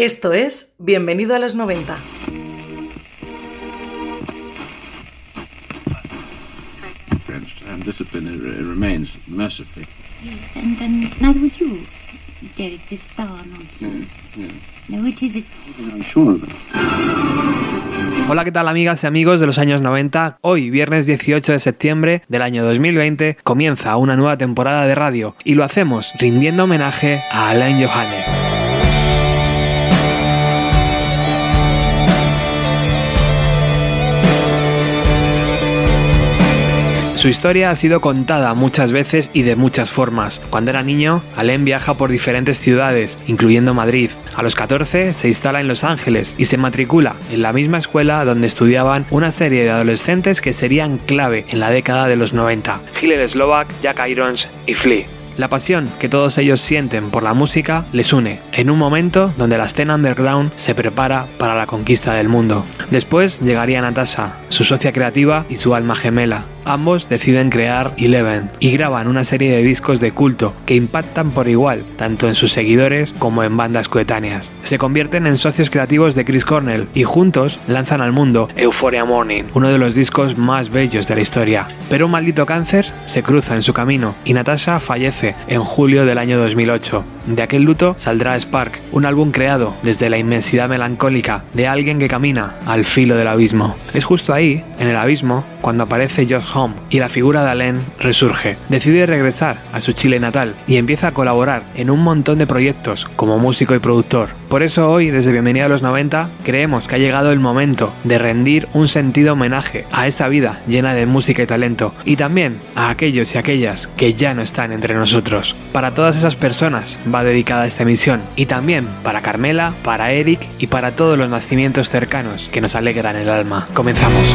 Esto es Bienvenido a los 90. and discipline remains mercifully. Yes, and, and neither would you, Derek, this star nonsense. Yes, No, it isn't. I'm sure of that. Hola, ¿qué tal amigas y amigos de los años 90? Hoy, viernes 18 de septiembre del año 2020, comienza una nueva temporada de radio y lo hacemos rindiendo homenaje a Alain Johannes. Su historia ha sido contada muchas veces y de muchas formas. Cuando era niño, Alain viaja por diferentes ciudades, incluyendo Madrid. A los 14 se instala en Los Ángeles y se matricula en la misma escuela donde estudiaban una serie de adolescentes que serían clave en la década de los 90. Hillel Slovak, Jack Irons y Flea. La pasión que todos ellos sienten por la música les une, en un momento donde la escena underground se prepara para la conquista del mundo. Después llegaría Natasha, su socia creativa y su alma gemela. Ambos deciden crear Eleven y graban una serie de discos de culto que impactan por igual, tanto en sus seguidores como en bandas coetáneas. Se convierten en socios creativos de Chris Cornell y juntos lanzan al mundo Euphoria Morning, uno de los discos más bellos de la historia. Pero un maldito cáncer se cruza en su camino y Natasha fallece en julio del año 2008. De aquel luto saldrá Spark, un álbum creado desde la inmensidad melancólica de alguien que camina al filo del abismo. Es justo ahí, en el abismo, cuando aparece Josh Y la figura de Alain resurge. Decide regresar a su Chile natal y empieza a colaborar en un montón de proyectos como músico y productor. Por eso hoy, desde Bienvenida a los 90, creemos que ha llegado el momento de rendir un sentido homenaje a esa vida llena de música y talento y también a aquellos y aquellas que ya no están entre nosotros. Para todas esas personas va dedicada esta emisión y también para Carmela, para Eric y para todos los nacimientos cercanos que nos alegran el alma. Comenzamos.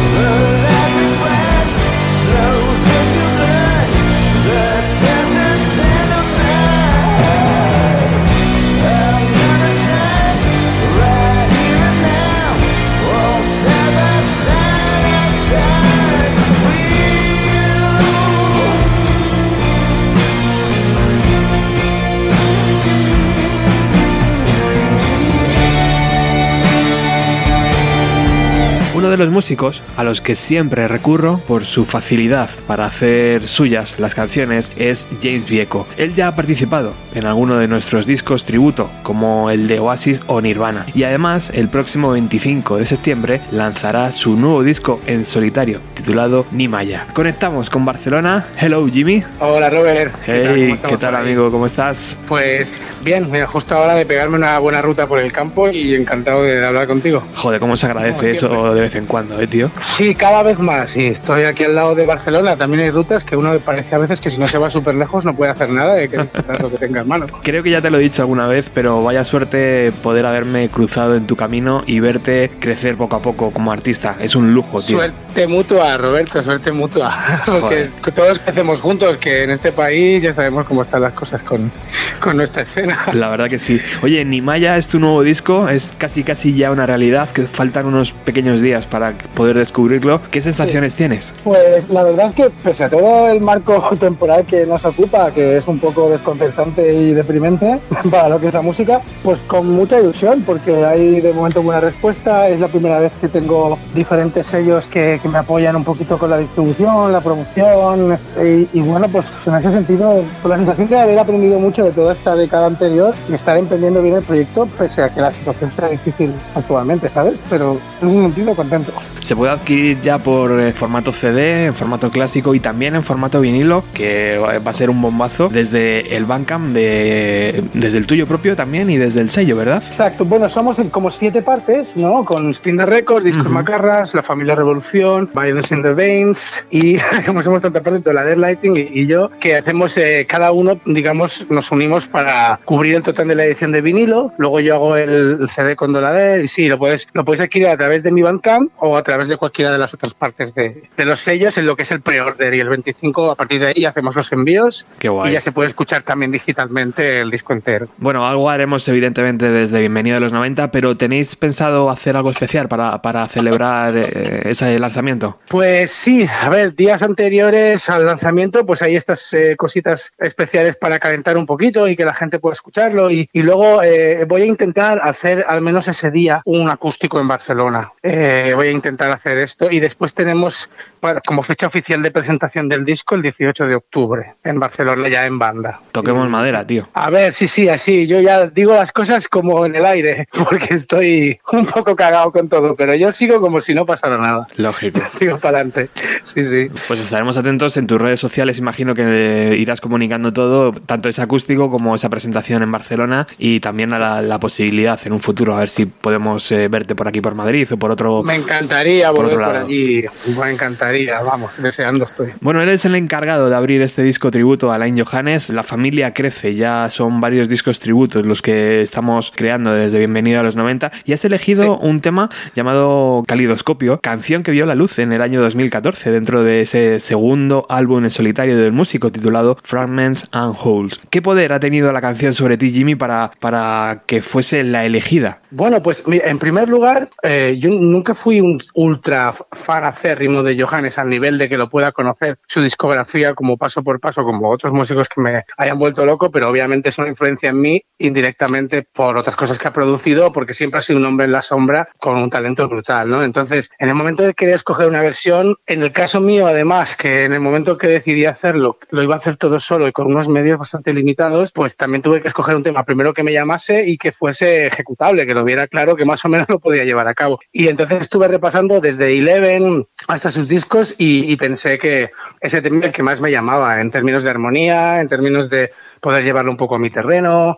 Uno de los músicos a los que siempre recurro por su facilidad para hacer suyas las canciones es James Vieco. Él ya ha participado en alguno de nuestros discos tributo, como el de Oasis o Nirvana. Y además, el próximo 25 de septiembre lanzará su nuevo disco en solitario, titulado Nimaya. Conectamos con Barcelona. Hello, Jimmy. Hola Robert. Hey, ¿Cómo ¿qué tal amigo? ¿Cómo estás? Pues bien, mira, justo ahora de pegarme una buena ruta por el campo y encantado de hablar contigo. Joder, cómo se agradece eso de vez en cuando, eh, tío. Sí, cada vez más. Sí, estoy aquí al lado de Barcelona. También hay rutas que uno parece a veces que si no se va súper lejos no puede hacer nada y hay que disfrutar lo que tenga en mano. Creo que ya te lo he dicho alguna vez, pero vaya suerte poder haberme cruzado en tu camino y verte crecer poco a poco como artista. Es un lujo, tío. Suerte mutua, Roberto, suerte mutua. Porque todos crecemos juntos, que en este país ya sabemos cómo están las cosas con, con nuestra escena. La verdad que sí. Oye, Nimaya es tu nuevo disco, es casi casi ya una realidad, que faltan unos pequeños días para poder descubrirlo. ¿Qué sensaciones tienes? Pues la verdad es que pese a todo el marco temporal que nos ocupa, que es un poco desconcertante y deprimente para lo que es la música, pues con mucha ilusión, porque hay de momento buena respuesta. Es la primera vez que tengo diferentes sellos que, que me apoyan un poquito con la distribución, la promoción. Y, y bueno, pues en ese sentido, con la sensación de haber aprendido mucho de toda esta década anterior y estar emprendiendo bien el proyecto, pese a que la situación sea difícil actualmente, ¿sabes? Pero en ese sentido, contento. Se puede adquirir ya por eh, formato CD, en formato clásico y también en formato vinilo, que va va a ser un bombazo desde el Bandcamp, de, desde el tuyo propio también y desde el sello, ¿verdad? Exacto, bueno, somos en como siete partes, ¿no? Con Splinter Records, Discos Ujú. Macarras, La Familia Revolución, Violence in the Veins y como somos tanta parte, la Lighting y, y yo, que hacemos eh, cada uno, digamos, nos unimos para cubrir el total de la edición de vinilo, luego yo hago el, el CD con Dolader y sí, lo puedes, lo puedes adquirir a través de mi Bandcamp o a través de cualquiera de las otras partes de, de los sellos en lo que es el pre-order y el 25 a partir de ahí hacemos los envíos Qué guay. y ya se puede escuchar también digitalmente el disco entero. Bueno, algo haremos evidentemente desde Bienvenido a los 90, pero ¿tenéis pensado hacer algo especial para, para celebrar eh, ese lanzamiento? Pues sí, a ver, días anteriores al lanzamiento, pues hay estas eh, cositas especiales para calentar un poquito y que la gente pueda escucharlo. Y, y luego eh, voy a intentar hacer al menos ese día un acústico en Barcelona. Eh, voy a intentar hacer esto y después tenemos bueno, como fecha oficial de presentación del disco el 18 de octubre en Barcelona ya en banda. Toquemos madera, tío. A ver, sí, sí, así. Yo ya digo las cosas como en el aire, porque estoy un poco cagado con todo, pero yo sigo como si no pasara nada. Lógico. Sigo para adelante. Sí, sí. Pues estaremos atentos en tus redes sociales. Imagino que eh, irás comunicando todo, tanto ese acústico como esa presentación en Barcelona y también a la, la posibilidad en un futuro a ver si podemos eh, verte por aquí por Madrid o por otro. Me encantaría por volver por allí. Me encantaría, vamos, deseando estoy. Bueno, él es el encargado de abrir este disco tributo a Alain Johannes. La familia crece, ya son varios discos tributos los que estamos creando desde Bienvenido a los 90 y has elegido Sí. un tema llamado Calidoscopio, canción que vio la luz en el año 2014 dentro de ese segundo álbum en solitario del músico titulado Fragments and Holes. ¿Qué poder ha tenido la canción sobre ti, Jimmy, para, para que fuese la elegida? Bueno, pues en primer lugar, eh, yo nunca fui un ultra fan acérrimo de Johannes al nivel de que lo pueda conocer su discografía como paso por paso, como otros músicos que me hayan vuelto loco, pero obviamente es una influencia en mí indirectamente por otras cosas que ha producido, porque siempre ha sido un hombre en la sombra con un talento brutal, ¿no? Entonces, en el momento de querer escoger una versión, en el caso mío, además, que en el momento que decidí hacerlo, lo iba a hacer todo solo y con unos medios bastante limitados, pues también tuve que escoger un tema primero que me llamase y que fuese ejecutable, que lo viera claro, que más o menos lo podía llevar a cabo. Y entonces estuve repasando desde Eleven hasta sus discos y, y pensé que ese tema el que más me llamaba en términos de armonía, en términos de poder llevarlo un poco a mi terreno,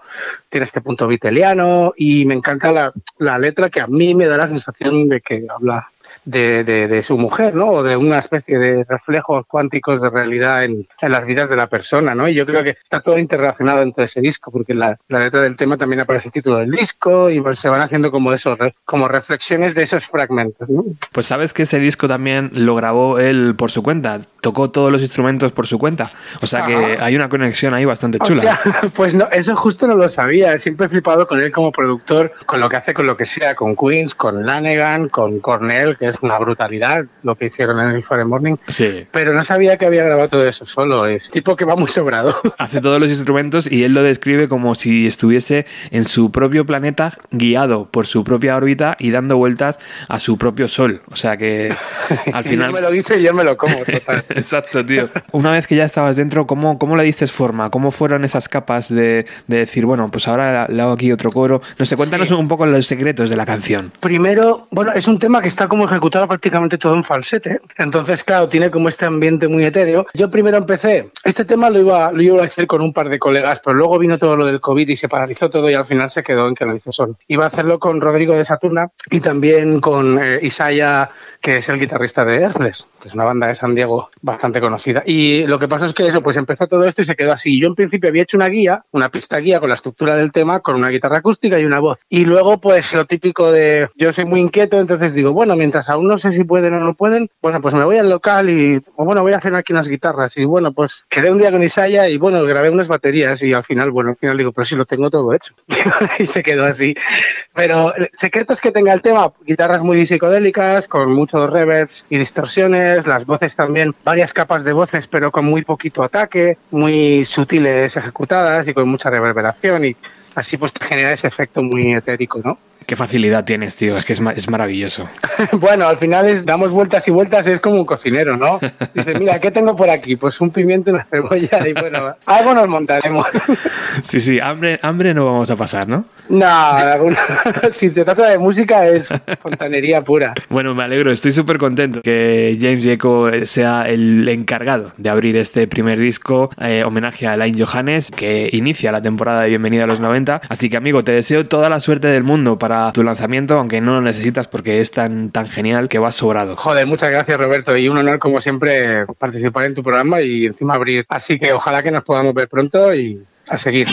tiene este punto viteliano y me encanta la, la letra que a mí me da la sensación de que habla de, de, de su mujer, ¿no? O de una especie de reflejos cuánticos de realidad en, en las vidas de la persona, ¿no? Y yo creo que está todo interrelacionado entre ese disco, porque la, la letra del tema también aparece el título del disco y pues se van haciendo como eso, como reflexiones de esos fragmentos, ¿no? Pues sabes que ese disco también lo grabó él por su cuenta, tocó todos los instrumentos por su cuenta, o sea que hay una conexión ahí bastante chula. Hostia, pues no, eso justo no lo sabía. Siempre he flipado con él como productor, con lo que hace, con lo que sea, con Queens, con Lanegan, con Cornell, que es una brutalidad lo que hicieron en el Fire Morning. Sí. Pero no sabía que había grabado todo eso solo. Es tipo que va muy sobrado. Hace todos los instrumentos y él lo describe como si estuviese en su propio planeta, guiado por su propia órbita y dando vueltas a su propio sol. O sea que al Yo final... me lo guiso y yo me lo como, total. Exacto, tío. Una vez que ya estabas dentro, ¿cómo, cómo le diste forma? ¿Cómo fueron esas capas de, de decir, bueno, pues ahora le hago aquí otro coro? No sé, cuéntanos Sí. un poco los secretos de la canción. Primero, bueno, es un tema que está como ejecutado prácticamente todo en falsete. Entonces, claro, tiene como este ambiente muy etéreo. Yo primero empecé, este tema lo iba, lo iba a hacer con un par de colegas, pero luego vino todo lo del COVID y se paralizó todo y al final se quedó en que lo hice solo. Iba a hacerlo con Rodrigo de Saturna y también con eh, que es el guitarrista de Earthless, que es una banda de San Diego bastante conocida. Y lo que pasó es que eso, pues empezó todo esto y se quedó así. Yo en principio había hecho una guía, una pista guía con la estructura del tema, con una guitarra acústica y una voz. Y luego, pues lo típico de, yo soy muy inquieto, entonces digo, bueno, mientras aún no sé si pueden o no pueden, bueno, pues me voy al local y, bueno, voy a hacer aquí unas guitarras. Y bueno, pues quedé un día con Isaya y bueno, grabé unas baterías y al final, bueno, al final digo, pero si lo tengo todo hecho. y se quedó así. Pero eh, secretos que tenga el tema, guitarras muy psicodélicas, con muchos reverbs y distorsiones, las voces también, varias capas de voces, pero con muy poquito ataque, muy sutiles ejecutadas y con mucha reverberación y así pues genera ese efecto muy etérico, ¿no? Qué facilidad tienes, tío. Es que es, ma- es maravilloso. bueno, al final es, damos vueltas y vueltas, es como un cocinero, ¿no? Dice, mira, ¿qué tengo por aquí? Pues un pimiento y una cebolla y bueno, algo nos montaremos. Sí, sí, hambre, hambre no vamos a pasar, ¿no? no, alguna- si te trata de música es fontanería pura. Bueno, me alegro, estoy súper contento que James Yeco sea el encargado de abrir este primer disco, eh, homenaje a Alain Johannes, que inicia la temporada de Bienvenida a los 90. Así que, amigo, te deseo toda la suerte del mundo para tu lanzamiento, aunque no lo necesitas porque es tan, tan genial que vas sobrado. Joder, muchas gracias Roberto y un honor como siempre participar en tu programa y encima abrir. Así que ojalá que nos podamos ver pronto y a seguir.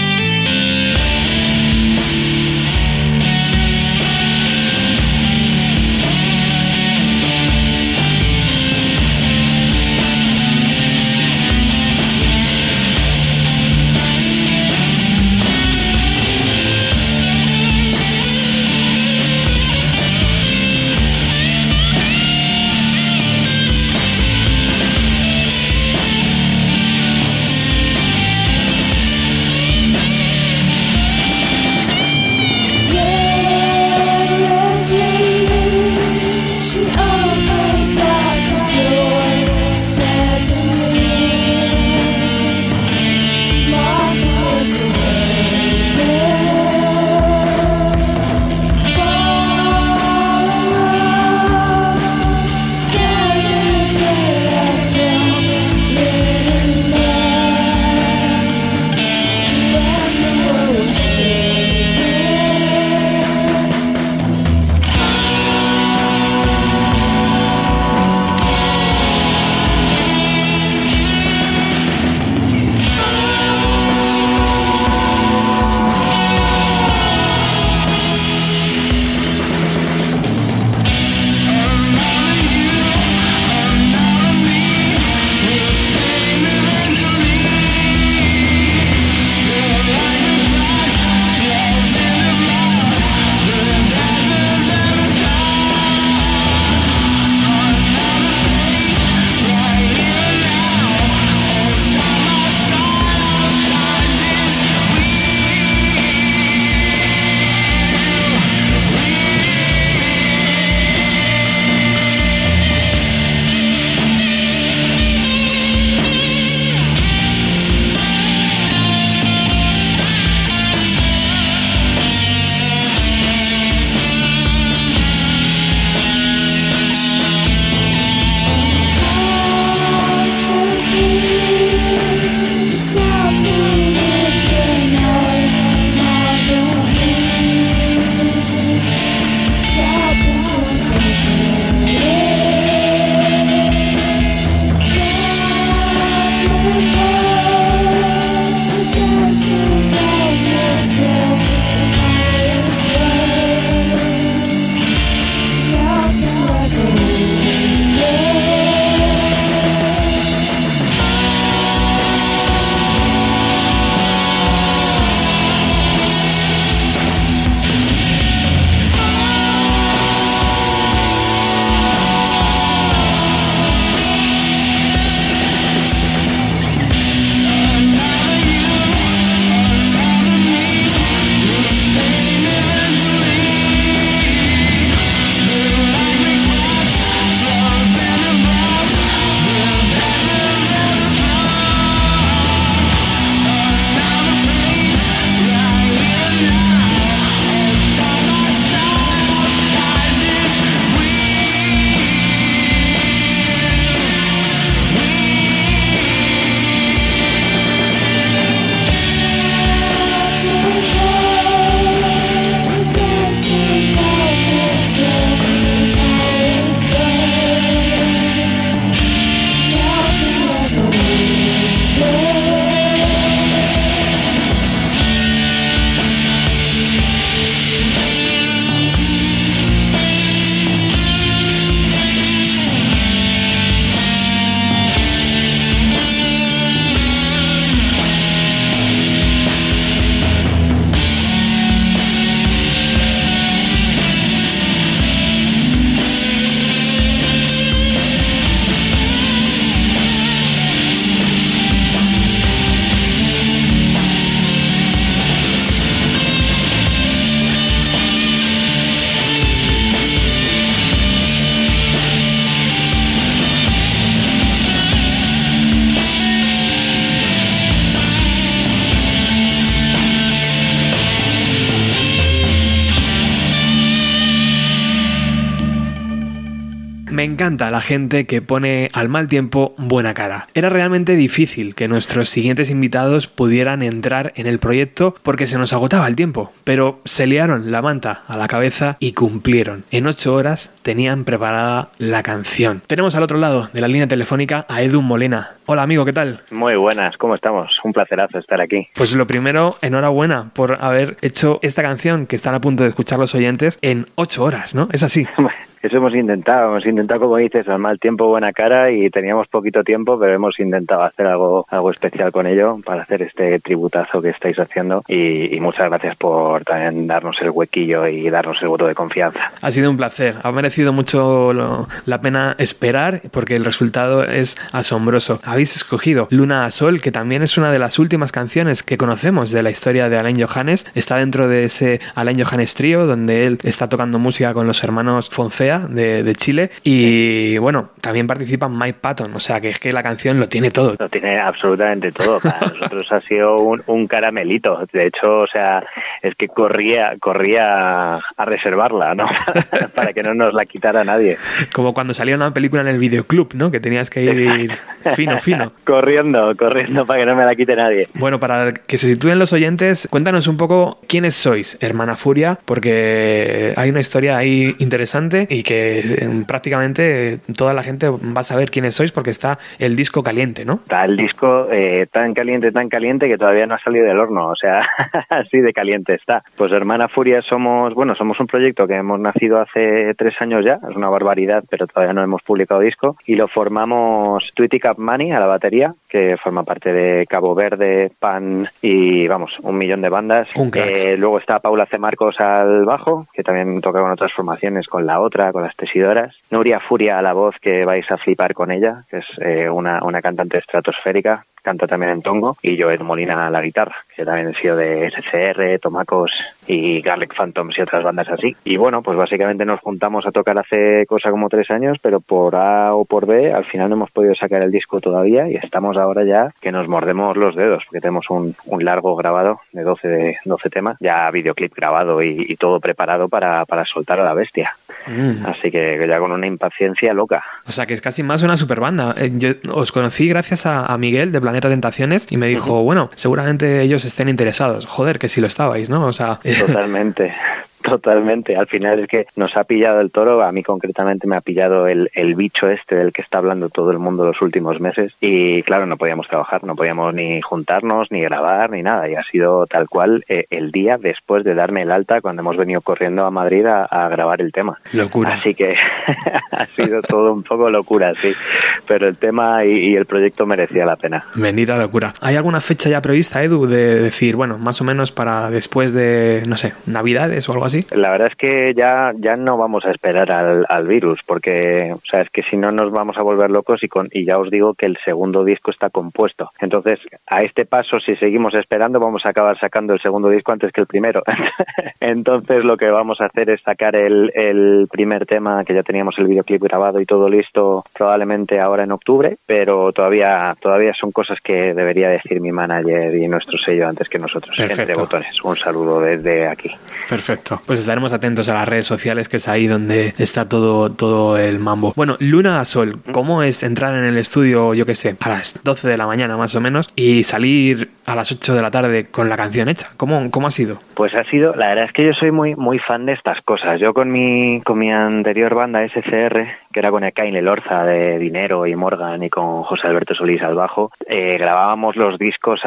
Encanta la gente que pone al mal tiempo buena cara. Era realmente difícil que nuestros siguientes invitados pudieran entrar en el proyecto porque se nos agotaba el tiempo, pero se liaron la manta a la cabeza y cumplieron. En ocho horas tenían preparada la canción. Tenemos al otro lado de la línea telefónica a Edu Molina. Hola amigo, ¿qué tal? Muy buenas, ¿cómo estamos? Un placerazo estar aquí. Pues lo primero, enhorabuena por haber hecho esta canción que están a punto de escuchar los oyentes en ocho horas, ¿no? Es así. Eso hemos intentado, hemos intentado, como dices, al mal tiempo, buena cara y teníamos poquito tiempo, pero hemos intentado hacer algo, algo especial con ello para hacer este tributazo que estáis haciendo y, muchas gracias por también darnos el huequillo y darnos el voto de confianza. Ha sido un placer, ha merecido mucho la pena esperar porque el resultado es asombroso. Habéis escogido Luna a Sol, que también es una de las últimas canciones que conocemos de la historia de Alain Johannes. Está dentro de ese Alain Johannes Trío, donde él está tocando música con los hermanos Foncea de, de Chile. Y bueno, también participa Mike Patton, o sea que es que la canción lo tiene todo. Lo tiene absolutamente todo. Para nosotros ha sido un, un caramelito. De hecho, o sea, es que corría, corría a reservarla, ¿no? para que no nos la quitara nadie. Como cuando salía una película en el videoclub, ¿no? Que tenías que ir fino, fino. corriendo, corriendo para que no me la quite nadie. Bueno, para que se sitúen los oyentes, cuéntanos un poco quiénes sois, Hermana Furia, porque hay una historia ahí interesante y que eh, prácticamente toda la gente va a saber quiénes sois porque está el disco caliente, ¿no? Está el disco eh, tan caliente, tan caliente que todavía no ha salido del horno, o sea, así de caliente está. Pues Hermana Furia somos, bueno, somos un proyecto que hemos nacido hace tres años ya, es una barbaridad, pero todavía no hemos publicado disco, y lo formamos Tweety Cap Money a la batería, que forma parte de Cabo Verde, Pan y, vamos, un millón de bandas. Un crack. Eh, luego está Paula C. Marcos al bajo, que también toca con otras formaciones, con la otra, con las tesidoras. Nuria Furia a la voz, que vais a flipar con ella, que es eh, una, una cantante estratosférica, canta también en tongo, y Joed Molina a la guitarra, que también he sido de SCR, Tomacos y Garlic Phantoms y otras bandas así. Y bueno, pues básicamente nos juntamos a tocar hace cosa como tres años, pero por A o por B al final no hemos podido sacar el disco todavía y estamos ahora ya que nos mordemos los dedos, porque tenemos un, un largo grabado de 12, de 12 temas, ya videoclip grabado y, y todo preparado para, para soltar a la bestia. Mm. Así que ya con una impaciencia loca. O sea que es casi más una super banda. Eh, Yo os conocí gracias a, a Miguel de Planeta Tentaciones y me dijo, bueno, seguramente ellos estén interesados. Joder, que si lo estabais, ¿no? O sea, Totalmente. Totalmente. Al final es que nos ha pillado el toro, a mí concretamente me ha pillado el, el bicho este del que está hablando todo el mundo los últimos meses y claro, no podíamos trabajar, no podíamos ni juntarnos, ni grabar, ni nada y ha sido tal cual eh, el día después de darme el alta cuando hemos venido corriendo a Madrid a, a grabar el tema. locura. Así que ha sido todo un poco locura, sí, pero el tema y, y el proyecto merecía la pena. Bendita locura. ¿Hay alguna fecha ya prevista, Edu, de decir, bueno, más o menos para después de, no sé, Navidades o algo así? La verdad es que ya, ya no vamos a esperar al, al virus, porque, o sea, es que si no nos vamos a volver locos y, con, y ya os digo que el segundo disco está compuesto. Entonces, a este paso, si seguimos esperando, vamos a acabar sacando el segundo disco antes que el primero. Entonces, lo que vamos a hacer es sacar el, el primer tema, que ya teníamos el videoclip grabado y todo listo, probablemente ahora en octubre, pero todavía, todavía son cosas que debería decir mi manager y nuestro sello antes que nosotros. Perfecto. Entre botones. Un saludo desde aquí. Perfecto. Pues estaremos atentos a las redes sociales, que es ahí donde está todo, todo el mambo. Bueno, Luna a Sol, ¿cómo es entrar en el estudio, yo qué sé, a las 12 de la mañana más o menos y salir a las 8 de la tarde con la canción hecha? ¿Cómo, cómo ha sido? Pues ha sido, la verdad es que yo soy muy muy fan de estas cosas. Yo con mi con mi anterior banda SCR, que era con Ekain Lorza de Dinero y Morgan y con José Alberto Solís al bajo, eh, grabábamos los discos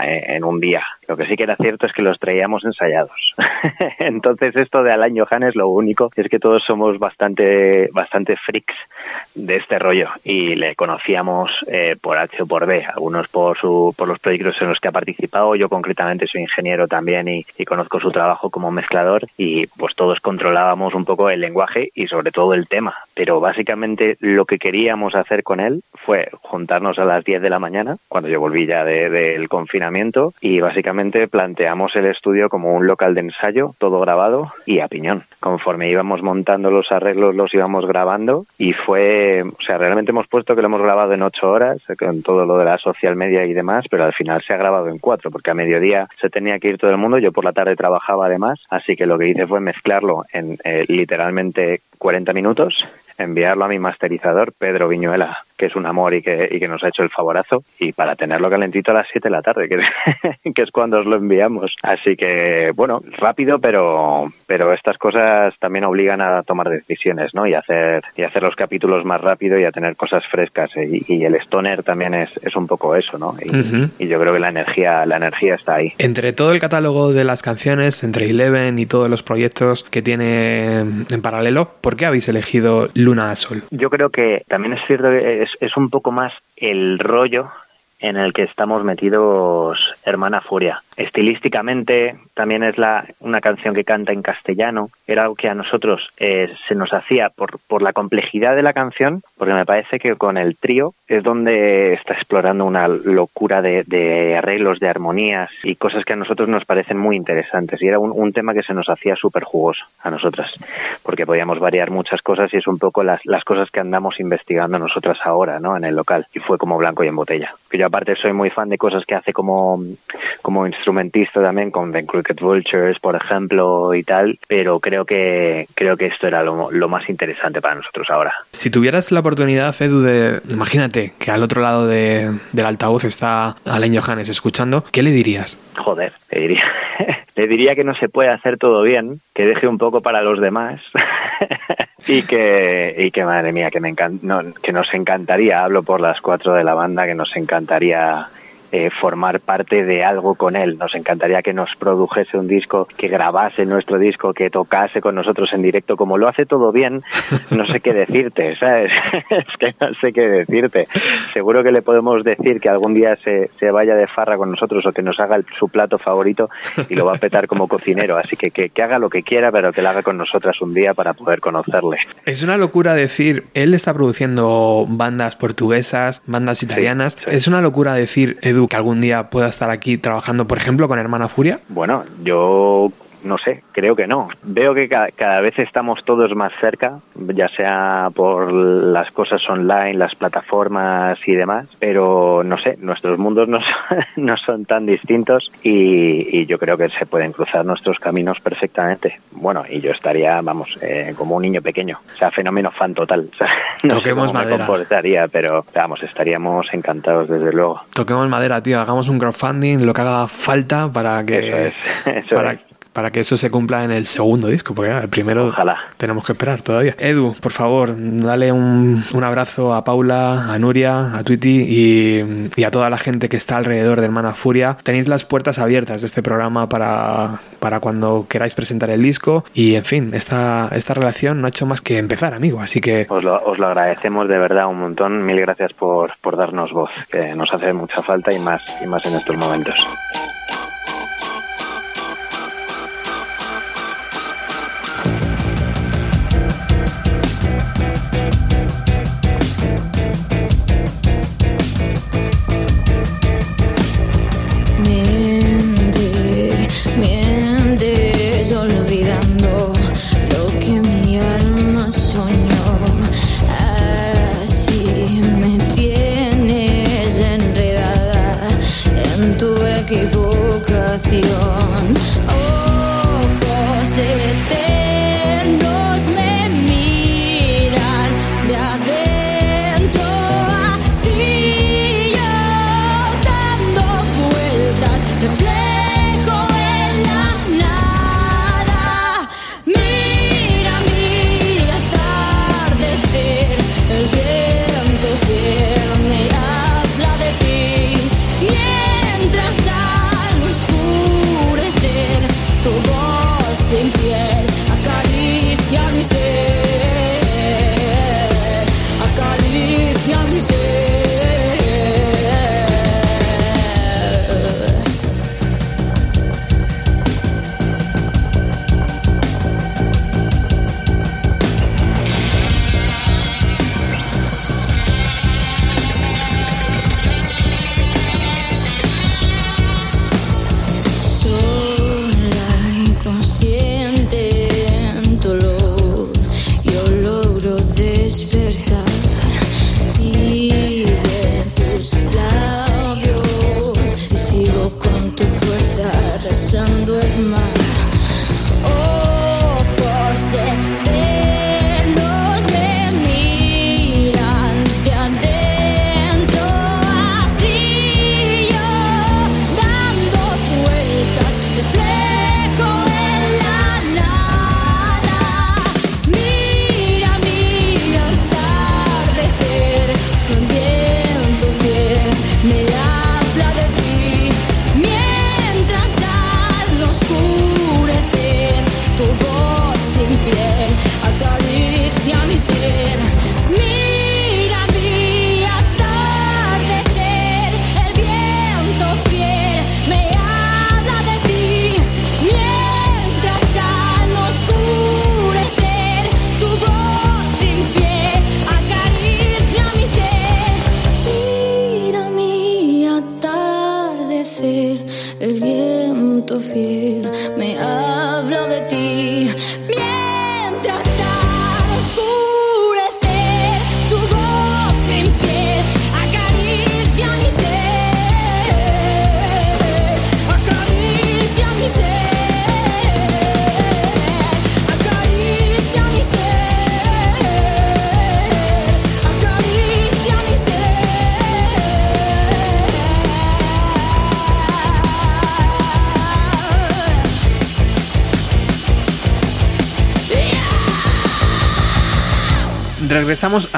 en un día. Lo que sí que era cierto es que los traíamos ensayados. Entonces esto de Alain Johannes lo único es que todos somos bastante bastante freaks de este rollo y le conocíamos eh, por H o por B, algunos por su por los proyectos en los que ha participado, yo concretamente soy ingeniero también y conozco su trabajo como mezclador y pues todos controlábamos un poco el lenguaje y sobre todo el tema, pero básicamente lo que queríamos hacer con él fue juntarnos a las 10 de la mañana, cuando yo volví ya de- del confinamiento y básicamente planteamos el estudio como un local de ensayo, todo grabado y a piñón. Conforme íbamos montando los arreglos los íbamos grabando y fue, o sea, realmente hemos puesto que lo hemos grabado en ocho horas con todo lo de la social media y demás, pero al final se ha grabado en cuatro porque a mediodía se tenía que ir todo el mundo, yo por la tarde trabajaba además, así que lo que hice fue mezclarlo en eh, literalmente 40 minutos enviarlo a mi masterizador, Pedro Viñuela, que es un amor y que, y que nos ha hecho el favorazo, y para tenerlo calentito a las 7 de la tarde, que, que es cuando os lo enviamos. Así que, bueno, rápido, pero, pero estas cosas también obligan a tomar decisiones, ¿no? Y hacer, y hacer los capítulos más rápido y a tener cosas frescas. Y, y el stoner también es, es un poco eso, ¿no? Y, y yo creo que la energía, la energía está ahí. Entre todo el catálogo de las canciones, entre Eleven y todos los proyectos que tiene en paralelo, ¿por qué habéis elegido Luna a Sol? Yo creo que también es cierto que es, es un poco más el rollo en el que estamos metidos Hermana Furia. Estilísticamente también es la, una canción que canta en castellano. Era algo que a nosotros eh, se nos hacía por, por la complejidad de la canción, porque me parece que con el trío es donde está explorando una locura de, arreglos, de armonías y cosas que a nosotros nos parecen muy interesantes. Y era un, un tema que se nos hacía súper jugoso a nosotras, porque podíamos variar muchas cosas y es un poco las, las cosas que andamos investigando nosotras ahora, ¿no? En el local. Y fue como blanco y en botella. Que yo aparte soy muy fan de cosas que hace como, como instrumentista también, con The Crooked Vultures, por ejemplo, y tal, pero creo que, creo que esto era lo, lo más interesante para nosotros ahora. Si tuvieras la oportunidad, Edu, de. Imagínate que al otro lado de- del altavoz está Alain Johannes escuchando, ¿qué le dirías? Joder, le diría, le diría que no se puede hacer todo bien, que deje un poco para los demás y que, y que madre mía, que, me encan- no, que nos encantaría, hablo por las cuatro de la banda, que nos encantaría eh, formar parte de algo con él. Nos encantaría que nos produjese un disco, que grabase nuestro disco, que tocase con nosotros en directo. Como lo hace todo bien, no sé qué decirte, ¿sabes? es que no sé qué decirte. Seguro que le podemos decir que algún día se, se vaya de farra con nosotros o que nos haga el- su plato favorito y lo va a petar como cocinero. Así que, que que haga lo que quiera, pero que lo haga con nosotras un día para poder conocerle. Es una locura decir, él está produciendo bandas portuguesas, bandas italianas. sí. Es una locura decir, Edu, que algún día pueda estar aquí trabajando, por ejemplo, con Hermana Furia. Bueno, yo no sé, creo que no. Veo que ca- cada vez estamos todos más cerca, ya sea por las cosas online, las plataformas y demás, pero no sé, nuestros mundos no son, no son tan distintos y, y yo creo que se pueden cruzar nuestros caminos perfectamente. Bueno, y yo estaría, vamos, eh, como un niño pequeño, o sea, fenómeno fan total. O sea, no Toquemos sé cómo madera. me comportaría, pero vamos, estaríamos encantados desde luego. Toquemos madera, tío, hagamos un crowdfunding, lo que haga falta para que, Eso es, eso para, es. Para que eso se cumpla en el segundo disco, porque claro, el primero Ojalá. tenemos que esperar todavía. Edu, por favor, dale un, un abrazo a Paula, a Nuria, a Twitty y, y a toda la gente que está alrededor de Hermana Furia. Tenéis las puertas abiertas de este programa para, para cuando queráis presentar el disco y, en fin, esta, esta relación no ha hecho más que empezar, amigo, así que Os lo, os lo agradecemos de verdad un montón. Mil gracias por, por darnos voz, que nos hace mucha falta y más, y más en estos momentos.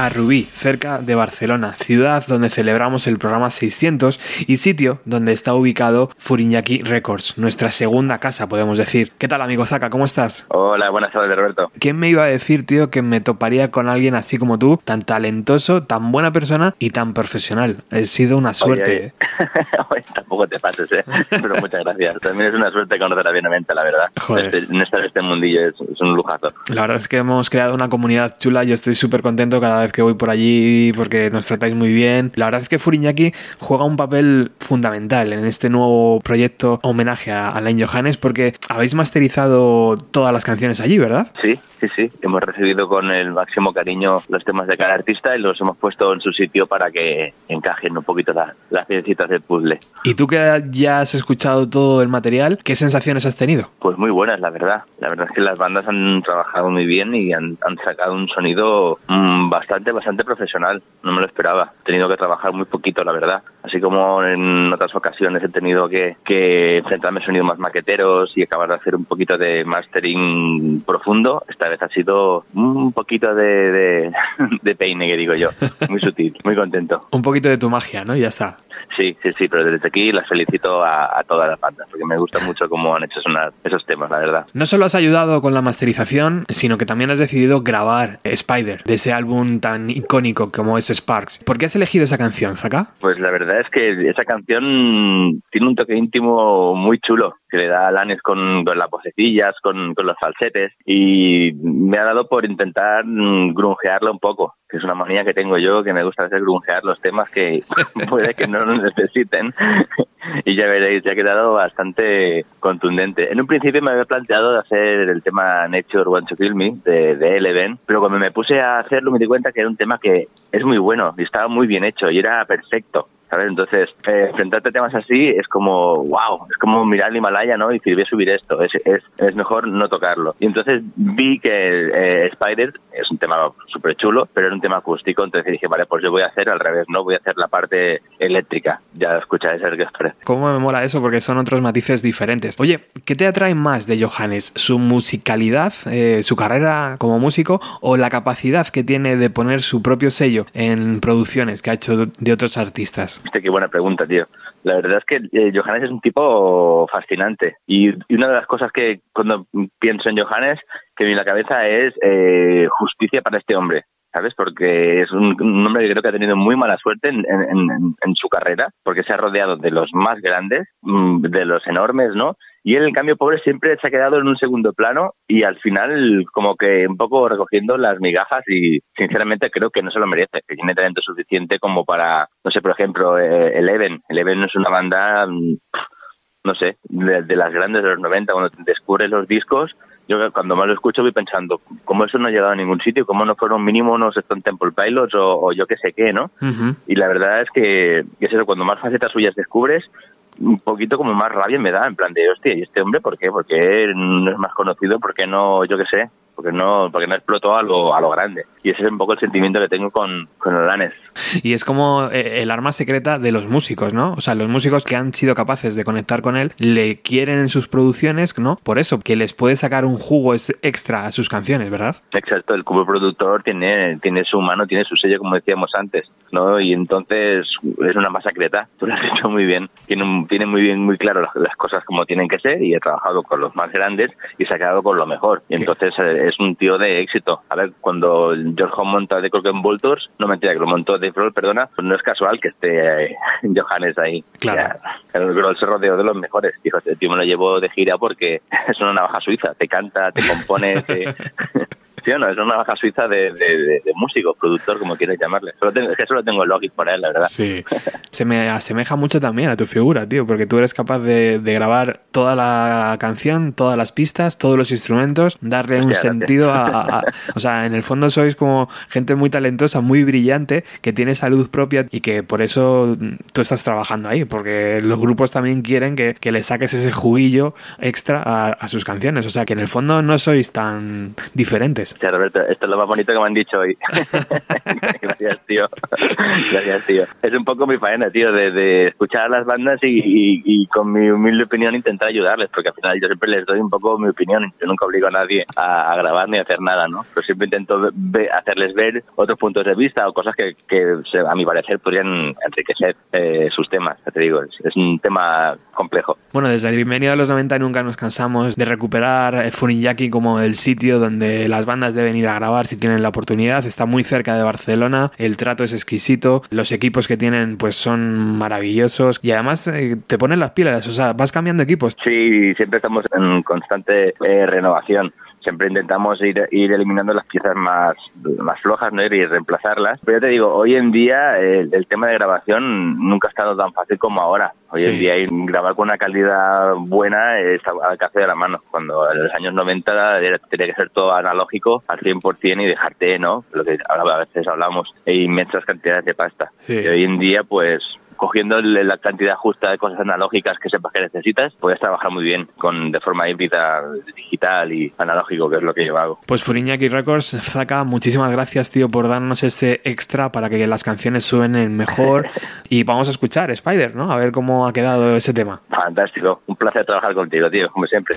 A Rubí, cerca de Barcelona, ciudad donde celebramos el programa 600 y sitio donde está ubicado Furiñaki Records, nuestra segunda casa, podemos decir. ¿Qué tal, amigo Zaka? ¿Cómo estás? Hola, buenas tardes, Roberto. ¿Quién me iba a decir, tío, que me toparía con alguien así como tú, tan talentoso, tan buena persona y tan profesional? Ha sido una suerte. Oye, oye. tampoco te pases, ¿eh? Pero muchas gracias. También es una suerte conocer a Bienamente, la verdad. Joder. Este, en este mundillo es, es un lujazo. La verdad es que hemos creado una comunidad chula. Yo estoy súper contento cada vez que voy por allí porque nos tratáis muy bien. La verdad es que Furiñaki juega un papel fundamental en este nuevo proyecto homenaje a Alain Johannes porque habéis masterizado todas las canciones allí, ¿verdad? Sí, sí, sí. Hemos recibido con el máximo cariño los temas de cada artista y los hemos puesto en su sitio para que encajen un poquito la- las piecitas del puzzle. Y tú que ya has escuchado todo el material, ¿qué sensaciones has tenido? Pues muy buenas, la verdad. La verdad es que las bandas han trabajado muy bien y han, han sacado un sonido mm, bastante, bastante profesional. No me lo esperaba. He tenido que trabajar muy poquito, la verdad. Así como en otras ocasiones he tenido que, que enfrentarme sonidos más maqueteros y acabar de hacer un poquito de mastering profundo, esta vez ha sido un poquito de, de, de peine, que digo yo. Muy sutil, muy contento. Un poquito de tu magia, ¿no? Y ya está. Sí, sí, sí, pero desde aquí las felicito a, a todas las bandas, porque me gusta mucho cómo han hecho sonar esos temas, la verdad. No solo has ayudado con la masterización, sino que también has decidido grabar Spider, de ese álbum tan icónico como es Sparks. ¿Por qué has elegido esa canción, Zaka? Pues la verdad es que esa canción tiene un toque íntimo muy chulo, que le da a Alanis con, con las vocecillas, con, con los falsetes, y me ha dado por intentar mm, grungearla un poco, que es una manía que tengo yo, que me gusta hacer grungear los temas que puede que no necesiten. y ya veréis, ya ha quedado bastante contundente. En un principio me había planteado de hacer el tema Nature Want to Kill Me de, de Eleven, pero cuando me puse a hacerlo me di cuenta que era un tema que es muy bueno y estaba muy bien hecho y era perfecto. ¿Sabes? Entonces, eh, enfrentarte a temas así es como, wow, es como mirar el Himalaya, ¿no? Y decir, voy a subir esto, es, es, es mejor no tocarlo. Y entonces vi que eh, Spider es un tema súper chulo, pero era un tema acústico, entonces dije, vale, pues yo voy a hacer al revés, ¿no? Voy a hacer la parte eléctrica. Ya escucháis el que os parece. ¿Cómo me mola eso? Porque son otros matices diferentes. Oye, ¿qué te atrae más de Johannes? ¿Su musicalidad, eh, su carrera como músico o la capacidad que tiene de poner su propio sello en producciones que ha hecho de otros artistas? Hostia, qué buena pregunta, tío. La verdad es que eh, Johannes es un tipo fascinante. Y, una de las cosas que cuando pienso en Johannes, que me a la cabeza es eh, justicia para este hombre. ¿Sabes? Porque es un, hombre que creo que ha tenido muy mala suerte en, en, en, en su carrera, porque se ha rodeado de los más grandes, mm, de los enormes, ¿no? Y él, en cambio, pobre, siempre se ha quedado en un segundo plano y al final como que un poco recogiendo las migajas y sinceramente creo que no se lo merece, que tiene talento suficiente como para, no sé, por ejemplo, eh, Eleven. Eleven es una banda, mm, no sé, de, de, las grandes de los 90, cuando descubres los discos, yo cuando más lo escucho voy pensando, ¿cómo eso no ha llegado a ningún sitio? ¿Cómo no fueron mínimo unos Stone Temple Pilots o, o yo qué sé qué, no? Uh -huh. Y la verdad es que, es eso, cuando más facetas suyas descubres, un poquito como más rabia me da, en plan de, hostia, ¿y este hombre por qué? Porque no es más conocido, porque no, yo qué sé, porque no, porque no explotó a lo, a lo grande. Y ese es un poco el sentimiento que tengo con, con Olanes. Y es como eh, el arma secreta de los músicos, ¿no? O sea, los músicos que han sido capaces de conectar con él le quieren en sus producciones, ¿no? Por eso, que les puede sacar un jugo extra a sus canciones, ¿verdad? Exacto, el como productor tiene, tiene su mano, tiene su sello, como decíamos antes, ¿no? Y entonces es una masa secreta, tú lo has hecho muy bien, tiene, un, tiene muy bien, muy claro las, las, cosas como tienen que ser y he trabajado con los más grandes y se ha quedado con lo mejor. Y entonces eh, es un tío de éxito. A ver, cuando George Home monta de Croken Vultures, no mentira, que lo montó de Roll, perdona, pues no es casual que esté eh, Johannes ahí. Claro. El Groll se rodeó de los mejores. Dijo, este tío me lo llevo de gira porque es una navaja suiza, te canta, te compone, te... Sí no, es una baja suiza de, de, de, de, músico, productor, como quieres llamarle. Solo tengo, es que solo tengo Logic para él, la verdad. Sí. Se me asemeja mucho también a tu figura, tío, porque tú eres capaz de, de grabar toda la canción, todas las pistas, todos los instrumentos, darle un sentido a, a, a, O sea, en el fondo sois como gente muy talentosa, muy brillante, que tiene salud propia y que por eso tú estás trabajando ahí, porque los grupos también quieren que, que le saques ese juguillo extra a, a sus canciones. O sea, que en el fondo no sois tan diferentes. Hostia, Roberto, esto es lo más bonito que me han dicho hoy. Gracias, tío. Gracias, tío. Es un poco mi faena, tío, de, de escuchar a las bandas y, y- y con mi humilde opinión intentar ayudarles, porque al final yo siempre les doy un poco mi opinión. Yo nunca obligo a nadie a, a grabar ni a hacer nada, ¿no? Pero siempre intento ve- hacerles ver otros puntos de vista o cosas que, que a mi parecer podrían enriquecer eh, sus temas. Ya te digo, es, es un tema complejo. Bueno, desde el bienvenido a los 90 nunca nos cansamos de recuperar eh, Furinyaki como el sitio donde las bandas deben ir a grabar si tienen la oportunidad. Está muy cerca de Barcelona, el trato es exquisito, los equipos que tienen pues son maravillosos y además eh, te ponen las pilas, o sea, vas cambiando equipos. Sí, siempre estamos en constante eh, renovación. Siempre intentamos ir, ir eliminando las piezas más, más flojas ¿no? y reemplazarlas. Pero ya te digo, hoy en día el, el tema de grabación nunca ha estado tan fácil como ahora. Hoy Sí. en día grabar con una calidad buena está al alcance de la mano. Cuando en los años 90 era- tenía que ser todo analógico al 100% y dejarte, ¿no? Lo que a veces hablamos, e inmensas cantidades de pasta. Sí. Y hoy en día, pues cogiendo la cantidad justa de cosas analógicas que sepas que necesitas, puedes trabajar muy bien con de forma híbrida, digital y analógico, que es lo que yo hago. Pues Furinyaki Records, Zaka, muchísimas gracias tío por darnos este extra para que las canciones suenen mejor y vamos a escuchar Spider, ¿no? A ver cómo ha quedado ese tema. Fantástico, un placer trabajar contigo, tío, como siempre.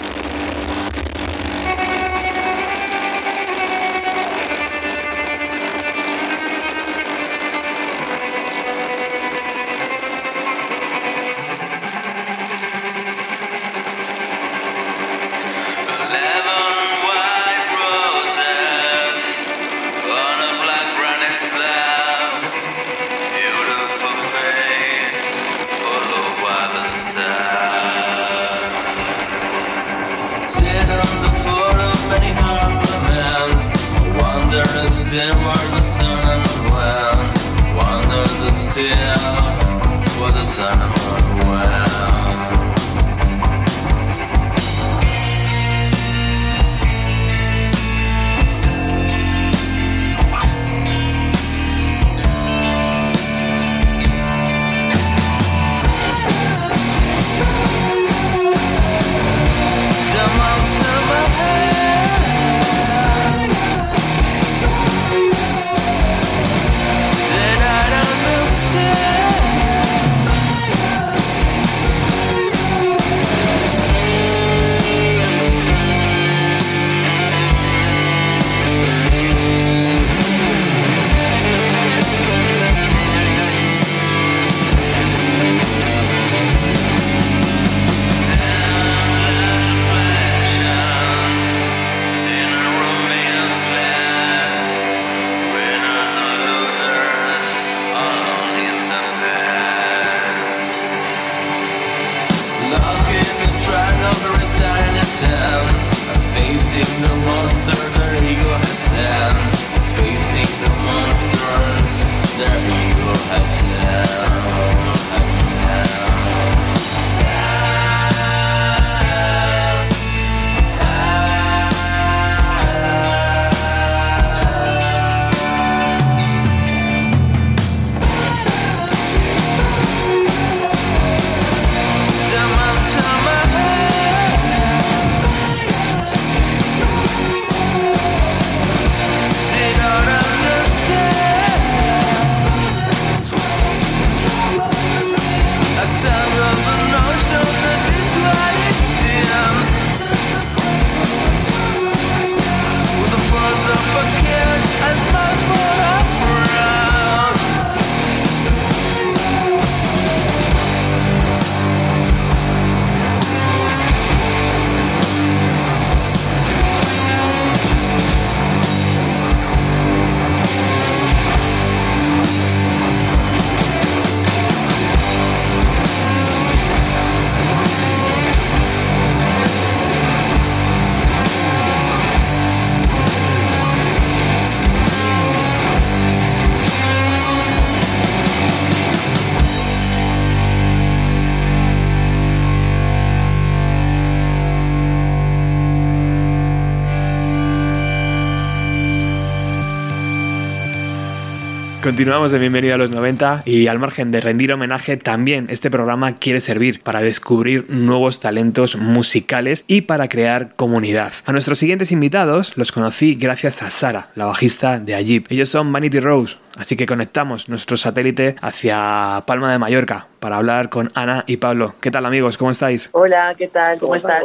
Continuamos de Bienvenido a los 90 y al margen de rendir homenaje, también este programa quiere servir para descubrir nuevos talentos musicales y para crear comunidad. A nuestros siguientes invitados los conocí gracias a Sara, la bajista de Ajib. Ellos son Vanity Rose, así que conectamos nuestro satélite hacia Palma de Mallorca para hablar con Ana y Pablo. ¿Qué tal amigos? ¿Cómo estáis? Hola, ¿qué tal? ¿Cómo, estás?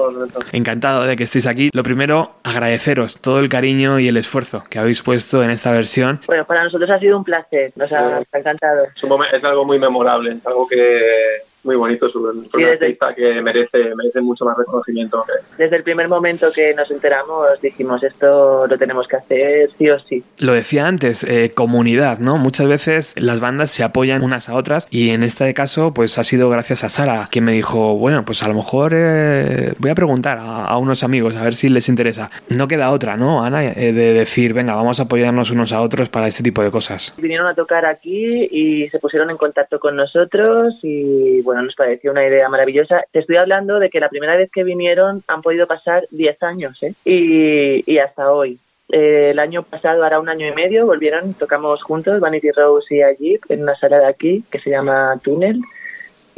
Encantado de que estéis aquí. Lo primero, agradeceros todo el cariño y el esfuerzo que habéis puesto en esta versión. Bueno, para nosotros ha sido un placer, nos ha, nos ha encantado. Es, un es algo muy memorable, es algo que muy bonito sobre Sí, artista que merece, merece mucho más reconocimiento. que- Desde el primer momento que nos enteramos dijimos esto lo tenemos que hacer sí o sí. Lo decía antes, eh, comunidad, ¿no? Muchas veces las bandas se apoyan unas a otras y en este caso pues ha sido gracias a Sara quien me dijo, bueno, pues a lo mejor eh, voy a preguntar a, a unos amigos a ver si les interesa. No queda otra, ¿no, Ana? Eh, de decir, venga, vamos a apoyarnos unos a otros para este tipo de cosas. Vinieron a tocar aquí y se pusieron en contacto con nosotros y bueno, nos pareció una idea maravillosa. Te estoy hablando de que la primera vez que vinieron han podido pasar 10 años ¿eh? y, y hasta hoy. Eh, el año pasado, ahora un año y medio, volvieron, tocamos juntos, Vanity Rose y Ajib, en una sala de aquí que se llama Túnel.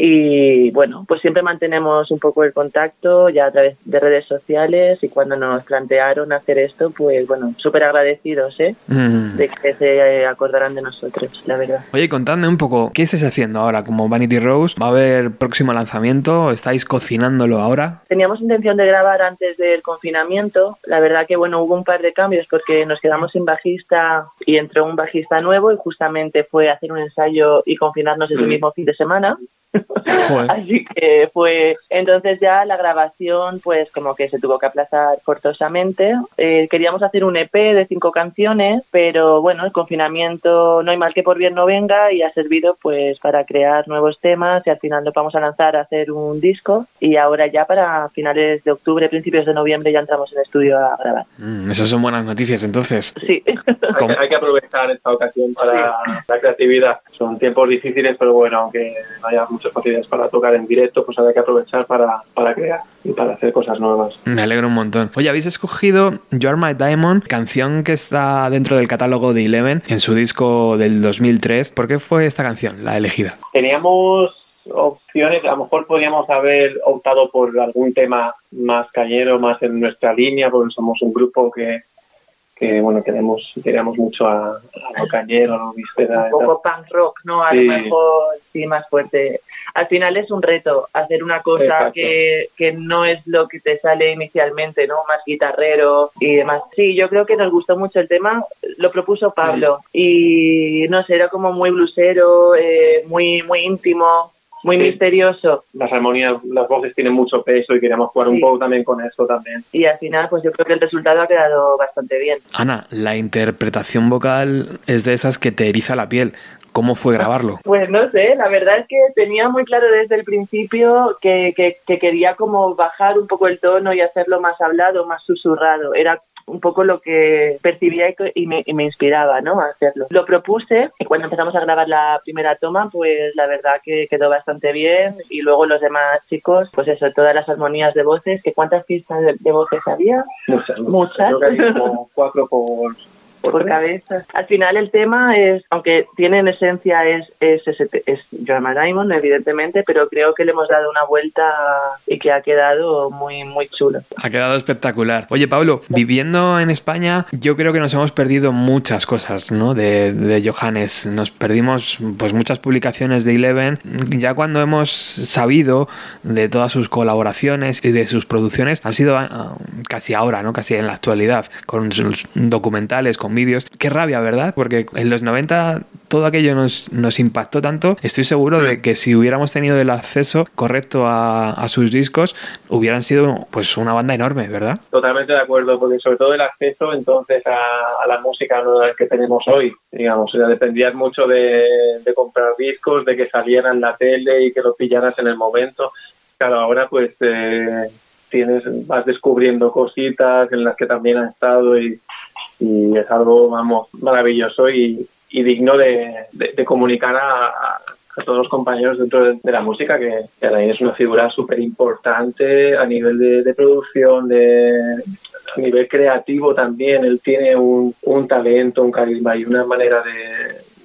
Y bueno, pues siempre mantenemos un poco el contacto ya a través de redes sociales y cuando nos plantearon hacer esto, pues bueno, súper agradecidos, ¿eh? Mm. De que se acordaran de nosotros, la verdad. Oye, contadme un poco, ¿qué estáis haciendo ahora como Vanity Rose? ¿Va a haber próximo lanzamiento? ¿Estáis cocinándolo ahora? Teníamos intención de grabar antes del confinamiento. La verdad que bueno, hubo un par de cambios porque nos quedamos sin bajista y entró un bajista nuevo y justamente fue hacer un ensayo y confinarnos ese Mm. mismo fin de semana. Así que fue entonces ya la grabación pues como que se tuvo que aplazar forzosamente. Eh, queríamos hacer un EP de cinco canciones, pero bueno, el confinamiento no hay mal que por bien no venga y ha servido pues para crear nuevos temas y al final nos vamos a lanzar a hacer un disco y ahora ya para finales de octubre, principios de noviembre ya entramos en estudio a grabar. Mm, esas son buenas noticias entonces. Sí. Hay, que, hay que aprovechar esta ocasión para la creatividad. Son tiempos difíciles, pero bueno, aunque no haya muchas facilidades para tocar en directo, pues hay que aprovechar para, para crear y para hacer cosas nuevas. Me alegro un montón. Oye, habéis escogido You Are My Diamond, canción que está dentro del catálogo de Eleven en su disco del 2003. ¿Por qué fue esta canción la elegida? Teníamos opciones, a lo mejor podríamos haber optado por algún tema más cañero, más en nuestra línea, porque somos un grupo que, que bueno, queremos, queremos mucho a, a lo cañero, a lo víspera. un poco punk rock, ¿no? A Sí. lo mejor sí más fuerte. Al final es un reto hacer una cosa que, que no es lo que te sale inicialmente, ¿no? Más guitarrero y demás. Sí, yo creo que nos gustó mucho el tema. Lo propuso Pablo y no sé, era como muy blusero, eh, muy muy íntimo, muy Sí. misterioso. Las armonías, las voces tienen mucho peso y queríamos jugar un Sí. poco también con eso también. Y al final, pues yo creo que el resultado ha quedado bastante bien. Ana, la interpretación vocal es de esas que te eriza la piel. ¿Cómo fue grabarlo? Pues no sé, la verdad es que tenía muy claro desde el principio que, que, que quería como bajar un poco el tono y hacerlo más hablado, más susurrado. Era un poco lo que percibía y me, y me inspiraba ¿no? a hacerlo. Lo propuse y cuando empezamos a grabar la primera toma, pues la verdad que quedó bastante bien y luego los demás chicos, pues eso, todas las armonías de voces, que cuántas pistas de, de voces había Muchas, Muchas. Creo que hay como cuatro por, por, por cabeza. Al final el tema es, aunque tiene en esencia es es, es, es Joanna Diamond, evidentemente, pero creo que le hemos dado una vuelta y que ha quedado muy muy chulo. Ha quedado espectacular. Oye, Pablo, viviendo en España, yo creo que nos hemos perdido muchas cosas, ¿no? De, de Johannes. Nos perdimos pues muchas publicaciones de Eleven. Ya cuando hemos sabido de todas sus colaboraciones y de sus producciones, ha sido ah, casi ahora, ¿no? Casi en la actualidad, con sus documentales, con vídeos. Qué rabia, ¿verdad? Porque en los 90 todo aquello nos, nos impactó tanto. Estoy seguro de que si hubiéramos tenido el acceso correcto a, a sus discos, hubieran sido pues una banda enorme, ¿verdad? Totalmente de acuerdo, porque sobre todo el acceso entonces a, a la música ¿no? que tenemos hoy, digamos, o sea, dependías mucho de, de comprar discos, de que salieran en la tele y que lo pillaras en el momento. Claro, ahora pues eh, tienes, vas descubriendo cositas en las que también has estado y, y es algo, vamos, maravilloso y, y digno de, de, de comunicar a, todos los compañeros dentro de, de la música, que, que Alain es una figura súper importante a nivel de, producción, de, a nivel creativo también. Él tiene un, un talento, un carisma y una manera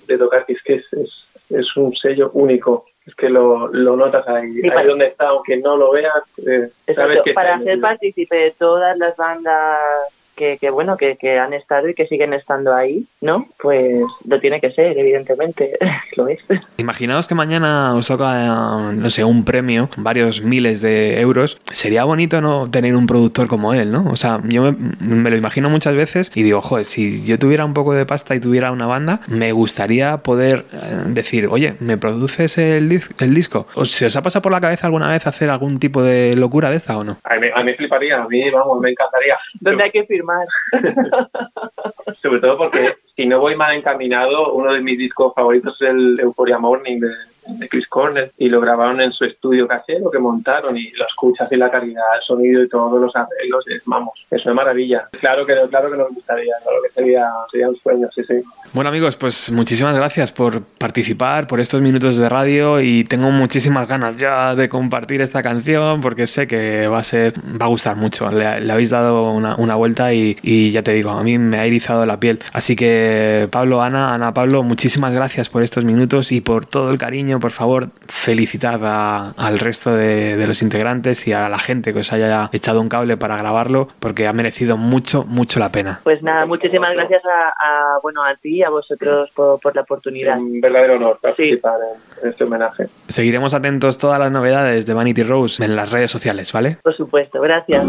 de, tocar, que es que es, es, es un sello único. Es que lo, lo notas ahí, Sí, ahí para- donde está, aunque no lo veas, eh, sabes Exacto, que para ser partícipe de todas las bandas que, que bueno que, que han estado y que siguen estando ahí, ¿no? Pues lo tiene que ser, evidentemente, lo es. Imaginaos que mañana os toca, no sé, un premio, varios miles de euros. Sería bonito no tener un productor como él, ¿no? O sea, yo me, me lo imagino muchas veces y digo, joder, si yo tuviera un poco de pasta y tuviera una banda, me gustaría poder eh, decir, oye, ¿me produces el, dis- el disco? ¿O ¿Se os ha pasado por la cabeza alguna vez hacer algún tipo de locura de esta o no? A mí, a mí fliparía, a mí, vamos, me encantaría. ¿Dónde hay que firmar? Sobre todo porque si no voy mal encaminado, uno de mis discos favoritos es el Euphoria Morning de, de Chris Cornell y lo grabaron en su estudio casero que montaron y lo escuchas y la calidad, el sonido y todos los arreglos, es, vamos, es maravilla. Claro que, claro que nos gustaría, claro que sería, sería un sueño, sí, sí. Bueno amigos, pues muchísimas gracias por participar, por estos minutos de radio y tengo muchísimas ganas ya de compartir esta canción porque sé que va a ser, va a gustar mucho. Le, le habéis dado una, una vuelta y, y ya te digo, a mí me ha erizado la piel. Así que Pablo, Ana, Ana, Pablo, muchísimas gracias por estos minutos y por todo el cariño. Por favor, felicitad a- al resto de, de los integrantes y a la gente que os haya echado un cable para grabarlo porque ha merecido mucho, mucho la pena. Pues nada, muchísimas gracias a, a, bueno a ti y a vosotros por, por la oportunidad. Un verdadero honor participar en, en este homenaje. Seguiremos atentos todas las novedades de Vanity Rose en las redes sociales, ¿vale? Por supuesto, gracias.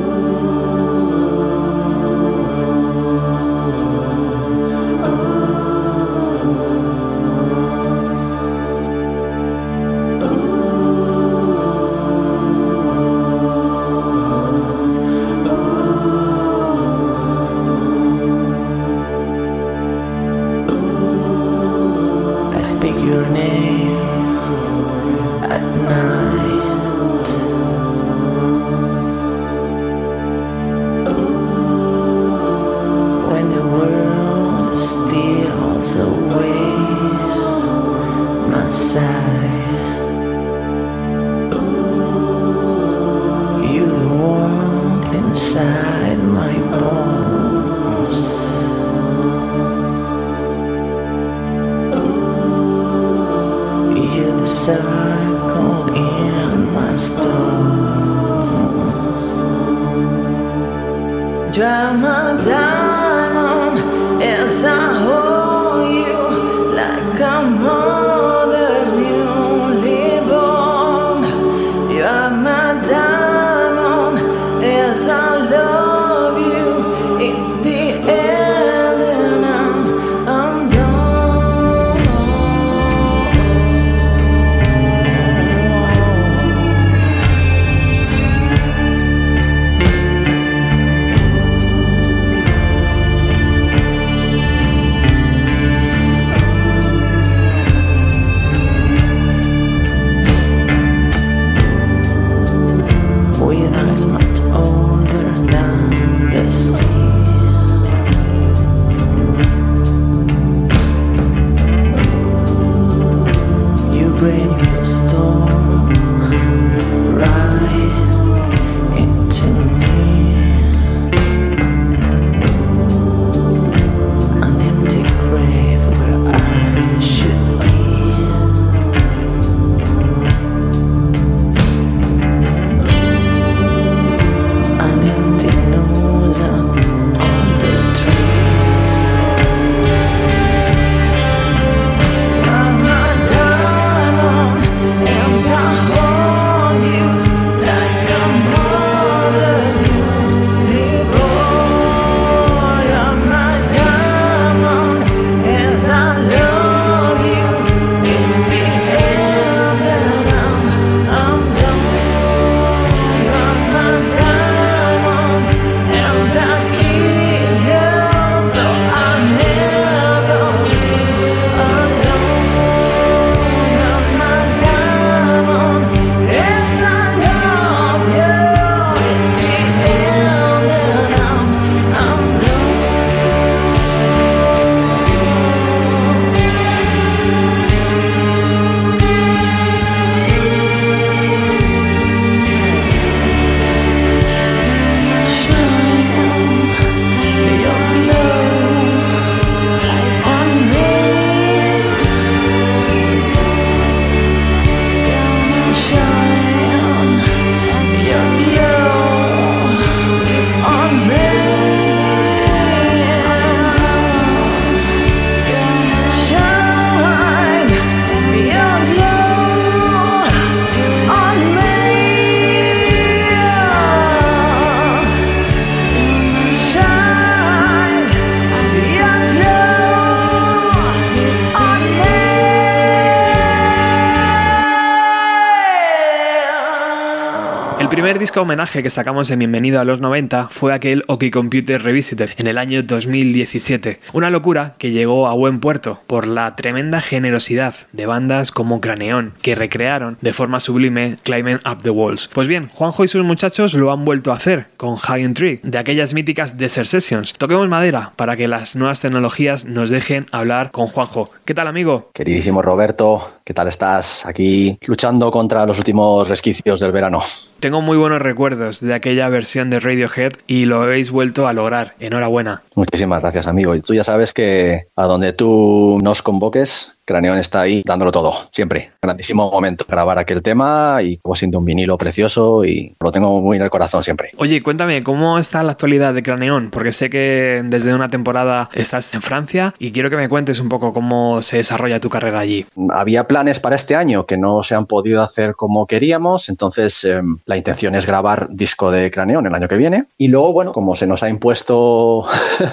Homenaje que sacamos en Bienvenido a los 90 fue aquel OK Computer Revisited en el año 2017. Una locura que llegó a buen puerto por la tremenda generosidad de bandas como Craneón, que recrearon de forma sublime Climbing Up the Walls. Pues bien, Juanjo y sus muchachos lo han vuelto a hacer con High and Tree, de aquellas míticas Desert Sessions. Toquemos madera para que las nuevas tecnologías nos dejen hablar con Juanjo. ¿Qué tal, amigo? Queridísimo Roberto, ¿qué tal estás? Aquí luchando contra los últimos resquicios del verano. Tengo muy buenos recuerdos de aquella versión de Radiohead y lo habéis vuelto a lograr. Enhorabuena. Muchísimas gracias, amigo. Y tú ya sabes que a donde tú nos convoques, Craneón está ahí dándolo todo, siempre. Grandísimo momento grabar aquel tema y como siendo un vinilo precioso y lo tengo muy en el corazón siempre. Oye, cuéntame, ¿cómo está la actualidad de Craneón? Porque sé que desde una temporada estás en Francia y quiero que me cuentes un poco cómo se desarrolla tu carrera allí. Había planes para este año que no se han podido hacer como queríamos, entonces eh, la intención es grabar disco de Craneón el año que viene. Y luego, bueno, como se nos ha impuesto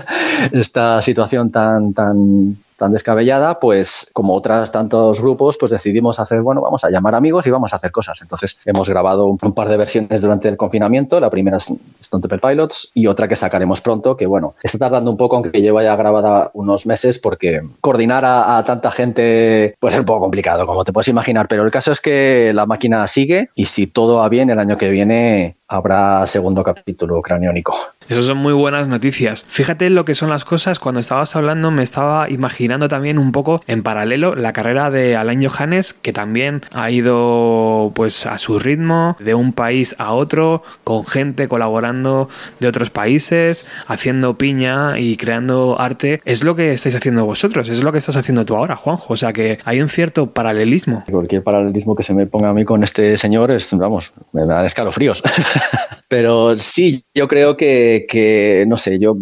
esta situación tan, tan tan descabellada, pues como otras tantos grupos, pues decidimos hacer, bueno, vamos a llamar amigos y vamos a hacer cosas. Entonces hemos grabado un, par de versiones durante el confinamiento, la primera es Stone Temple Pilots y otra que sacaremos pronto, que bueno, está tardando un poco, aunque lleva ya grabada unos meses, porque coordinar a, a tanta gente pues es un poco complicado, como te puedes imaginar, pero el caso es que la máquina sigue y si todo va bien, el año que viene habrá segundo capítulo craniónico. Eso son muy buenas noticias. Fíjate lo que son las cosas. Cuando estabas hablando, me estaba imaginando también un poco en paralelo la carrera de Alain Johannes, que también ha ido pues a su ritmo, de un país a otro, con gente colaborando de otros países, haciendo piña y creando arte. Es lo que estáis haciendo vosotros, es lo que estás haciendo tú ahora, Juanjo. O sea que hay un cierto paralelismo. Cualquier paralelismo que se me ponga a mí con este señor es, vamos, me dan escalofríos. Pero sí, yo creo que, que, no sé, yo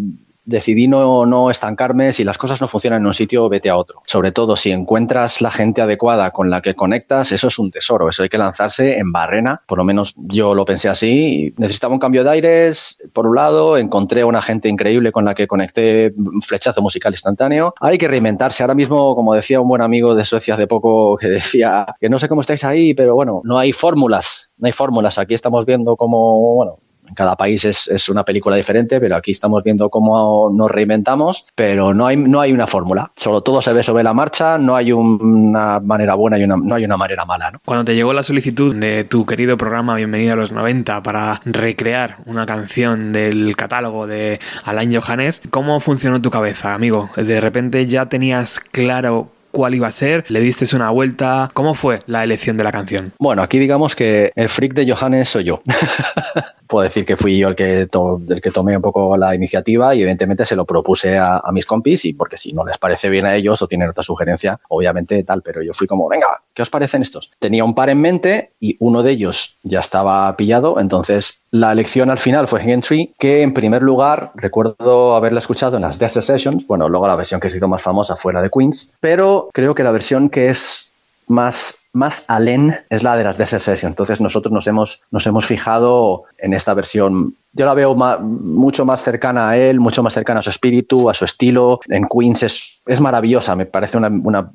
decidí no, no estancarme. Si las cosas no funcionan en un sitio, vete a otro. Sobre todo, si encuentras la gente adecuada con la que conectas, eso es un tesoro. Eso hay que lanzarse en barrena. Por lo menos yo lo pensé así. Necesitaba un cambio de aires, por un lado. Encontré a una gente increíble con la que conecté un flechazo musical instantáneo. Hay que reinventarse. Ahora mismo, como decía un buen amigo de Suecia hace poco, que decía que no sé cómo estáis ahí, pero bueno, no hay fórmulas. No hay fórmulas. Aquí estamos viendo cómo, bueno, en cada país es, es, una película diferente, pero aquí estamos viendo cómo nos reinventamos, pero no hay, no hay una fórmula. Solo todo se ve sobre la marcha, no hay un, una manera buena y una, no hay una manera mala. ¿no? Cuando te llegó la solicitud de tu querido programa Bienvenido a los 90 para recrear una canción del catálogo de Alain Johannes, ¿cómo funcionó tu cabeza, amigo? De repente ya tenías claro cuál iba a ser, le diste una vuelta, ¿cómo fue la elección de la canción? Bueno, aquí digamos que el freak de Johannes soy yo. Puedo decir que fui yo el que, que tomé un poco la iniciativa y evidentemente se lo propuse a, a, mis compis y porque si no les parece bien a ellos o tienen otra sugerencia, obviamente tal, pero yo fui como, venga, ¿qué os parecen estos? Tenía un par en mente y uno de ellos ya estaba pillado, entonces la elección al final fue Entry, que en primer lugar recuerdo haberla escuchado en las Desert Sessions, bueno, luego la versión que se hizo más famosa fue la de Queens, pero creo que la versión que es más, más Allen es la de las Desert Sessions. Entonces nosotros nos hemos, nos hemos fijado en esta versión. Yo la veo mucho más cercana a él, mucho más cercana a su espíritu, a su estilo. En Queens es, es maravillosa, me parece una, una,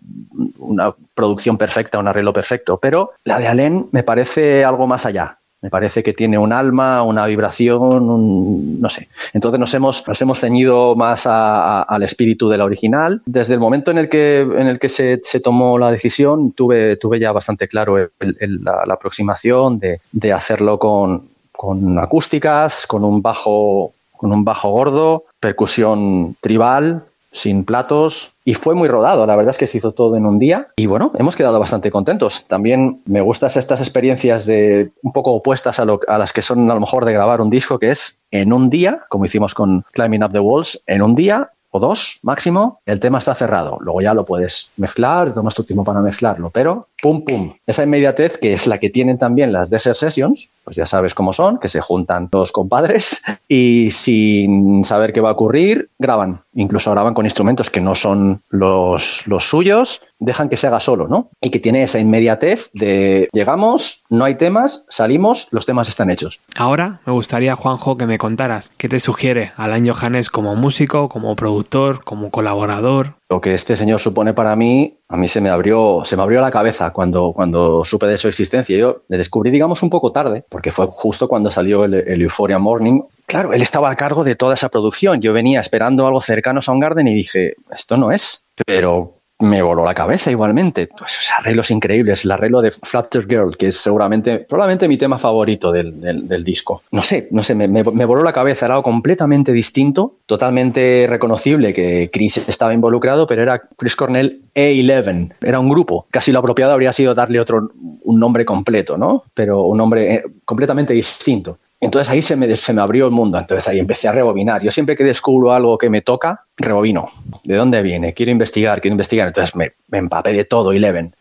una producción perfecta, un arreglo perfecto, pero la de Allen me parece algo más allá. Me parece que tiene un alma, una vibración, un, no sé. Entonces nos hemos, nos hemos ceñido más al espíritu de la original. Desde el momento en el que, en el que se, se tomó la decisión, tuve, tuve ya bastante claro la, la, aproximación de, de hacerlo con, con acústicas, con un bajo, con un bajo gordo, percusión tribal, sin platos y fue muy rodado. La verdad es que se hizo todo en un día y bueno, hemos quedado bastante contentos. También me gustan estas experiencias de un poco opuestas a, lo, a, las que son a lo mejor de grabar un disco, que es en un día, como hicimos con Climbing Up the Walls, en un día o dos máximo, el tema está cerrado. Luego ya lo puedes mezclar, tomas tu tiempo para mezclarlo, pero pum, pum. Esa inmediatez que es la que tienen también las Desert Sessions, pues ya sabes cómo son, que se juntan los compadres y sin saber qué va a ocurrir, graban. Incluso graban con instrumentos que no son los, los suyos, dejan que se haga solo, ¿no? Y que tiene esa inmediatez de llegamos, no hay temas, salimos, los temas están hechos. Ahora me gustaría, Juanjo, que me contaras qué te sugiere Alain Johannes como músico, como productor, como colaborador. Lo que este señor supone para mí, a mí se me abrió, se me abrió la cabeza cuando, cuando supe de su existencia. Yo le descubrí, digamos, un poco tarde, porque fue justo cuando salió el, el Euphoria Morning. Claro, él estaba a cargo de toda esa producción. Yo venía esperando algo cercano a Soundgarden y dije, esto no es. Pero me voló la cabeza igualmente. Pues arreglos increíbles, el arreglo de Flutter Girl, que es seguramente, probablemente mi tema favorito del, del, disco. No sé, no sé, me, me, me, voló la cabeza, era algo completamente distinto, totalmente reconocible que Chris estaba involucrado, pero era Chris Cornell A11, era un grupo. Casi lo apropiado habría sido darle otro, un nombre completo, ¿no? Pero un nombre eh, completamente distinto. Entonces ahí se me, se me abrió el mundo, entonces ahí empecé a rebobinar. Yo siempre que descubro algo que me toca, rebobino. ¿De dónde viene? Quiero investigar, quiero investigar. Entonces me, me empapé de todo, Eleven.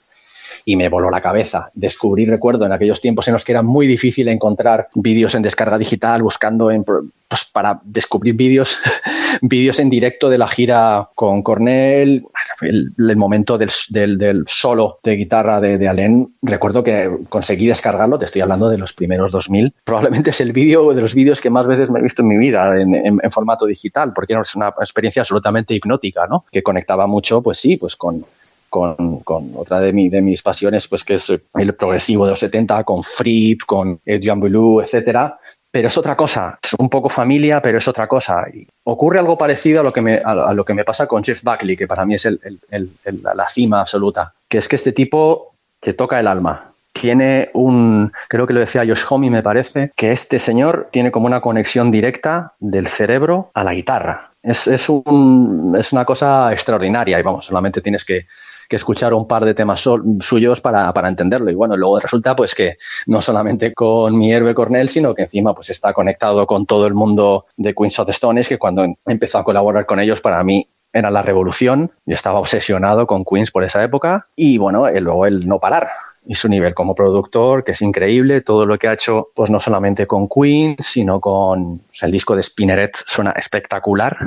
Y me voló la cabeza. Descubrí, recuerdo, en aquellos tiempos en los que era muy difícil encontrar vídeos en descarga digital, buscando en, pues, para descubrir vídeos, vídeos en directo de la gira con Cornell, el, momento del, del, solo de guitarra de, de Allen. Recuerdo que conseguí descargarlo, te estoy hablando de los primeros 2000. Probablemente es el vídeo de los vídeos que más veces me he visto en mi vida en formato digital, porque es una experiencia absolutamente hipnótica, ¿no? Que conectaba mucho, pues sí, pues con, con, con, otra de, mi, de mis pasiones, pues que es el progresivo de los 70, con Fripp, con Jean Blue, etcétera. Pero es otra cosa, es un poco familia, pero es otra cosa. Y ocurre algo parecido a lo que me, a lo que me pasa con Jeff Buckley, que para mí es el, el, el, la cima absoluta, que es que este tipo te toca el alma, tiene un, creo que lo decía Josh Homme, me parece, que este señor tiene como una conexión directa del cerebro a la guitarra. Es, es, un, es una cosa extraordinaria y vamos, solamente tienes que, que escuchar un par de temas sol, suyos para, para, entenderlo. Y bueno, luego resulta pues que no solamente con mi héroe Cornell, sino que encima pues está conectado con todo el mundo de Queens of the Stones, que cuando empezó a colaborar con ellos para mí era la revolución. Yo estaba obsesionado con Queens por esa época y bueno, luego el no parar y su nivel como productor, que es increíble, todo lo que ha hecho, pues no solamente con Queen, sino con pues, el disco de Spinneret suena espectacular.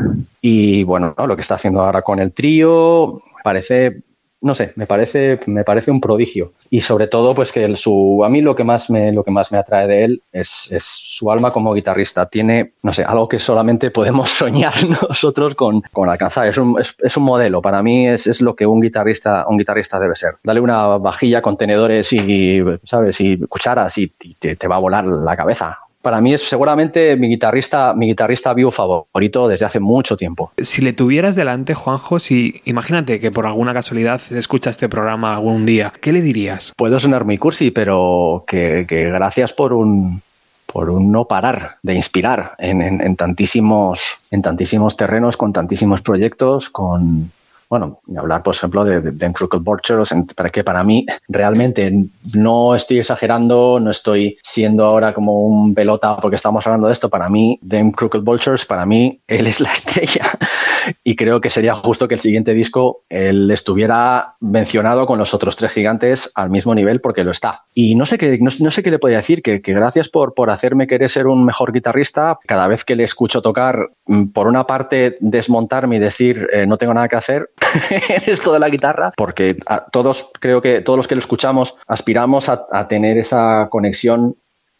Y bueno, ¿no? lo que está haciendo ahora con el trío, parece no sé, me parece, me parece un prodigio. Y sobre todo, pues que el, su, a mí lo que más me, lo que más me atrae de él es, es, su alma como guitarrista. Tiene, no sé, algo que solamente podemos soñar nosotros con, con alcanzar. Es un, es, un modelo. Para mí es, es, lo que un guitarrista, un guitarrista debe ser. Dale una vajilla con tenedores y, ¿sabes? Y cucharas y, y te, te va a volar la cabeza para mí es seguramente mi guitarrista, mi guitarrista vivo favorito desde hace mucho tiempo. Si le tuvieras delante, Juanjo, si imagínate que por alguna casualidad escucha este programa algún día, ¿qué le dirías? Puedo sonar muy cursi, pero que, que gracias por un por un no parar de inspirar en, en, en, tantísimos en tantísimos terrenos, con tantísimos proyectos, con bueno, hablar, por ejemplo, de, de, de Crooked Vultures, para que para mí realmente no estoy exagerando, no estoy siendo ahora como un pelota porque estamos hablando de esto. Para mí, Them Crooked Vultures, para mí, él es la estrella. Y creo que sería justo que el siguiente disco él estuviera mencionado con los otros tres gigantes al mismo nivel porque lo está. Y no sé qué, no, no sé qué le podía decir, que, que gracias por, por hacerme querer ser un mejor guitarrista. Cada vez que le escucho tocar, por una parte, desmontarme y decir, eh, no tengo nada que hacer, en esto de la guitarra, porque a todos, creo que todos los que lo escuchamos aspiramos a, tener esa conexión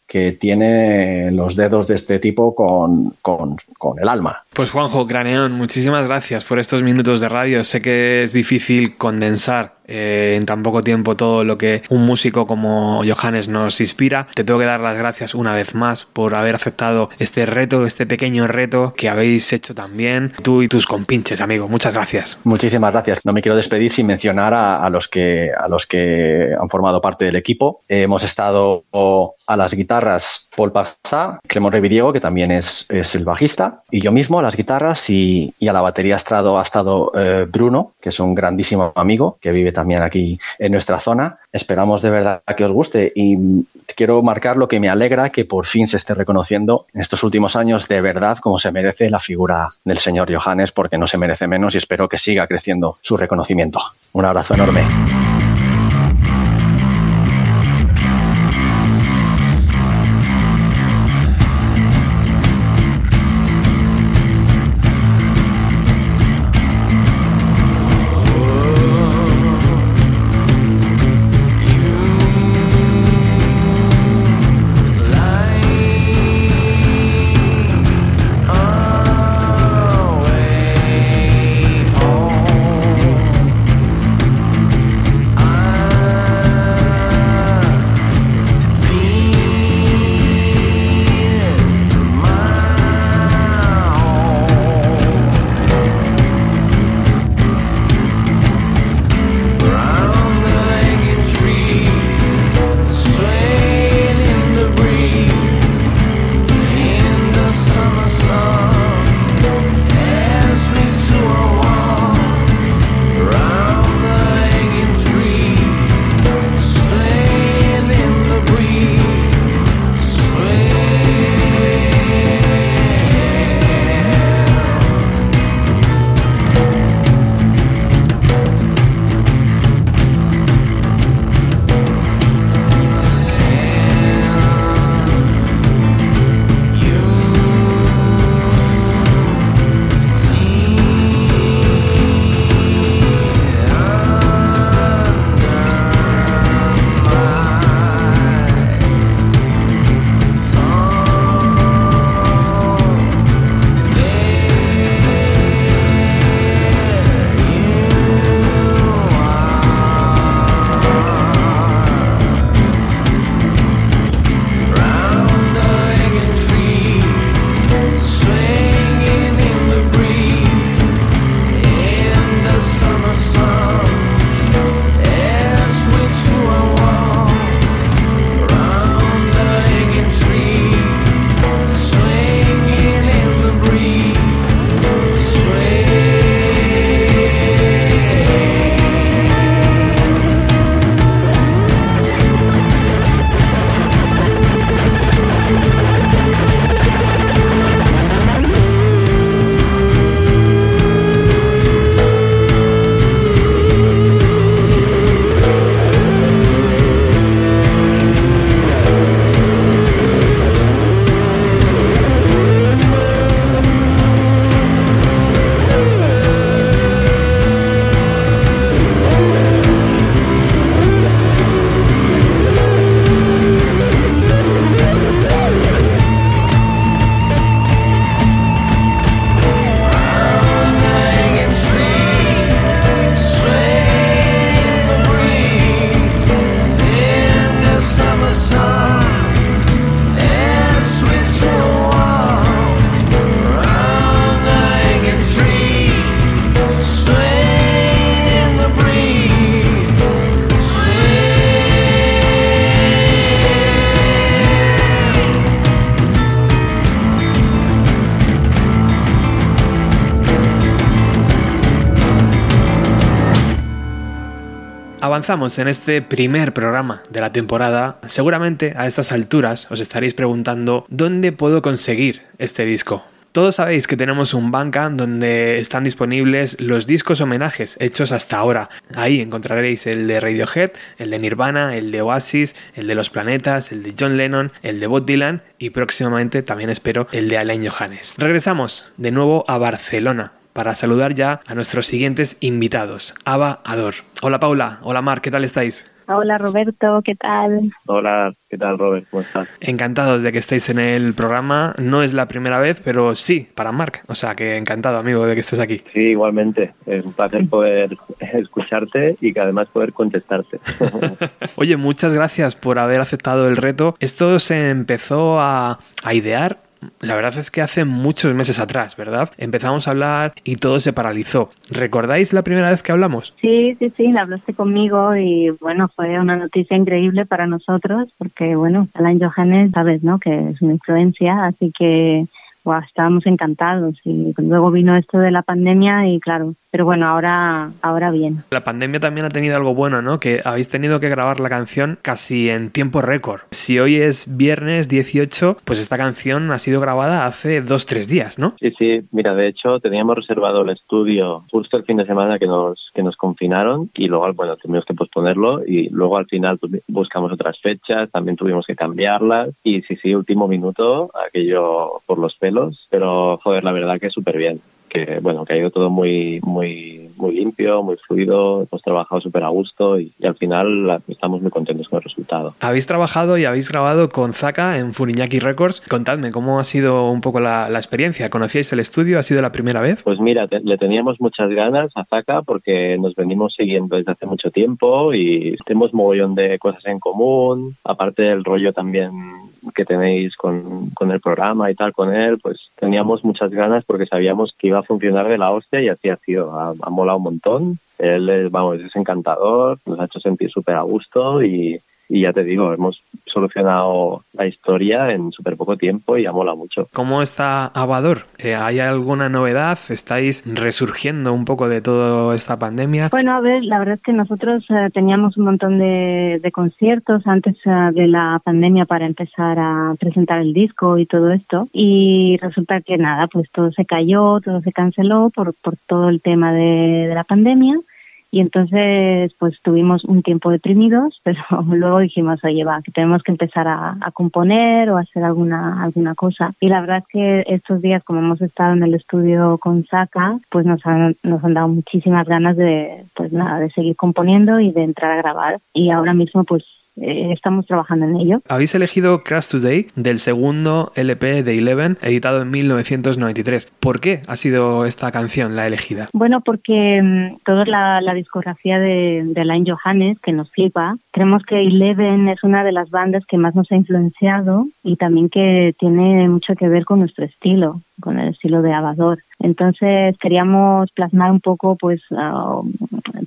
que tiene los dedos de este tipo con, con, con, el alma. Pues Juanjo Craneón, muchísimas gracias por estos minutos de radio. Sé que es difícil condensar eh, en tan poco tiempo todo lo que un músico como Johannes nos inspira. Te tengo que dar las gracias una vez más por haber aceptado este reto, este pequeño reto que habéis hecho también tú y tus compinches, amigo. Muchas gracias. Muchísimas gracias. No me quiero despedir sin mencionar a, los que a los que han formado parte del equipo. Hemos estado a las guitarras Paul Passa, Clemón Revidiego, que también es, es, el bajista, y yo mismo a las guitarras y, a la batería ha estado, ha estado eh, Bruno, que es un grandísimo amigo que vive también aquí en nuestra zona. Esperamos de verdad que os guste y quiero marcar lo que me alegra que por fin se esté reconociendo en estos últimos años de verdad como se merece la figura del señor Johannes porque no se merece menos y espero que siga creciendo su reconocimiento. Un abrazo enorme. Avanzamos en este primer programa de la temporada. Seguramente a estas alturas os estaréis preguntando dónde puedo conseguir este disco. Todos sabéis que tenemos un Bandcamp donde están disponibles los discos homenajes hechos hasta ahora. Ahí encontraréis el de Radiohead, el de Nirvana, el de Oasis, el de Los Planetas, el de John Lennon, el de Bob Dylan y próximamente también espero el de Alain Johannes. Regresamos de nuevo a Barcelona para saludar ya a nuestros siguientes invitados. Ava Ador. Hola Paula, hola Mar, ¿qué tal estáis? Hola Roberto, ¿qué tal? Hola, ¿qué tal Robert? ¿Cómo estás? Encantados de que estéis en el programa. No es la primera vez, pero sí, para Marc. O sea que encantado, amigo, de que estés aquí. Sí, igualmente. Es un placer poder escucharte y que además poder contestarte. Oye, muchas gracias por haber aceptado el reto. Esto se empezó a, a idear la verdad es que hace muchos meses atrás, ¿verdad? Empezamos a hablar y todo se paralizó. ¿Recordáis la primera vez que hablamos? Sí, sí, sí, la hablaste conmigo y bueno, fue una noticia increíble para nosotros porque bueno, Alan Johannes, sabes, ¿no? Que es una influencia, así que wow, estábamos encantados y luego vino esto de la pandemia y claro, pero bueno, ahora, ahora bien. La pandemia también ha tenido algo bueno, ¿no? Que habéis tenido que grabar la canción casi en tiempo récord. Si hoy es viernes 18, pues esta canción ha sido grabada hace dos, tres días, ¿no? Sí, sí, mira, de hecho teníamos reservado el estudio justo el fin de semana que nos, que nos confinaron y luego, bueno, tuvimos que posponerlo y luego al final buscamos otras fechas, también tuvimos que cambiarlas y sí, sí, último minuto, aquello por los pelos, pero joder, la verdad que súper bien que bueno que ha ido todo muy muy muy limpio muy fluido hemos trabajado súper a gusto y, y, al final estamos muy contentos con el resultado. Habéis trabajado y habéis grabado con Zaka en Furiñaki Records. Contadme cómo ha sido un poco la, la, experiencia conocíais el estudio ha sido la primera vez pues mira te, le teníamos muchas ganas a Zaka porque nos venimos siguiendo desde hace mucho tiempo y tenemos mogollón de cosas en común aparte del rollo también que tenéis con, con el programa y tal con él, pues teníamos muchas ganas porque sabíamos que iba a funcionar de la hostia y así ha sido. Ha, ha molado un montón. Él, vamos, es encantador, nos ha hecho sentir súper a gusto y, y ya te digo, hemos solucionado la historia en súper poco tiempo y ha mola mucho. ¿Cómo está Abador? Eh, ¿Hay alguna novedad? ¿Estáis resurgiendo un poco de toda esta pandemia? Bueno, a ver, la verdad es que nosotros eh, teníamos un montón de, de conciertos antes eh, de la pandemia para empezar a presentar el disco y todo esto y resulta que nada, pues todo se cayó, todo se canceló por, por todo el tema de, de la pandemia y entonces pues tuvimos un tiempo deprimidos pero luego dijimos oye va que tenemos que empezar a, a, componer o a hacer alguna alguna cosa y la verdad es que estos días como hemos estado en el estudio con Saka pues nos han nos han dado muchísimas ganas de pues nada de seguir componiendo y de entrar a grabar. Y ahora mismo pues eh, estamos trabajando en ello. Habéis elegido Crash Today del segundo LP de Eleven, editado en 1993. ¿Por qué ha sido esta canción la elegida? Bueno, porque um, toda la, la, discografía de, de Alain Johannes, que nos flipa, creemos que Eleven es una de las bandas que más nos ha influenciado y también que tiene mucho que ver con nuestro estilo, con el estilo de Abador. Entonces queríamos plasmar un poco, pues, uh,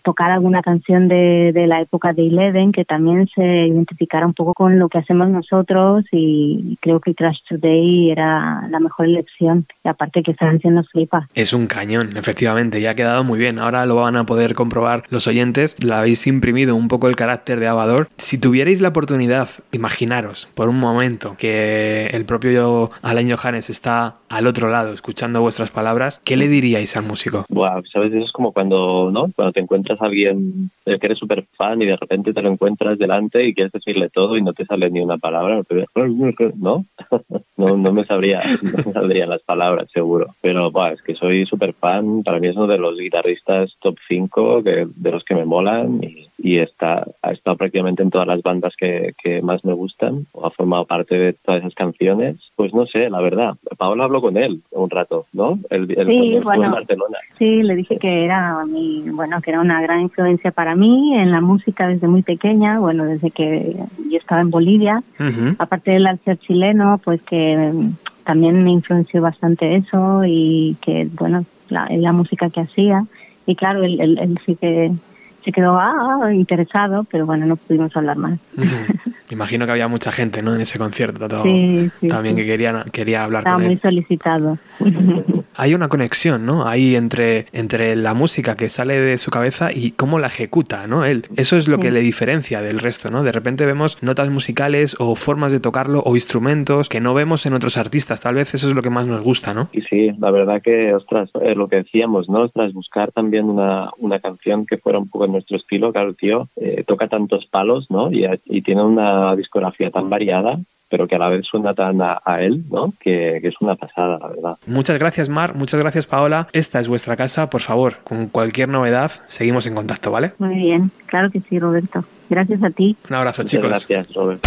tocar alguna canción de, de, la época de Eleven que también se identificara un poco con lo que hacemos nosotros y creo que Crash Today era la mejor elección. Y aparte que esta canción nos flipa. Es un cañón, efectivamente, y ha quedado muy bien. Ahora lo van a poder comprobar los oyentes. La habéis imprimido un poco el carácter de Abador. Si tuvierais la oportunidad, imaginaros por un momento que el propio Alain Johannes está al otro lado escuchando vuestras palabras, ¿qué le diríais al músico? Wow, sabes, eso es como cuando, ¿no? Cuando te encuentras a alguien que eres súper fan y de repente te lo encuentras delante y quieres decirle todo y no te sale ni una palabra, ¿no? no, no me sabría, no me saldrían las palabras, seguro. Pero, wow, es que soy súper fan, para mí es uno de los guitarristas top 5 que, de los que me molan y, y está, ha estado prácticamente en todas las bandas que, que más me gustan o ha formado parte de todas esas canciones. Pues no sé, la verdad. Paola habló con él un rato, ¿no? El, el sí, bueno, en Barcelona. Sí, le dije que era mi, bueno, que era una gran influencia para mí en la música desde muy pequeña, bueno, desde que yo estaba en Bolivia. Uh -huh. Aparte del al ser chileno, pues que también me influenció bastante eso y que, bueno, la, la música que hacía. Y claro, él, él, él sí que se quedó ah, interesado, pero bueno, no pudimos hablar más. Imagino que había mucha gente, ¿no? En ese concierto todo- Sí, sí, también sí. que quería, quería hablar Estaba con muy él. solicitado. Hay una conexión, ¿no? Ahí entre, entre la música que sale de su cabeza y cómo la ejecuta, ¿no? Él. Eso es lo que le diferencia del resto, ¿no? De repente vemos notas musicales o formas de tocarlo o instrumentos que no vemos en otros artistas. Tal vez eso es lo que más nos gusta, ¿no? Y sí, la verdad que, ostras, es lo que decíamos, ¿no? Ostras, buscar también una, una canción que fuera un poco en nuestro estilo, claro, el tío eh, toca tantos palos, ¿no? Y, y tiene una discografía tan variada, pero que a la vez suena tan a, a él, ¿no? Que, que es una pasada, la verdad. Muchas gracias, Mar. Muchas gracias, Paola. Esta es vuestra casa. Por favor, con cualquier novedad, seguimos en contacto, ¿vale? Muy bien, claro que sí, Roberto. Gracias a ti. Un abrazo, Muchas chicos. gracias, Robert.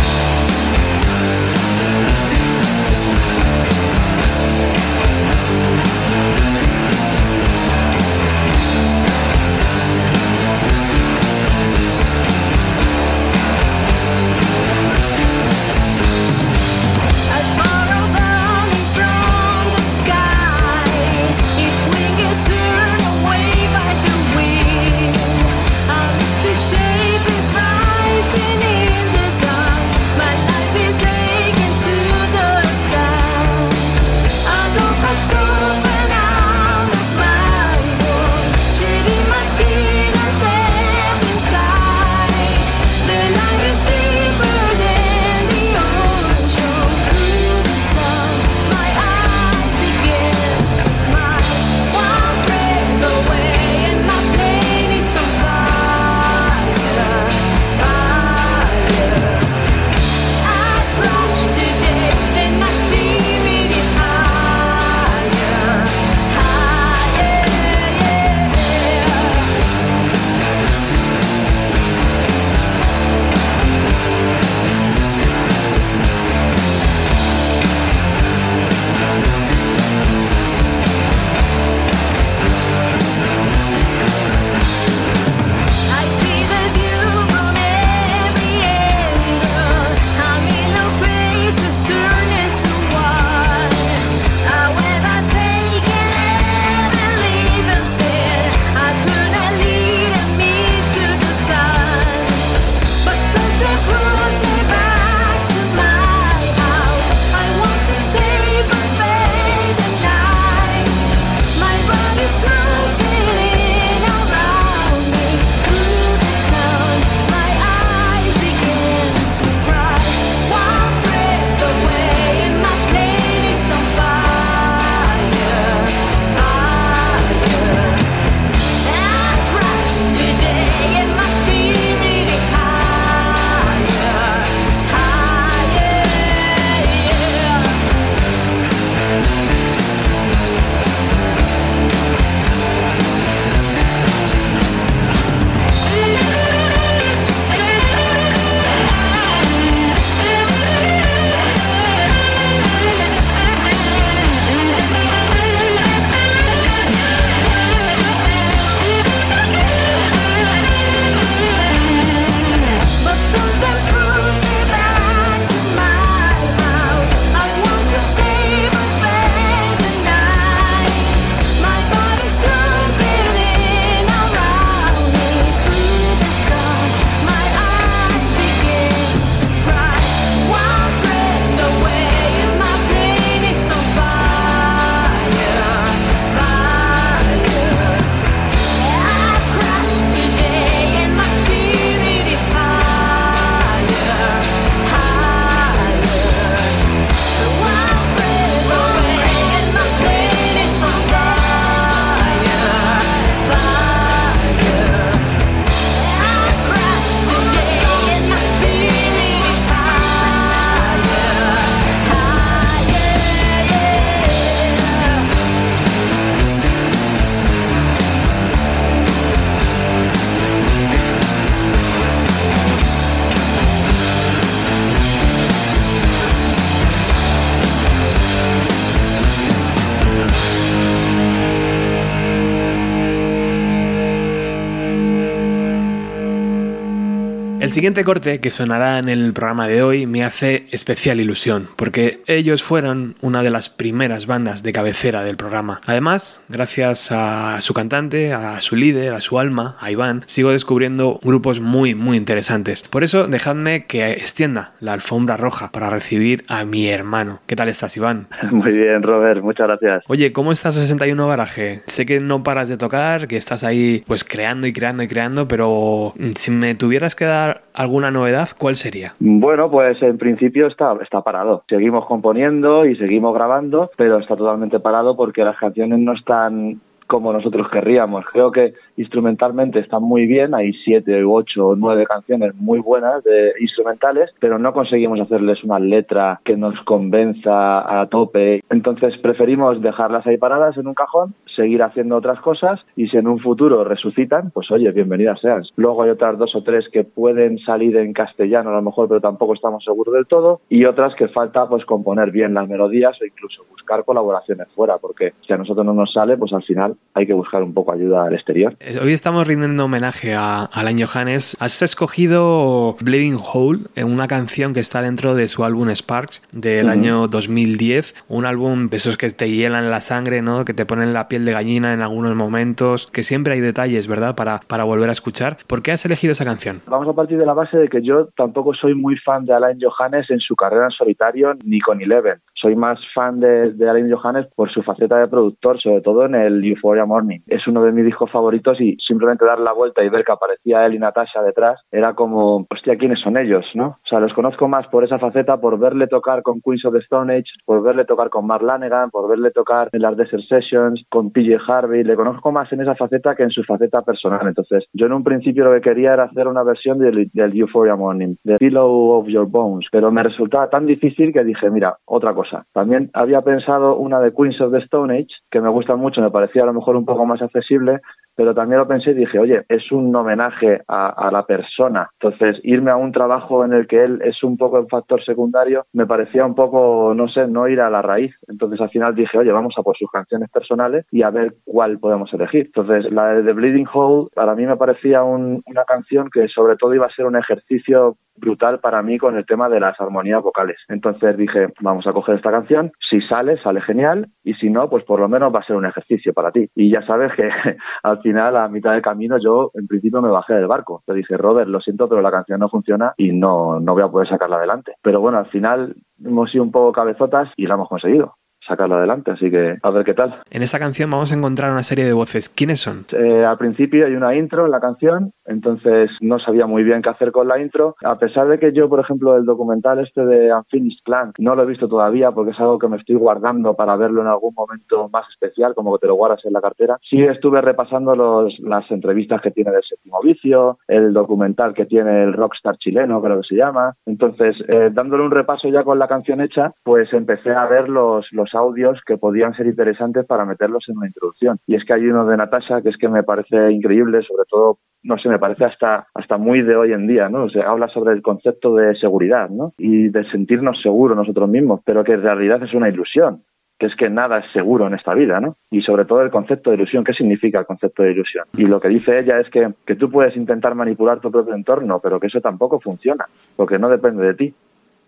Siguiente corte que sonará en el programa de hoy me hace especial ilusión, porque ellos fueron una de las primeras bandas de cabecera del programa. Además, gracias a su cantante, a su líder, a su alma, a Iván, sigo descubriendo grupos muy, muy interesantes. Por eso, dejadme que extienda la alfombra roja para recibir a mi hermano. ¿Qué tal estás, Iván? Muy bien, Robert, muchas gracias. Oye, ¿cómo estás 61 Garaje? Sé que no paras de tocar, que estás ahí pues creando y creando y creando, pero mm, si me tuvieras que dar alguna novedad, ¿cuál sería? Bueno, pues en principio está, está parado. Seguimos componiendo y seguimos grabando, pero está totalmente parado porque las canciones no están como nosotros querríamos. Creo que instrumentalmente están muy bien, hay siete, ocho o nueve canciones muy buenas de instrumentales, pero no conseguimos hacerles una letra que nos convenza a tope. Entonces preferimos dejarlas ahí paradas en un cajón, seguir haciendo otras cosas y si en un futuro resucitan, pues oye, bienvenidas sean. Luego hay otras dos o tres que pueden salir en castellano a lo mejor, pero tampoco estamos seguros del todo y otras que falta pues componer bien las melodías o incluso buscar colaboraciones fuera, porque si a nosotros no nos sale, pues al final hay que buscar un poco ayuda al exterior. Eh, Hoy estamos rindiendo homenaje a Alan Johannes. Has escogido Bleeding Hole, eh, una canción que está dentro de su álbum Sparks del año 2010. Un álbum de esos que te hielan la sangre, ¿no? Que te ponen la piel de gallina en algunos momentos. Que siempre hay detalles, ¿verdad? Para, para volver a escuchar. ¿Por qué has elegido esa canción? Vamos a partir de la base de que yo tampoco soy muy fan de Alain Johannes en su carrera en solitario ni con Eleven. Soy más fan de, de Alain Johannes por su faceta de productor, sobre todo en el Euphoria Morning. Es uno de mis discos favoritos y simplemente dar la vuelta y ver que aparecía él y Natasha detrás era como, hostia, ¿quiénes son ellos? ¿no? O sea, los conozco más por esa faceta, por verle tocar con Queens of the Stone Age, por verle tocar con Mark Lanegan, por verle tocar en las Desert Sessions, con PJ Harvey. Le conozco más en esa faceta que en su faceta personal. Entonces, yo en un principio lo que quería era hacer una versión del, del Euphoria Morning, de Pillow of Your Bones, pero me resultaba tan difícil que dije, mira, otra cosa. También había pensado una de Queens of the Stone Age, que me gusta mucho, me parecía a lo mejor un poco más accesible, pero también lo pensé y dije, oye, es un homenaje a, a la persona. Entonces, irme a un trabajo en el que él es un poco el factor secundario, me parecía un poco, no sé, no ir a la raíz. Entonces, al final dije, oye, vamos a por sus canciones personales y a ver cuál podemos elegir. Entonces, la de The Bleeding Hole, para mí me parecía un- una canción que sobre todo iba a ser un ejercicio brutal para mí con el tema de las armonías vocales. Entonces dije, vamos a coger esta canción, si sale, sale genial, y si no, pues por lo menos va a ser un ejercicio para ti. Y ya sabes que al final, a mitad del camino, yo en principio me bajé del barco. Te dije, Robert, lo siento, pero la canción no funciona y no, no voy a poder sacarla adelante. Pero bueno, al final hemos sido un poco cabezotas y la hemos conseguido sacarla adelante, así que a ver qué tal. En esta canción vamos a encontrar una serie de voces. ¿Quiénes son? Eh, al principio hay una intro en la canción, entonces no sabía muy bien qué hacer con la intro. A pesar de que yo, por ejemplo, el documental este de Unfinished Plan no lo he visto todavía porque es algo que me estoy guardando para verlo en algún momento más especial, como que te lo guardas en la cartera. Sí estuve repasando los, las entrevistas que tiene del séptimo vicio, el documental que tiene el rockstar chileno, creo que se llama. Entonces, eh, dándole un repaso ya con la canción hecha, pues empecé a ver los, los audios que podían ser interesantes para meterlos en una introducción. Y es que hay uno de Natasha que es que me parece increíble, sobre todo, no sé, me parece hasta, hasta muy de hoy en día, ¿no? O habla sobre el concepto de seguridad, ¿no? Y de sentirnos seguros nosotros mismos, pero que en realidad es una ilusión que es que nada es seguro en esta vida, ¿no? Y sobre todo el concepto de ilusión, ¿qué significa el concepto de ilusión? Y lo que dice ella es que, que tú puedes intentar manipular tu propio entorno, pero que eso tampoco funciona, porque no depende de ti.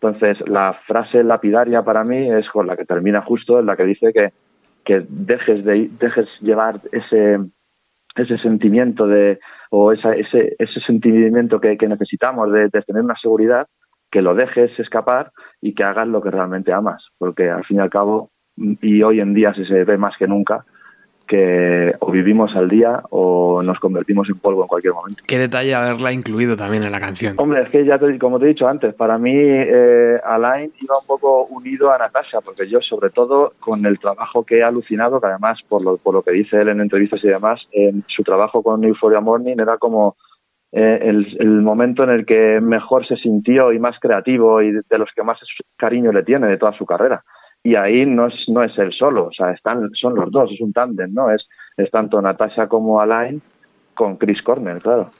Entonces, la frase lapidaria para mí es con la que termina justo, en la que dice que, que dejes de dejes llevar ese ese sentimiento de o esa, ese ese sentimiento que, que necesitamos de, tener una seguridad que lo dejes escapar y que hagas lo que realmente amas porque al fin y al cabo y hoy en día se ve más que nunca que o vivimos al día o nos convertimos en polvo en cualquier momento. Qué detalle haberla incluido también en la canción. Hombre, es que ya te, como te he dicho antes, para mí eh, Alain iba un poco unido a Natasha, porque yo sobre todo con el trabajo que he alucinado, que además por lo, por lo que dice él en entrevistas y demás, en su trabajo con Euphoria Morning era como eh, el, el momento en el que mejor se sintió y más creativo y de, de los que más cariño le tiene de toda su carrera. Y ahí no es, no es él solo, o sea, están, son los dos, es un tándem, ¿no? Es, es tanto Natasha como Alain con Chris Cornell, claro.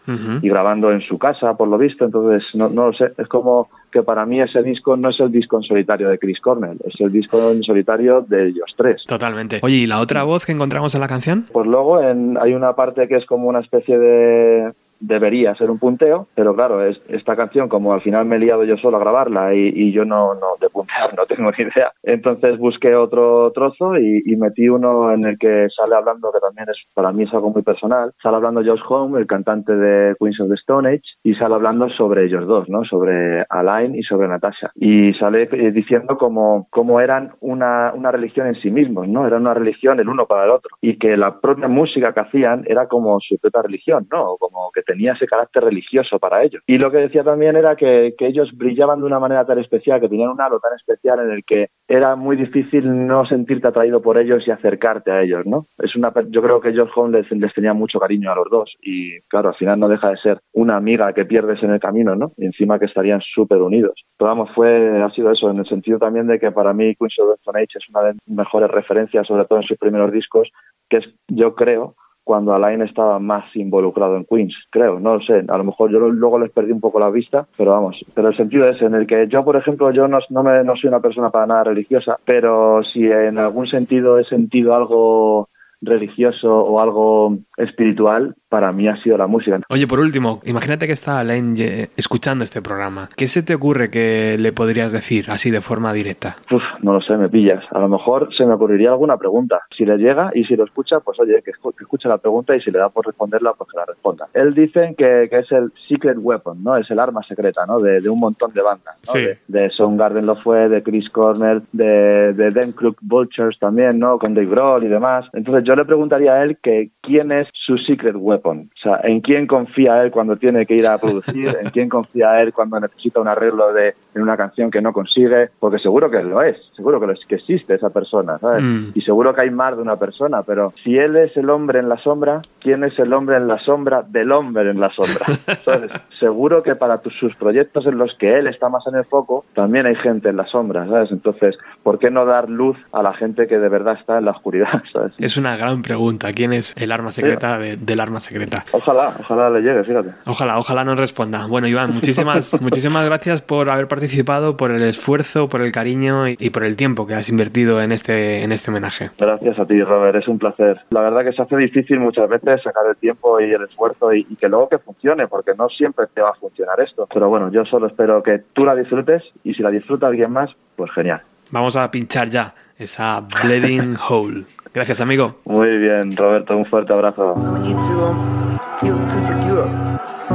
Y grabando en su casa, por lo visto, entonces, no, no lo sé, es como que para mí ese disco no es el disco en solitario de Chris Cornell, es el disco en solitario de ellos tres. Totalmente. Oye, ¿y la otra voz que encontramos en la canción? Pues luego en, hay una parte que es como una especie de debería ser un punteo, pero claro, es, esta canción, como al final me he liado yo solo a grabarla y, y yo no, no de puntear no tengo ni idea, entonces busqué otro trozo y, y metí uno en el que sale hablando, que también es para mí es algo muy personal, sale hablando Josh Home, el cantante de Queens of the Stone Age, y sale hablando sobre ellos dos, ¿no? Sobre Alain y sobre Natasha. Y sale eh, diciendo como, como eran una, una religión en sí mismos, ¿no? Eran una religión el uno para el otro. Y que la propia música que hacían era como su propia religión, ¿no? Como que tenía ese carácter religioso para ellos. Y lo que decía también era que, que ellos brillaban de una manera tan especial, que tenían un halo tan especial en el que era muy difícil no sentirte atraído por ellos y acercarte a ellos, ¿no? Es una, yo creo que George Home les, les tenía mucho cariño a los dos y claro, al final no deja de ser una amiga que pierdes en el camino, ¿no? Y encima que estarían súper unidos. Pero vamos, fue, ha sido eso, en el sentido también de que para mí Queens of the Stone Age es una de mis mejores referencias, sobre todo en sus primeros discos, que es, yo creo, cuando Alain estaba más involucrado en Queens, creo, no lo sé, a lo mejor yo luego les perdí un poco la vista, pero vamos, pero el sentido es en el que yo, por ejemplo, yo no, no, me, no soy una persona para nada religiosa, pero si en algún sentido he sentido algo religioso o algo espiritual, para mí ha sido la música. Oye, por último, imagínate que está Alain eh, escuchando este programa. ¿Qué se te ocurre que le podrías decir así de forma directa? Uf, no lo sé, me pillas. A lo mejor se me ocurriría alguna pregunta. Si le llega y si lo escucha, pues oye, que, escu- que escuche la pregunta y si le da por responderla, pues que la responda. Él dice que, que es el secret weapon, ¿no? Es el arma secreta, ¿no? De, de un montón de bandas, ¿no? Sí. De, de Soundgarden lo fue, de Chris Cornell, de, de Them Crook Vultures también, ¿no? Con Dave Grohl y demás. Entonces yo le preguntaría a él que quién es su secret weapon. O sea, en quién confía él cuando tiene que ir a producir, en quién confía él cuando necesita un arreglo de en una canción que no consigue, porque seguro que lo es, seguro que, lo es, que existe esa persona, ¿sabes? Mm. Y seguro que hay más de una persona, pero si él es el hombre en la sombra, ¿quién es el hombre en la sombra del hombre en la sombra? ¿Sabes? seguro que para tus, sus proyectos en los que él está más en el foco, también hay gente en la sombra, ¿sabes? Entonces, ¿por qué no dar luz a la gente que de verdad está en la oscuridad, ¿sabes? Es una gran pregunta. ¿Quién es el arma secreta de- del arma secreta? Ojalá, ojalá le llegue, fíjate. Ojalá, ojalá nos responda. Bueno, Iván, muchísimas, muchísimas gracias por haber participado, por el esfuerzo, por el cariño y, y por el tiempo que has invertido en este, en este homenaje. Gracias a ti, Robert, es un placer. La verdad que se hace difícil muchas veces sacar el tiempo y el esfuerzo y, y que luego que funcione, porque no siempre te va a funcionar esto. Pero bueno, yo solo espero que tú la disfrutes y si la disfruta alguien más, pues genial. Vamos a pinchar ya esa Bleeding Hole. Gracias, amigo. Muy bien, Roberto, un fuerte abrazo. need to feel secure.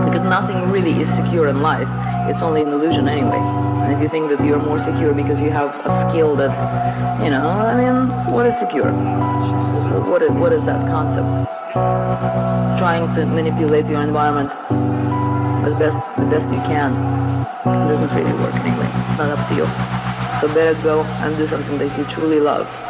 Because nothing really is secure in life. It's only an illusion anyway. And if you think that you're more secure because you have a skill that, you know, I mean, what is secure? What is, what is that concept? Trying to manipulate your environment as best, the best you can doesn't really work anyway. It's not up to you. So better go and do something that you truly love.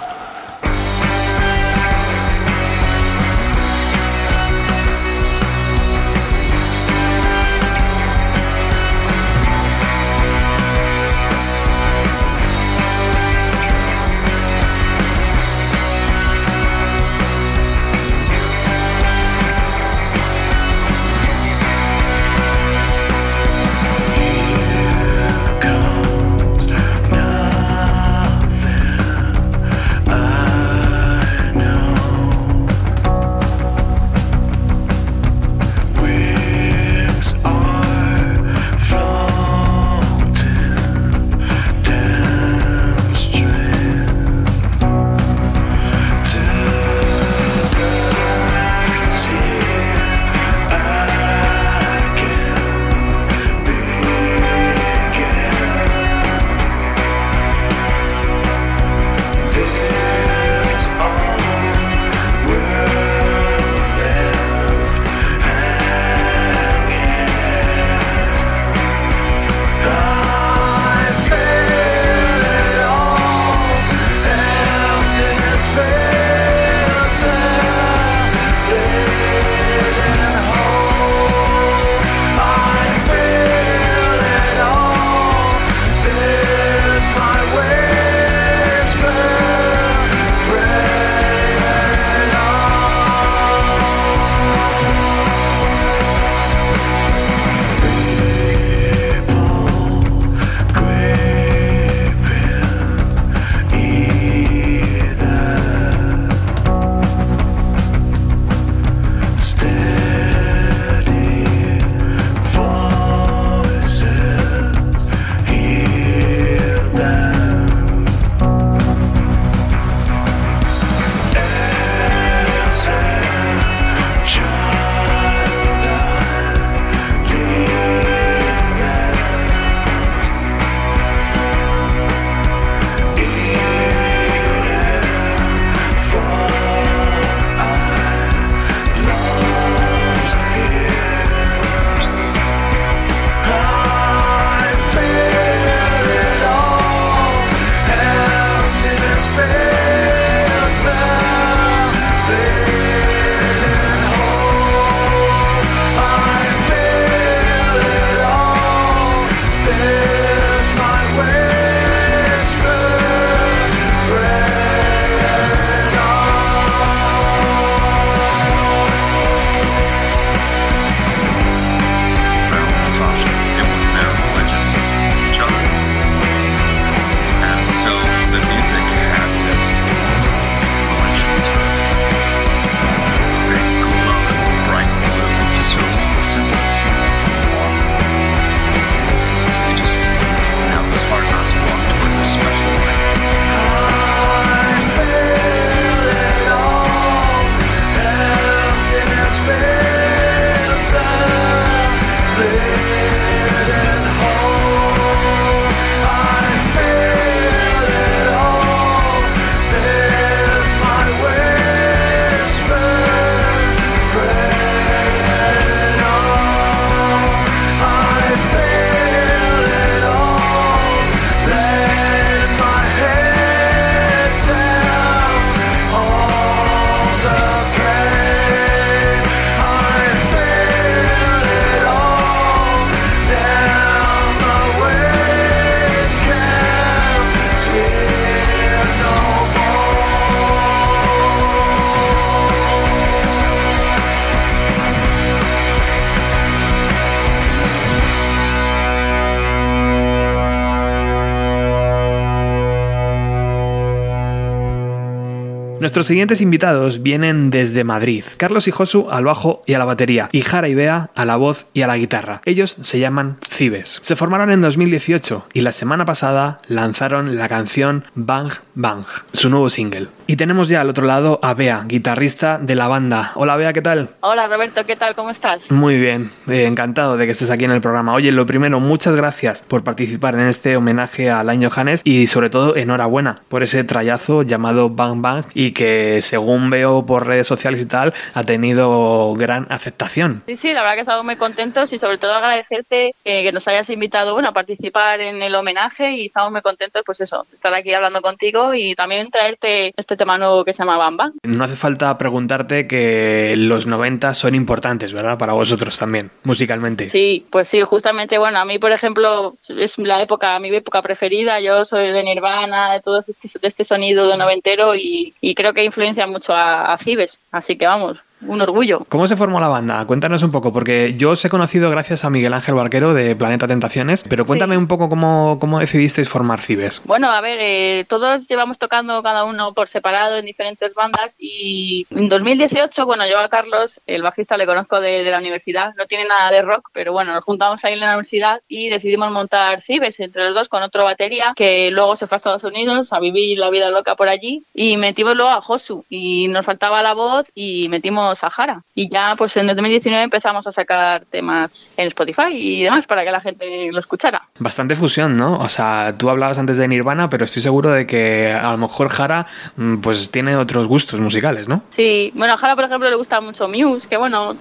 Nuestros siguientes invitados vienen desde Madrid. Carlos y Josu al bajo y a la batería, y Jara y Bea a la voz y a la guitarra. Ellos se llaman Cibes. Se formaron en 2018 y la semana pasada lanzaron la canción Bang Bang, su nuevo single. Y tenemos ya al otro lado a Bea, guitarrista de la banda. Hola Bea, ¿qué tal? Hola Roberto, ¿qué tal? ¿Cómo estás? Muy bien, eh, encantado de que estés aquí en el programa. Oye, lo primero, muchas gracias por participar en este homenaje a Alain Johannes y sobre todo enhorabuena por ese trayazo llamado Bang Bang y que según veo por redes sociales y tal ha tenido gran aceptación. Sí, sí, la verdad que estamos muy contentos y sobre todo agradecerte eh, que nos hayas invitado bueno, a participar en el homenaje y estamos muy contentos, pues eso, de estar aquí hablando contigo y también traerte este tema nuevo que se llama Bang. No hace falta preguntarte que los 90 son importantes, ¿verdad? Para vosotros también, musicalmente. Sí, pues sí, justamente, bueno, a mí, por ejemplo, es la época, mi época preferida, yo soy de Nirvana, de todo este, de este sonido de noventero y, y creo que influencia mucho a, a Cibes, así que vamos, un orgullo. ¿Cómo se formó la banda? Cuéntanos un poco, porque yo os he conocido gracias a Miguel Ángel Barquero de Planeta Tentaciones, pero cuéntame un poco cómo, cómo decidisteis formar Cibes. Bueno, a ver, eh, todos llevamos tocando cada uno por separado en diferentes bandas y en 2018, bueno, yo a Carlos, el bajista, le conozco de, de la universidad, no tiene nada de rock, pero bueno, nos juntamos ahí en la universidad y decidimos montar Cibes entre los dos con otro batería que luego se fue a Estados Unidos a vivir la vida loca por allí y metimos luego a Josu y nos faltaba la voz y metimos a Jara y ya pues en el 2019 empezamos a sacar temas en Spotify y demás para que la gente lo escuchara. Bastante fusión, ¿no? O sea, tú hablabas antes de Nirvana, pero estoy seguro de que a lo mejor Jara mm, pues tiene otros gustos musicales, ¿no? Sí, bueno, a Jara, por ejemplo, le gusta mucho Muse, que bueno,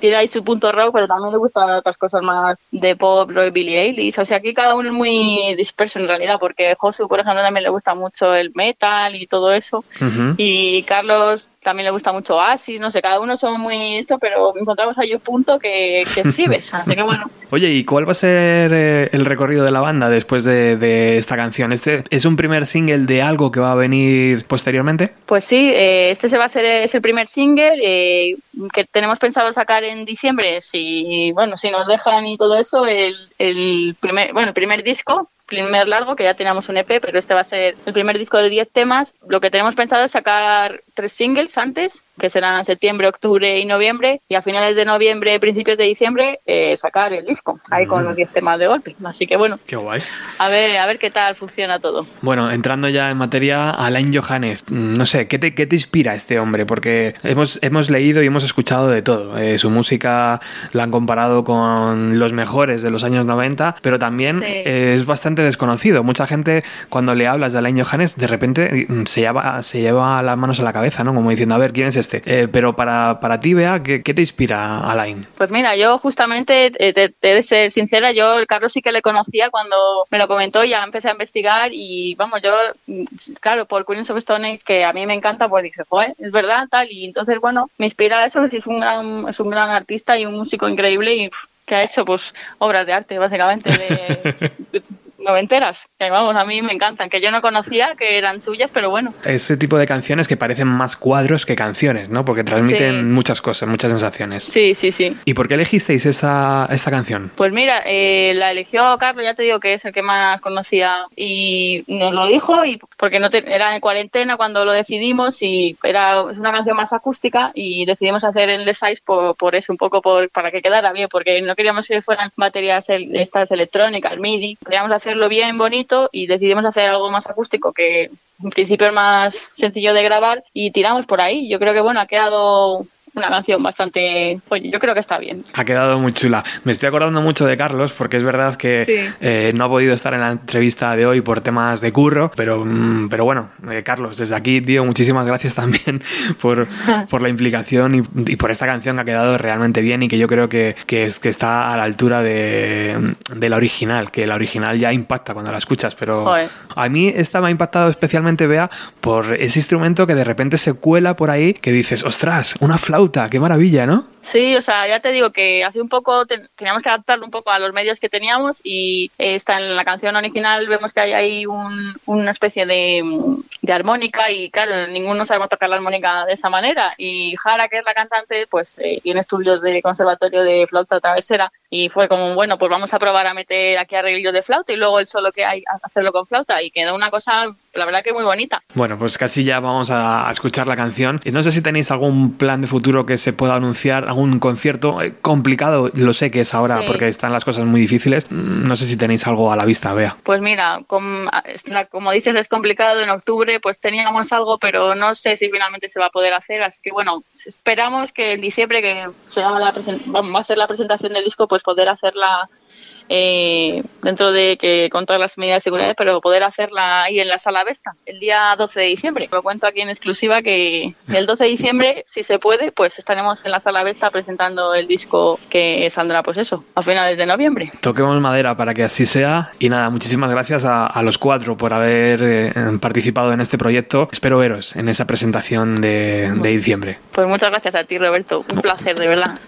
tiene ahí su punto rock, pero también le gustan otras cosas más de pop, rock, Billie Eilish. O sea, aquí cada uno es muy disperso en realidad, porque Josu, por ejemplo, también le gusta mucho el metal y todo eso. Y Carlos también le gusta mucho Oasis, no sé, cada uno son muy esto, pero encontramos ahí un punto que, que sí ves. Así que bueno, Oye, ¿y cuál va a ser eh, el recorrido de la banda después de, de esta canción? ¿Este es un primer single de algo que va a venir posteriormente? Pues sí, eh, este se va a ser es el primer single eh, que tenemos pensado sacar en diciembre. Si bueno, si nos dejan y todo eso, el, el primer bueno el primer disco, primer largo que ya teníamos un EP, pero este va a ser el primer disco de 10 temas. Lo que tenemos pensado es sacar tres singles antes, que serán septiembre, octubre y noviembre, y a finales de noviembre, principios de diciembre eh, sacar el disco ahí con los 10 temas de golpe. Así que bueno, Qué guay. a ver a ver qué tal funciona todo. Bueno, entrando ya en materia, Alain Johannes, mm, no sé, ¿qué te, qué te inspira este hombre? Porque hemos, hemos leído y hemos escuchado de todo. Eh, su música la han comparado con los mejores de los años 90, pero también Sí. eh, es bastante desconocido. Mucha gente, cuando le hablas de Alain Johannes, de repente mm, se lleva, se lleva las manos a la cabeza, ¿no? Como diciendo, a ver, ¿quién es este? Eh, pero para, para ti, Bea, ¿qué, qué te inspira Alain? Pues mira, yo justamente, eh, te, te de ser sincera, yo el Carlos sí que le conocía cuando me lo comentó, ya empecé a investigar y vamos, yo, mm, claro, por Queens of Stone Age, que a mí me encanta, pues dije, joder, es verdad, tal, y entonces, bueno, me inspira eso, que es un gran, es un gran artista y un músico increíble y que ha hecho, pues, obras de arte, básicamente, de noventeras, que vamos, a mí me encantan, que yo no conocía que eran suyas, pero bueno. Ese tipo de canciones que parecen más cuadros que canciones, ¿no? Porque transmiten Sí. muchas cosas, muchas sensaciones. Sí, sí, sí. ¿Y por qué elegisteis esa, esta canción? Pues mira, eh, la eligió Carlos, ya te digo que es el que más conocía y nos lo dijo y porque no te- era en cuarentena cuando lo decidimos y era es una canción más acústica y decidimos hacer el size por, por eso, un poco por, para que quedara bien, porque no queríamos que fueran baterías el- estas electrónicas, el MIDI, queríamos hacerlo bien bonito y decidimos hacer algo más acústico que en principio es más sencillo de grabar y tiramos por ahí. Yo creo que bueno, ha quedado una canción bastante, oye, yo creo que está bien. Ha quedado muy chula. Me estoy acordando mucho de Carlos porque es verdad que Sí. eh, no ha podido estar en la entrevista de hoy por temas de curro, pero, mm, pero bueno, eh, Carlos, desde aquí, tío, muchísimas gracias también por, por la implicación y, y por esta canción que ha quedado realmente bien y que yo creo que, que, es, que está a la altura de, de la original, que la original ya impacta cuando la escuchas, pero Joder. a mí esta me ha impactado especialmente, Bea, por ese instrumento que de repente se cuela por ahí, que dices, ostras, una flauta, qué maravilla, ¿no? Sí, o sea, ya te digo que hace un poco ten- teníamos que adaptarlo un poco a los medios que teníamos y eh, está en la canción original vemos que hay ahí un- una especie de, de armónica y claro, ninguno sabemos tocar la armónica de esa manera y Jara, que es la cantante, pues eh, tiene estudios de conservatorio de flauta travesera y fue como, bueno, pues vamos a probar a meter aquí arreglillos de flauta y luego el solo que hay, hacerlo con flauta y quedó una cosa la verdad que muy bonita. Bueno, pues casi ya vamos a, escuchar la canción. Y no sé si tenéis algún plan de futuro que se pueda anunciar, algún concierto Eh, complicado, lo sé que es ahora Sí. porque están las cosas muy difíciles. Mm, No sé si tenéis algo a la vista, vea. Pues mira, com- es la- como dices, es complicado. En octubre pues teníamos algo, pero no sé si finalmente se va a poder hacer. Así que bueno, esperamos que en diciembre, que se la va a ser la presentación del disco, pues poder hacerla eh, dentro de que contra las medidas de seguridad, pero poder hacerla ahí en la sala Vesta el día 12 de diciembre. Lo cuento aquí en exclusiva que el 12 de diciembre, si se puede, pues estaremos en la sala Vesta presentando el disco que saldrá, pues eso, a finales de noviembre. Toquemos madera para que así sea. Y nada, muchísimas gracias a, a los cuatro por haber eh, participado en este proyecto. Espero veros en esa presentación de, de diciembre. Pues muchas gracias a ti, Roberto. Un placer, de verdad.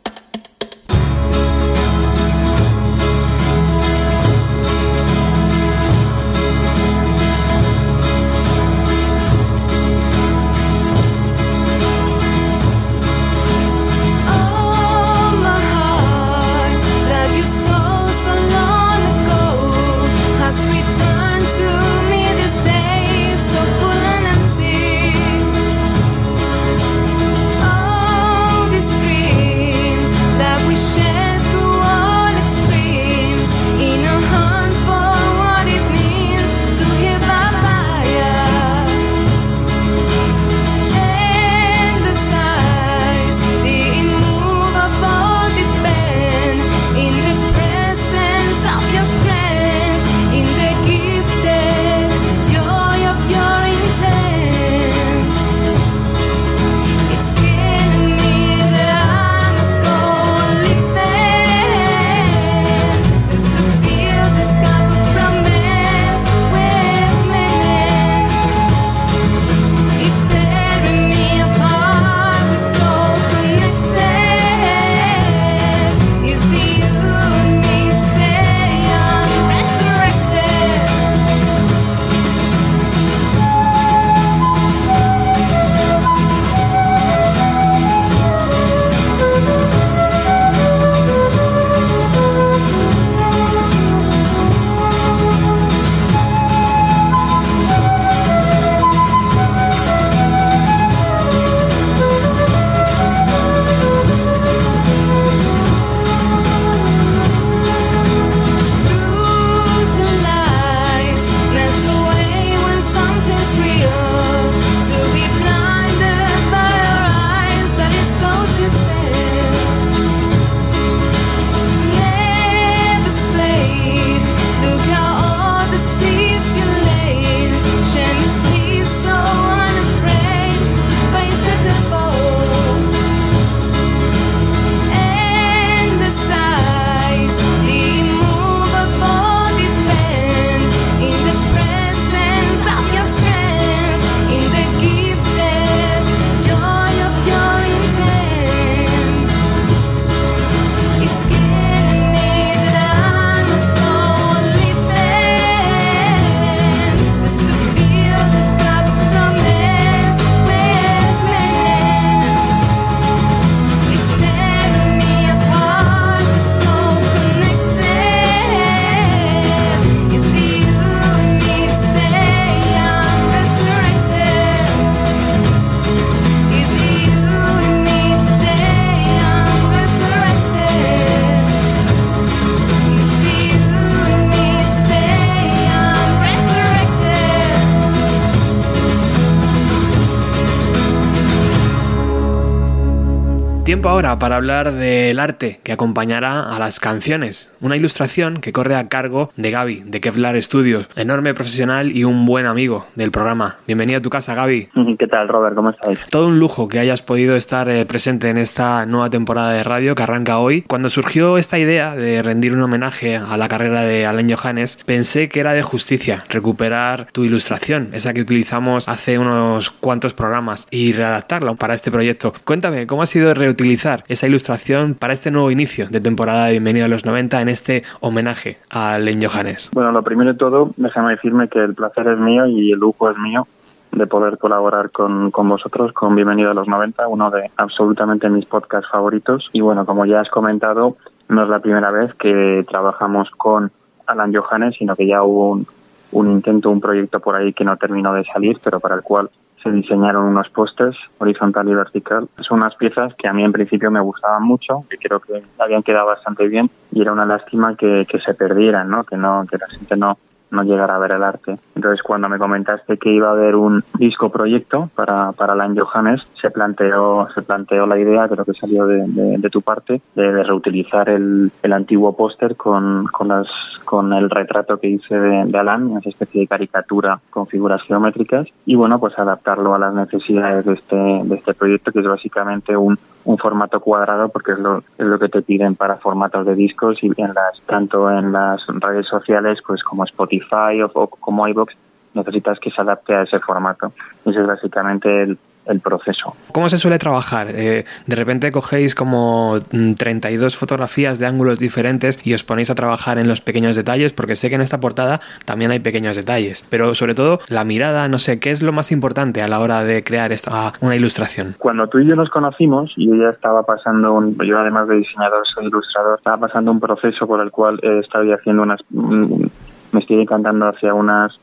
Para hablar del arte que acompañará a las canciones. Una ilustración que corre a cargo de Gaby, de Kevlar Studios, enorme profesional y un buen amigo del programa. Bienvenido a tu casa, Gaby. ¿Qué tal, Robert? ¿Cómo estáis? Todo un lujo que hayas podido estar eh, presente en esta nueva temporada de radio que arranca hoy. Cuando surgió esta idea de rendir un homenaje a la carrera de Alain Johannes, pensé que era de justicia recuperar tu ilustración, esa que utilizamos hace unos cuantos programas, y readaptarla para este proyecto. Cuéntame, ¿cómo ha sido reutilizar esa ilustración para este nuevo inicio de temporada de Bienvenido a los 90 en este homenaje a Alain Johannes? Bueno, lo primero de todo, déjame decirme que el placer es mío y el lujo es mío de poder colaborar con, con vosotros con Bienvenido a los 90, uno de absolutamente mis podcasts favoritos. Y bueno, como ya has comentado, no es la primera vez que trabajamos con Alan Johannes, sino que ya hubo un, un intento, un proyecto por ahí que no terminó de salir, pero para el cual se diseñaron unos pósters horizontal y vertical. Son unas piezas que a mí en principio me gustaban mucho, que creo que habían quedado bastante bien y era una lástima que, que se perdieran, ¿no? Que no, que la gente no, no llegara a ver el arte. Entonces, cuando me comentaste que iba a haber un disco proyecto para, para Alan Johannes, se planteó, se planteó la idea, creo que salió de, de, de tu parte, de, de reutilizar el, el antiguo póster con, con, las, con el retrato que hice de, de Alan, esa especie de caricatura con figuras geométricas, y bueno, pues adaptarlo a las necesidades de este, de este proyecto, que es básicamente un, un formato cuadrado porque es lo, es lo que te piden para formatos de discos y en las tanto en las redes sociales pues como Spotify o, o como iVoox necesitas que se adapte a ese formato. Ese es básicamente el, el proceso. ¿Cómo se suele trabajar? Eh, de repente cogéis como mm, 32 fotografías de ángulos diferentes y os ponéis a trabajar en los pequeños detalles, porque sé que en esta portada también hay pequeños detalles, pero sobre todo la mirada, no sé, ¿qué es lo más importante a la hora de crear esta, una ilustración? Cuando tú y yo nos conocimos, yo ya estaba pasando, un, yo además de diseñador soy ilustrador, estaba pasando un proceso por el cual eh, estaba haciendo unas, mm, me estoy encantando hacia unas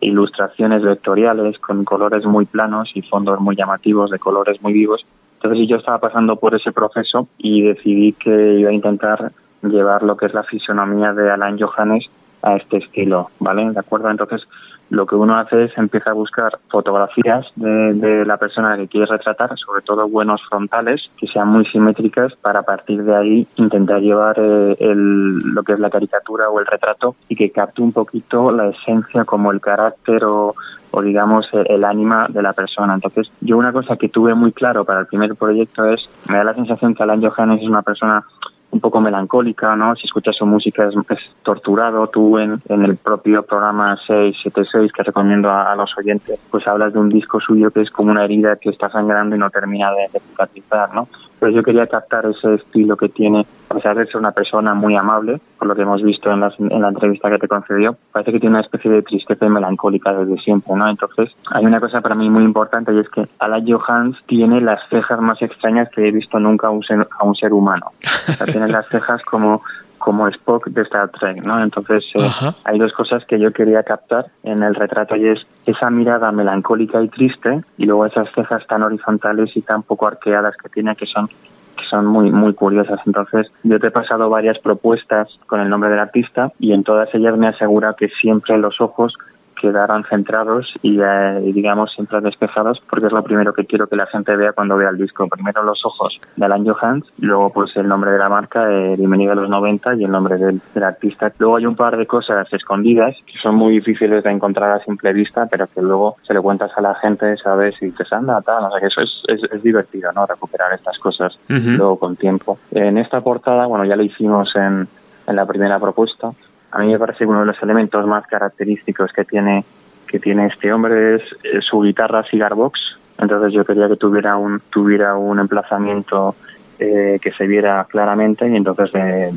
ilustraciones vectoriales con colores muy planos y fondos muy llamativos de colores muy vivos. Entonces yo estaba pasando por ese proceso y decidí que iba a intentar llevar lo que es la fisonomía de Alan Johannes a este estilo, ¿vale? ¿De acuerdo? Entonces lo que uno hace es empieza a buscar fotografías de, de la persona que quieres retratar, sobre todo buenos frontales, que sean muy simétricas, para a partir de ahí intentar llevar eh, el, lo que es la caricatura o el retrato y que capte un poquito la esencia como el carácter o, o digamos el ánima de la persona. Entonces, yo una cosa que tuve muy claro para el primer proyecto es, me da la sensación que Alan Johannes es una persona un poco melancólica, ¿no? Si escuchas su música es, es torturado. Tú en, en, el propio programa 676 que recomiendo a, los oyentes, pues hablas de un disco suyo que es como una herida que está sangrando y no termina de, de ¿no? Pero yo quería captar ese estilo que tiene, a pesar de ser una persona muy amable, por lo que hemos visto en, las, en la entrevista que te concedió, parece que tiene una especie de tristeza y melancólica desde siempre, ¿no? Entonces, hay una cosa para mí muy importante y es que Alan Johans tiene las cejas más extrañas que he visto nunca a un ser, a un ser humano. O sea, tiene las cejas como como Spock de Star Trek, ¿no? Entonces eh, hay dos cosas que yo quería captar en el retrato y es esa mirada melancólica y triste y luego esas cejas tan horizontales y tan poco arqueadas que tiene que son que son muy muy curiosas. Entonces yo te he pasado varias propuestas con el nombre del artista y en todas ellas me asegura que siempre los ojos quedaran centrados y, eh, digamos, siempre despejados, porque es lo primero que quiero que la gente vea cuando vea el disco. Primero los ojos de Alan Johans, luego pues el nombre de la marca, eh, Bienvenido a los 90, y el nombre del, del, artista. Luego hay un par de cosas escondidas que son muy difíciles de encontrar a simple vista, pero que luego se le cuentas a la gente, ¿sabes? Y dices, anda, tal, o sea que eso es, es, es divertido, ¿no? Recuperar estas cosas uh -huh. luego con tiempo. En esta portada, bueno, ya lo hicimos en, en la primera propuesta, a mí me parece que uno de los elementos más característicos que tiene que tiene este hombre es, su guitarra cigar box. Entonces yo quería que tuviera un tuviera un emplazamiento eh, que se viera claramente y entonces eh,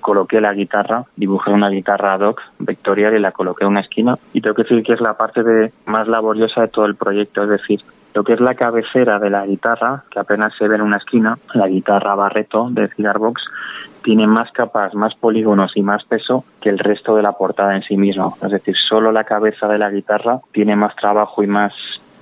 coloqué la guitarra, dibujé una guitarra ad hoc vectorial y la coloqué en una esquina. Y tengo que decir que es la parte de más laboriosa de todo el proyecto, es decir, lo que es la cabecera de la guitarra, que apenas se ve en una esquina, la guitarra Barreto de Cigarbox, tiene más capas, más polígonos y más peso que el resto de la portada en sí mismo. Es decir, solo la cabeza de la guitarra tiene más trabajo y más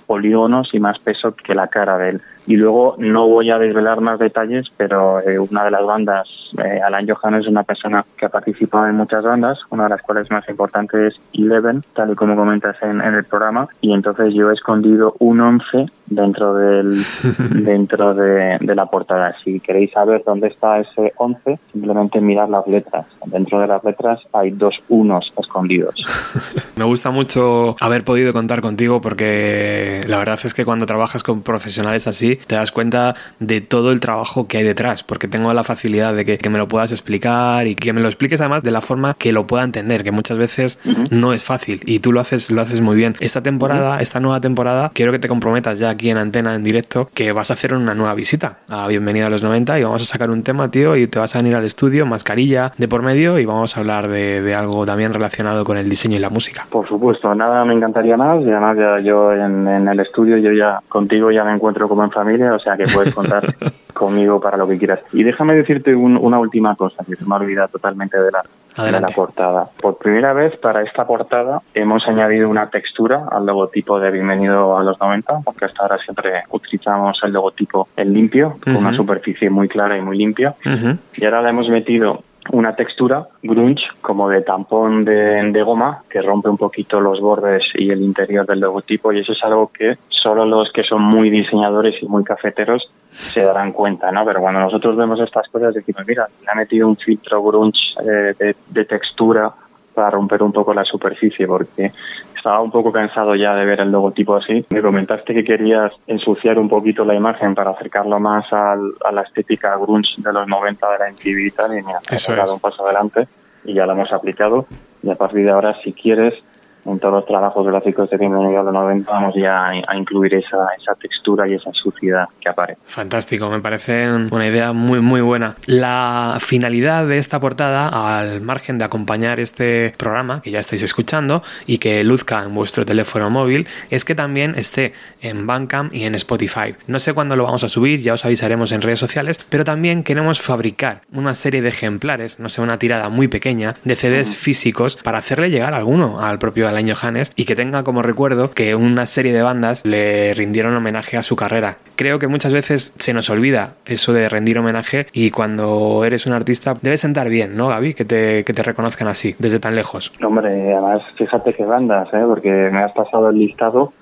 polígonos y más peso que la cara de él. Y luego no voy a desvelar más detalles, pero eh, una de las bandas, eh, Alan Johan es una persona que ha participado en muchas bandas, una de las cuales más importante es Eleven, tal y como comentas en, en el programa, y entonces yo he escondido un 11 dentro del dentro de, de, la portada. Si queréis saber dónde está ese 11, simplemente mirad las letras. Dentro de las letras hay dos unos escondidos. Me gusta mucho haber podido contar contigo porque la verdad es que cuando trabajas con profesionales así, te das cuenta de todo el trabajo que hay detrás, porque tengo la facilidad de que, que me lo puedas explicar y que me lo expliques además de la forma que lo pueda entender, que muchas veces uh -huh. no es fácil y tú lo haces, lo haces muy bien. Esta temporada, uh -huh. esta nueva temporada, quiero que te comprometas ya aquí en antena, en directo, que vas a hacer una nueva visita a Bienvenida a los 90 y vamos a sacar un tema, tío, y te vas a venir al estudio, mascarilla de por medio y vamos a hablar de, de algo también relacionado con el diseño y la música. Por supuesto, nada me encantaría más y además ya yo en, en el estudio, yo ya contigo ya me encuentro como en familia, o sea que puedes contar conmigo para lo que quieras. Y déjame decirte un, una última cosa que se me ha olvidado totalmente de la Adelante. de la portada. Por primera vez para esta portada hemos añadido una textura al logotipo de Bienvenido a los 90, porque hasta ahora siempre utilizamos el logotipo en limpio, con Ujú. una superficie muy clara y muy limpia. Ujú. Y ahora le hemos metido una textura grunge como de tampón de, goma que rompe un poquito los bordes y el interior del logotipo y eso es algo que solo los que son muy diseñadores y muy cafeteros se darán cuenta, ¿no? Pero cuando nosotros vemos estas cosas decimos, mira, le ha metido un filtro grunge eh, de, de textura para romper un poco la superficie porque estaba un poco cansado ya de ver el logotipo así. Me comentaste que querías ensuciar un poquito la imagen para acercarlo más al- a la estética grunge de los 90 de la MTV y tal, y Eso hemos dado un paso adelante y ya lo hemos aplicado. Y a partir de ahora, si quieres, en todos los trabajos gráficos de Bienvenido a los 90 vamos ya a, incluir esa, esa textura y esa suciedad que aparece. Fantástico, me parece una idea muy muy buena. La finalidad de esta portada, al margen de acompañar este programa que ya estáis escuchando y que luzca en vuestro teléfono móvil, es que también esté en Bandcamp y en Spotify. No sé cuándo lo vamos a subir, ya os avisaremos en redes sociales, pero también queremos fabricar una serie de ejemplares, no sé, una tirada muy pequeña de CDs físicos para hacerle llegar alguno al propio Alain Johannes y que tenga como recuerdo que una serie de bandas le rindieron homenaje a su carrera. Creo que muchas veces se nos olvida eso de rendir homenaje y cuando eres un artista debe sentar bien, ¿no, Gaby? Que te, que te reconozcan así, desde tan lejos. Hombre, además, fíjate qué bandas, ¿eh? porque me has pasado el listado.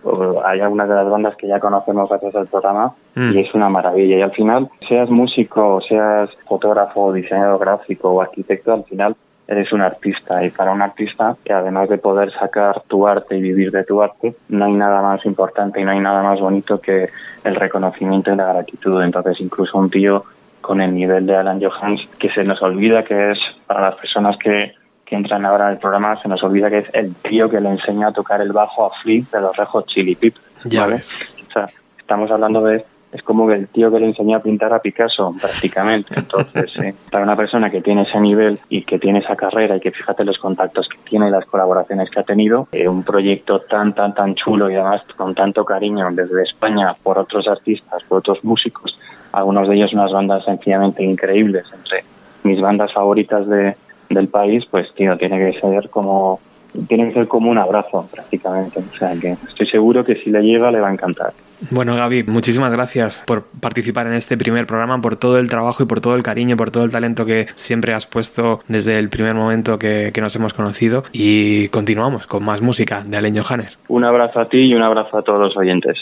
Hay algunas de las bandas que ya conocemos gracias al programa Mm. y es una maravilla. Y al final, seas músico, seas fotógrafo, diseñador gráfico o arquitecto, al final eres un artista. Y para un artista, que además de poder sacar tu arte y vivir de tu arte, no hay nada más importante y no hay nada más bonito que el reconocimiento y la gratitud. Entonces, incluso un tío con el nivel de Alan Johans, que se nos olvida que es, para las personas que, que entran ahora en el programa, se nos olvida que es el tío que le enseña a tocar el bajo a Flea de los Red Hot Chili. Ya ¿vale? ves. O sea, estamos hablando de es como que el tío que le enseñó a pintar a Picasso, prácticamente. Entonces, eh, para una persona que tiene ese nivel y que tiene esa carrera y que fíjate los contactos que tiene y las colaboraciones que ha tenido, eh, un proyecto tan, tan, tan chulo y además con tanto cariño desde España por otros artistas, por otros músicos, algunos de ellos unas bandas sencillamente increíbles, entre mis bandas favoritas de, del país, pues, tío, tiene que ser como tiene que ser como un abrazo prácticamente. O sea que estoy seguro que si le llega le va a encantar. Bueno, Gaby, muchísimas gracias por participar en este primer programa, por todo el trabajo y por todo el cariño, por todo el talento que siempre has puesto desde el primer momento que, que nos hemos conocido. Y continuamos con más música de Alain Johannes. Un abrazo a ti y un abrazo a todos los oyentes.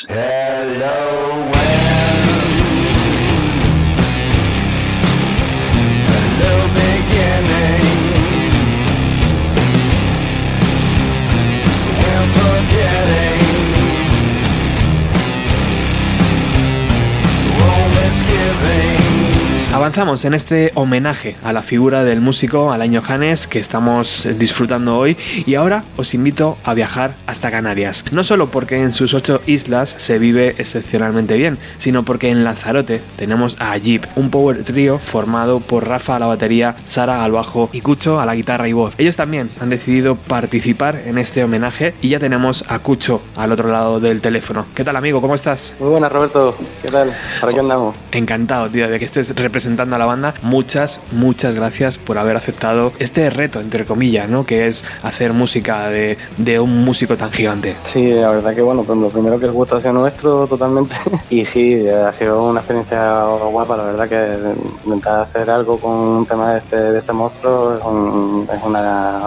Avanzamos en este homenaje a la figura del músico Alain Johannes que estamos disfrutando hoy y ahora os invito a viajar hasta Canarias. No solo porque en sus ocho islas se vive excepcionalmente bien, sino porque en Lanzarote tenemos a Jeep, un power trio formado por Rafa a la batería, Sara al bajo y Cucho a la guitarra y voz. Ellos también han decidido participar en este homenaje y ya tenemos a Cucho al otro lado del teléfono. ¿Qué tal amigo? ¿Cómo estás? Muy buenas, Roberto. ¿Qué tal? ¿Para qué andamos? Encantado, tío, de que estés representando a la banda. Muchas, muchas gracias por haber aceptado este reto, entre comillas, ¿no? Que es hacer música de, de un músico tan gigante. Sí, la verdad que bueno, pues lo primero que el gusto ha sido nuestro totalmente. Y sí, ha sido una experiencia guapa, la verdad que intentar hacer algo con un tema de este, de este monstruo es, un- es una,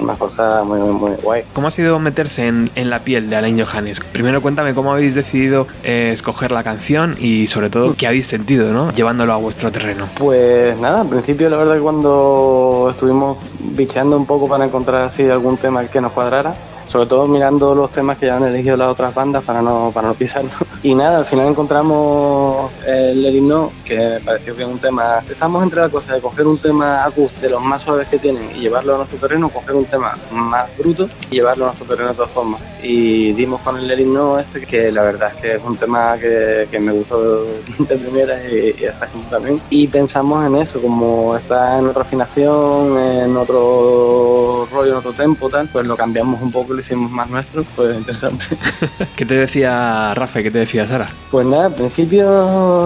una cosa muy, muy, muy guay. ¿Cómo ha sido meterse en, en la piel de Alain Johannes? Primero cuéntame cómo habéis decidido eh, escoger la canción y sobre todo qué habéis sentido, ¿no? Llevándolo a vuestro terreno. Pues nada, al principio la verdad que cuando estuvimos bicheando un poco para encontrar así algún tema que nos cuadrara, sobre todo mirando los temas que ya han elegido las otras bandas para no, para no pisarnos. Y nada, al final encontramos el Let It Know, que pareció que es un tema... Estamos entre la cosa de coger un tema acústico de los más suaves que tienen y llevarlo a nuestro terreno, coger un tema más bruto y llevarlo a nuestro terreno de todas formas. Y dimos con el Let Know este, que la verdad es que es un tema que, que me gustó de primera y, y hasta aquí también. Y pensamos en eso, como está en otra afinación, en otro rollo en otro tempo, tal, pues lo cambiamos un poco lo hicimos más nuestro, pues interesante. ¿Qué te decía Rafa y qué te decía Sara? Pues nada, al principio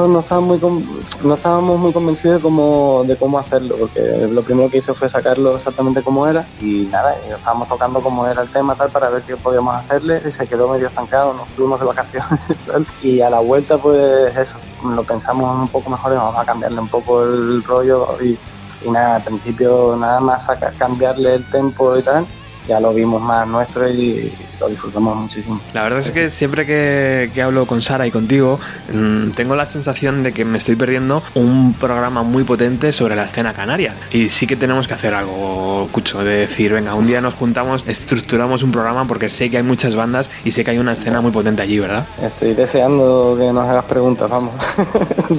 no estábamos muy, no estábamos muy convencidos de cómo, de cómo hacerlo, porque lo primero que hice fue sacarlo exactamente como era y nada, y estábamos tocando cómo era el tema tal para ver qué podíamos hacerle y se quedó medio estancado, nos fuimos de vacaciones tal, y a la vuelta pues eso, lo pensamos un poco mejor y vamos a cambiarle un poco el rollo y, y nada, al principio nada más cambiarle el tempo y tal, ya lo vimos más nuestro y lo disfrutamos muchísimo. La verdad es que siempre que, que hablo con Sara y contigo, mm, tengo la sensación de que me estoy perdiendo un programa muy potente sobre la escena canaria. Y sí que tenemos que hacer algo, Cucho, de decir, venga, un día nos juntamos, estructuramos un programa porque sé que hay muchas bandas y sé que hay una escena muy potente allí, ¿verdad? Estoy deseando que nos hagas preguntas, vamos.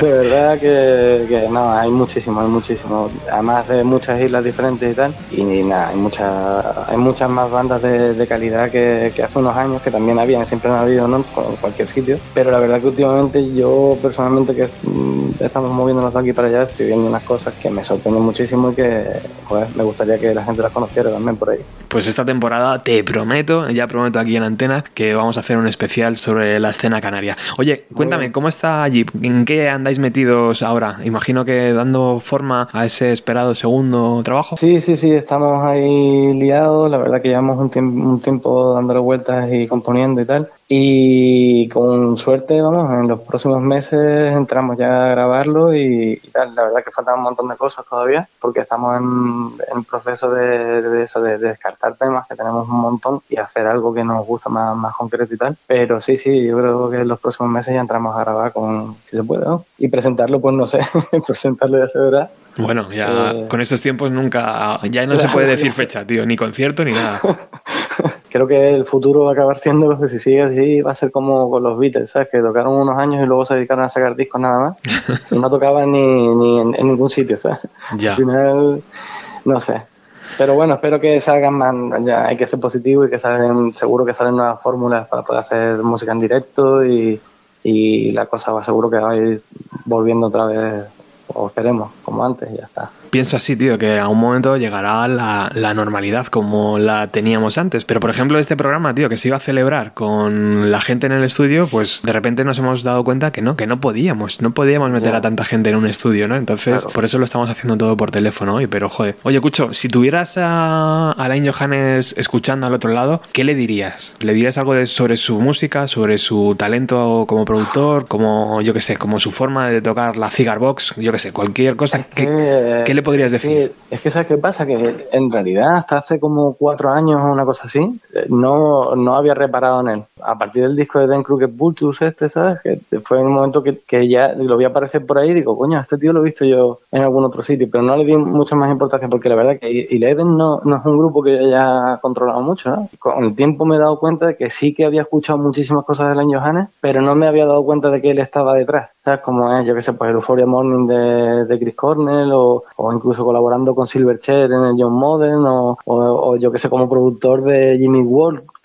De verdad que, que no, hay muchísimo, hay muchísimo. Además de muchas islas diferentes y tal. Y nada, hay muchas hay muchas más bandas de, calidad que, hace unos años, que también habían, siempre han habido, ¿no? En cualquier sitio. Pero la verdad que últimamente yo personalmente que mm, estamos moviéndonos de aquí para allá, estoy viendo unas cosas que me sorprenden muchísimo y que, me gustaría que la gente las conociera también por ahí. Pues esta temporada te prometo, ya prometo aquí en Antena, que vamos a hacer un especial sobre la escena canaria. Oye, cuéntame, ¿cómo está allí? ¿En qué andáis metidos ahora? Imagino que dando forma a ese esperado segundo trabajo. Sí, sí, sí, estamos ahí liados. La verdad que llevamos un, tiemp- un tiempo dándole vueltas y componiendo y tal. Y con suerte, vamos, en los próximos meses entramos ya a grabarlo y, y tal. La verdad que faltan un montón de cosas todavía porque estamos en, en proceso de, de eso, de, de descartar temas, que tenemos un montón, y hacer algo que nos gusta más, más concreto y tal. Pero sí, sí, yo creo que en los próximos meses ya entramos a grabar con, si se puede, ¿no? Y presentarlo, pues no sé, presentarlo ya se verá. Bueno, ya Eh, con estos tiempos nunca, ya no se puede decir fecha, tío, ni concierto ni nada. Creo que el futuro va a acabar siendo que si sigue así va a ser como con los Beatles, ¿sabes? Que tocaron unos años y luego se dedicaron a sacar discos nada más y no tocaban ni, ni en, en ningún sitio, ¿sabes? Ya. Al final, no sé. Pero bueno, espero que salgan más, ya hay que ser positivo y que salen, seguro que salen nuevas fórmulas para poder hacer música en directo y, y la cosa va seguro que va a ir volviendo otra vez, o esperemos, como antes, y ya está. Pienso así, tío, que a un momento llegará la, la normalidad como la teníamos antes. Pero, por ejemplo, este programa, tío, que se iba a celebrar con la gente en el estudio, pues de repente nos hemos dado cuenta que no, que no podíamos, no podíamos meter a tanta gente en un estudio, ¿no? Entonces, Claro. por eso lo estamos haciendo todo por teléfono hoy. Pero, joder. Oye, Cucho, si tuvieras a Alain Johannes escuchando al otro lado, ¿qué le dirías? ¿Le dirías algo de- sobre su música, sobre su talento como productor, como, yo qué sé, como su forma de tocar la cigar box, yo qué sé, cualquier cosa? ¿Qué, qué le podrías decir? es que ¿sabes qué pasa? Que en realidad hasta hace como cuatro años o una cosa así, eh, no, no había reparado en él. A partir del disco de Dan Crooked Vultures este, ¿sabes? Que fue en un momento que, que ya lo vi aparecer por ahí y digo, coño, este tío lo he visto yo en algún otro sitio, pero no le di mucha más importancia porque la verdad que Eleven no, no es un grupo que haya controlado mucho, ¿no? Con el tiempo me he dado cuenta de que sí que había escuchado muchísimas cosas de Len Johannes, pero no me había dado cuenta de que él estaba detrás, ¿sabes? Como es, yo que sé, pues el Euphoria Morning de, de Chris Cornell o, o incluso colaborando con Silverchair en el John Modern o, o, o yo que sé, como productor de Jimmy Ward,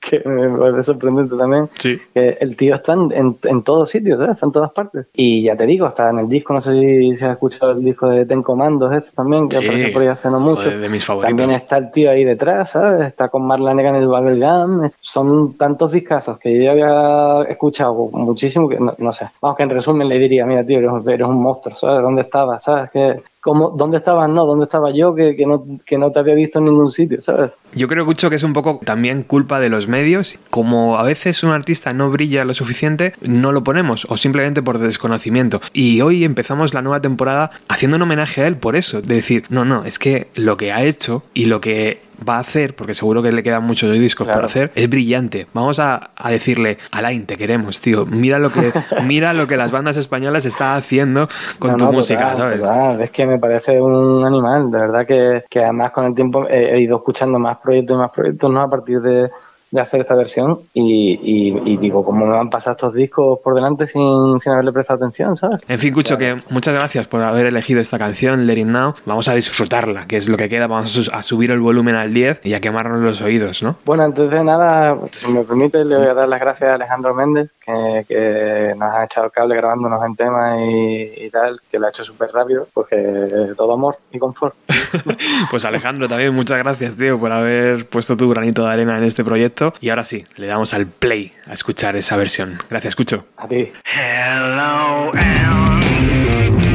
que, que me parece sorprendente también. Sí. Que el tío está en, en, en todos sitios, ¿sabes? está en todas partes. Y ya te digo, está en el disco, no sé si, si has escuchado el disco de Ten Comandos este también, que Sí, aparece por ahí hace no mucho. joder, de mis favoritos. También está el tío ahí detrás, ¿sabes? Está con Marla Negra en el Bubblegum. Son tantos discazos que yo ya había escuchado muchísimo que no, no sé. Vamos, que en resumen le diría, mira, tío, eres, eres un monstruo, ¿sabes? ¿Dónde estabas? ¿Sabes? Que, ¿cómo, ¿Dónde estabas? No, ¿dónde estaba yo que, que, no, que no te había visto en ningún sitio, ¿sabes? Yo creo, Cucho, que es un poco también culpa de los medios. Como a veces un artista no brilla lo suficiente, no lo ponemos, o simplemente por desconocimiento. Y hoy empezamos la nueva temporada haciendo un homenaje a él por eso, de decir, no, no, es que lo que ha hecho y lo que va a hacer, porque seguro que le quedan muchos discos por hacer, es brillante. Vamos a, a decirle, Alain, te queremos, tío. Mira lo que, mira lo que las bandas españolas están haciendo con No, tu no, música, total, ¿sabes? total. Es que me parece un animal, de verdad que, que además con el tiempo he, he ido escuchando más proyectos y más proyectos, ¿no? A partir de, de hacer esta versión y, y- y digo, ¿cómo me van a pasar estos discos por delante sin, sin haberle prestado atención, ¿sabes? En fin, Cucho, que muchas gracias por haber elegido esta canción, Let It Now. Vamos a disfrutarla, que es lo que queda. Vamos a subir el volumen al 10 y a quemarnos los oídos, ¿no? Bueno, antes de nada, si me permite, le voy a dar las gracias a Alejandro Méndez, que, que nos han echado el cable grabándonos en temas y, y tal, que lo ha hecho súper rápido, pues que todo amor y confort. Pues Alejandro, también muchas gracias, tío, por haber puesto tu granito de arena en este proyecto. Y ahora sí, le damos al play a escuchar esa versión. Gracias, escucho. A ti. Hello, I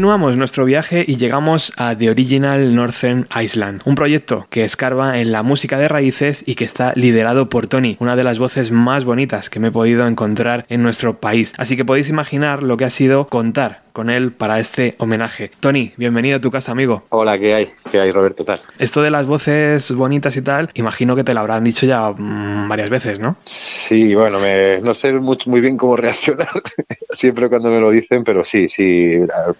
Continuamos nuestro viaje y llegamos a The Original Northern Iceland, un proyecto que escarba en la música de raíces y que está liderado por Tony, una de las voces más bonitas que me he podido encontrar en nuestro país. Así que podéis imaginar lo que ha sido contar con él para este homenaje. Tony, bienvenido a tu casa, amigo. Hola, ¿qué hay? ¿Qué hay, Roberto? ¿Tal? Esto de las voces bonitas y tal, imagino que te lo habrán dicho ya mm, varias veces, ¿no? Sí, bueno, me- no sé muy, muy bien cómo reaccionar siempre cuando me lo dicen, pero sí, sí,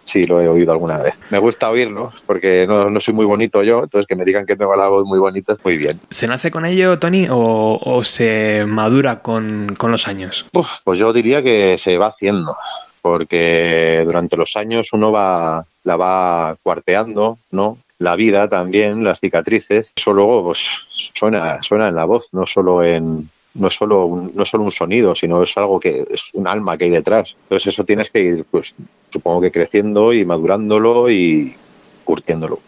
sí lo he oído alguna vez. Me gusta oírlo porque no, no soy muy bonito yo, entonces que me digan que tengo la voz muy bonita, muy bien. ¿Se nace con ello, Tony, o, o se madura con, con los años? Uf, pues yo diría que se va haciendo, porque durante los años uno va, la va cuarteando, ¿no? La vida también, las cicatrices, eso luego pues, suena, suena en la voz, no solo en no es solo un, no solo un sonido, sino es algo que es un alma que hay detrás. Entonces eso tienes que ir, pues, supongo que creciendo y madurándolo y curtiéndolo.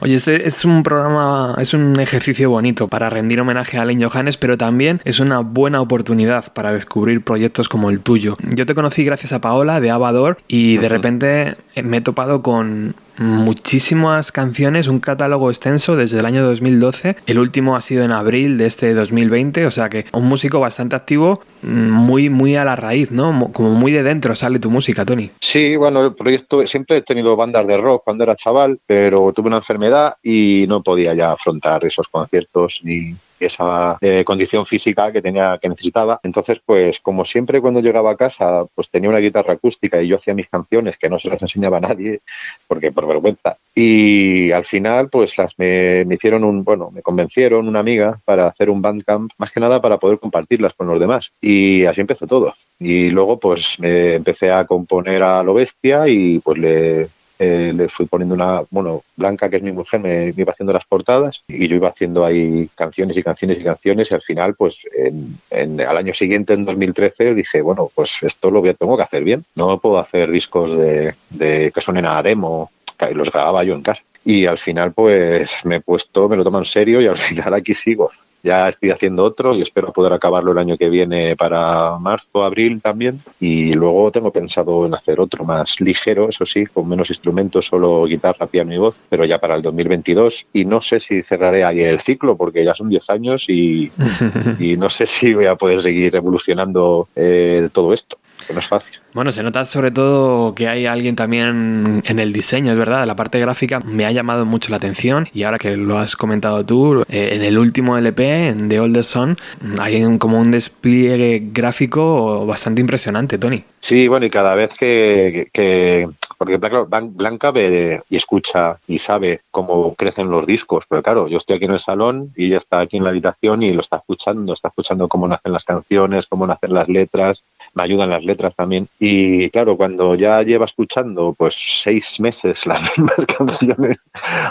Oye, este es un programa, es un ejercicio bonito para rendir homenaje a Alain Johannes, pero también es una buena oportunidad para descubrir proyectos como el tuyo. Yo te conocí gracias a Paola de Avador y de repente me he topado con muchísimas canciones, un catálogo extenso desde el año 2012. El último ha sido en abril de este 2020, o sea que un músico bastante activo, mm, muy, muy a la raíz, ¿no? Mo- Como muy de dentro sale tu música, Tony. Sí, bueno, el proyecto siempre he tenido bandas de rock cuando era chaval, pero tuve una enfermedad y no podía ya afrontar esos conciertos ni, esa eh, condición física que tenía que necesitaba. Entonces, pues como siempre cuando llegaba a casa, pues tenía una guitarra acústica y yo hacía mis canciones que no se las enseñaba a nadie porque por vergüenza. Y al final, pues las me, me hicieron un, bueno, me convencieron una amiga para hacer un bandcamp, más que nada para poder compartirlas con los demás. Y así empezó todo. Y luego, pues me empecé a componer a lo bestia y pues le eh, le fui poniendo una, bueno, Blanca, que es mi mujer, me, iba haciendo las portadas y yo iba haciendo ahí canciones y canciones y canciones y al final, pues en, en- al año siguiente, en 2013, dije, bueno, pues esto lo voy a- tengo que hacer bien. No puedo hacer discos de, de que suenen a demo, que los grababa yo en casa. Y al final, pues me he puesto, me lo tomo en serio y al final aquí sigo. Ya estoy haciendo otro y espero poder acabarlo el año que viene para marzo, abril también. Y luego tengo pensado en hacer otro más ligero, eso sí, con menos instrumentos, solo guitarra, piano y voz, pero ya para el 2022. Y no sé si cerraré ahí el ciclo porque ya son 10 años y, y no sé si voy a poder seguir evolucionando eh, todo esto, que no es fácil. Bueno, se nota sobre todo que hay alguien también en el diseño, es verdad. La parte gráfica me ha llamado mucho la atención y ahora que lo has comentado tú, eh, en el último LP, en The Oldest Son, hay un- como un despliegue gráfico bastante impresionante, Tony. Sí, bueno, y cada vez que, que- que- porque claro, Blanca ve y escucha y sabe cómo crecen los discos, pero claro, yo estoy aquí en el salón y ella está aquí en la habitación y lo está escuchando, está escuchando cómo nacen las canciones, cómo nacen las letras, me ayudan las letras también. Y claro, cuando ya lleva escuchando pues seis meses las mismas canciones,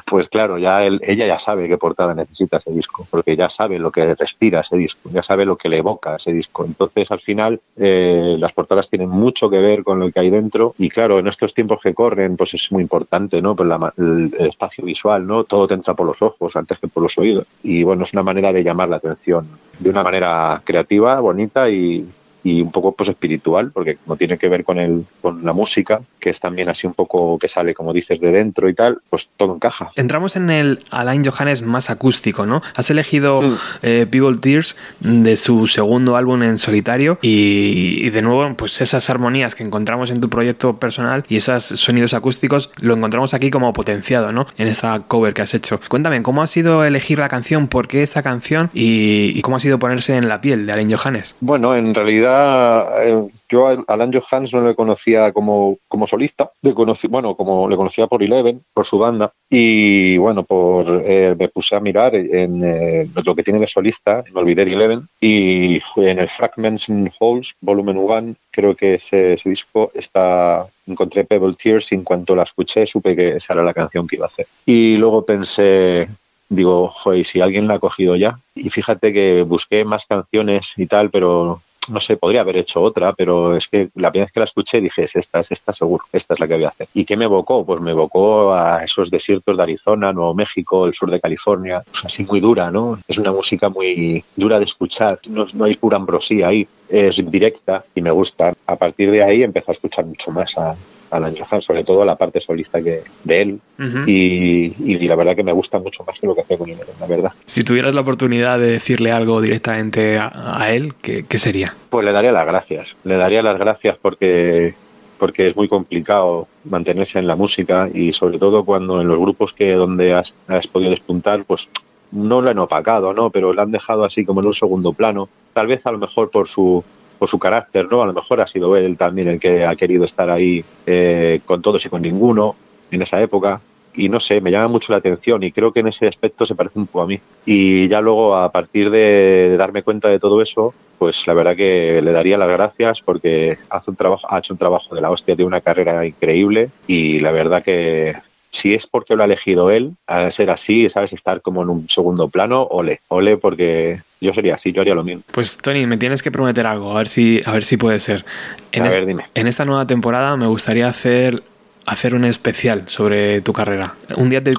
pues claro, ya él- ella ya sabe qué portada necesita ese disco, porque ya sabe lo que respira ese disco, ya sabe lo que le evoca ese disco. Entonces, al final, eh, las portadas tienen mucho que ver con lo que hay dentro. Y claro, en estos tiempos que corren, pues es muy importante, ¿no? Pues la el espacio visual, ¿no? Todo te entra por los ojos antes que por los oídos. Y bueno, es una manera de llamar la atención de una manera creativa, bonita y, y un poco pues espiritual, porque como tiene que ver con el, con la música, que es también así un poco que sale, como dices, de dentro y tal, pues todo encaja. Entramos en el Alain Johannes más acústico, ¿no? Has elegido eh, People Tears de su segundo álbum en solitario y, y de nuevo, pues esas armonías que encontramos en tu proyecto personal y esos sonidos acústicos lo encontramos aquí como potenciado, ¿no? En esta cover que has hecho. Cuéntame, ¿cómo ha sido elegir la canción? ¿Por qué esta canción? ¿Y, y cómo ha sido ponerse en la piel de Alain Johannes? Bueno, en realidad eh, yo a Alan Johans no le conocía como, como solista, le conocí, bueno, como le conocía por Eleven, por su banda, y bueno, por eh, me puse a mirar en eh, lo que tiene de solista, me olvidé de Eleven, y en el Fragments and Holes, volumen 1, creo que ese, ese disco está, encontré Pebble Tears y en cuanto la escuché supe que esa era la canción que iba a hacer. Y luego pensé, digo, joder, si alguien la ha cogido ya. Y fíjate que busqué más canciones y tal, pero no sé, podría haber hecho otra, pero es que la primera vez que la escuché dije, es esta, es esta seguro, esta es la que voy a hacer. ¿Y qué me evocó? Pues me evocó a esos desiertos de Arizona, Nuevo México, el sur de California, pues así muy dura, ¿no? Es una música muy dura de escuchar, no, no hay pura ambrosía ahí, es directa y me gusta. A partir de ahí empecé a escuchar mucho más a, Alan Johann, sobre todo la parte solista que, de él, y, y la verdad que me gusta mucho más que lo que hacía con él, la verdad. Si tuvieras la oportunidad de decirle algo directamente a, a él, ¿qué, qué sería? Pues le daría las gracias. Le daría las gracias porque, porque es muy complicado mantenerse en la música y sobre todo cuando en los grupos que donde has, has podido despuntar, pues no lo han opacado, ¿no? Pero lo han dejado así como en un segundo plano. Tal vez a lo mejor por su por su carácter, ¿no? A lo mejor ha sido él también el que ha querido estar ahí eh, con todos y con ninguno en esa época. Y no sé, me llama mucho la atención y creo que en ese aspecto se parece un poco a mí. Y ya luego, a partir de, de darme cuenta de todo eso, pues la verdad que le daría las gracias porque hace un trabajo, ha hecho un trabajo de la hostia, tiene una carrera increíble y la verdad que si es porque lo ha elegido él, a ser así, sabes, estar como en un segundo plano, ole, ole porque yo sería así, yo haría lo mismo. Pues Tony, me tienes que prometer algo, a ver si, a ver si puede ser. En, A ver, dime. en esta nueva temporada me gustaría hacer hacer un especial sobre tu carrera. Un día te,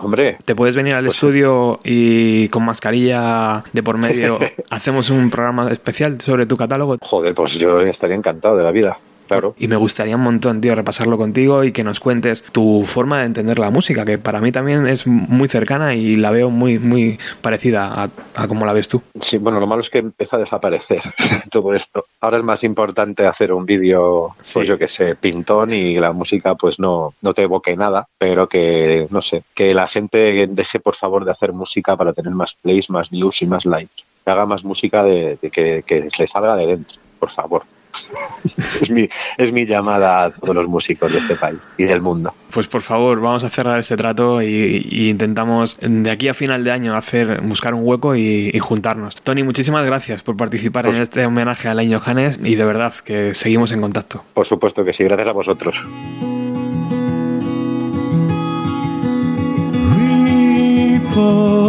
te puedes venir al estudio y con mascarilla de por medio hacemos un programa especial sobre tu catálogo. Joder, pues yo estaría encantado de la vida. Claro. Y me gustaría un montón, tío, repasarlo contigo y que nos cuentes tu forma de entender la música, que para mí también es muy cercana y la veo muy, muy parecida a, a como la ves tú. Sí, bueno, lo malo es que empieza a desaparecer todo esto. Ahora es más importante hacer un vídeo, pues yo que sé, pintón y la música pues no, no te evoque nada, pero que, no sé, que la gente deje por favor de hacer música para tener más plays, más views y más likes. que haga más música de, de que, que le salga de dentro, por favor. es, mi, es mi llamada a todos los músicos de este país y del mundo. Pues por favor, vamos a cerrar este trato y, y intentamos de aquí a final de año hacer buscar un hueco y, y juntarnos. Tony, muchísimas gracias por participar en este homenaje a Alain Johannes y de verdad que seguimos en contacto. Por supuesto que sí, gracias a vosotros. People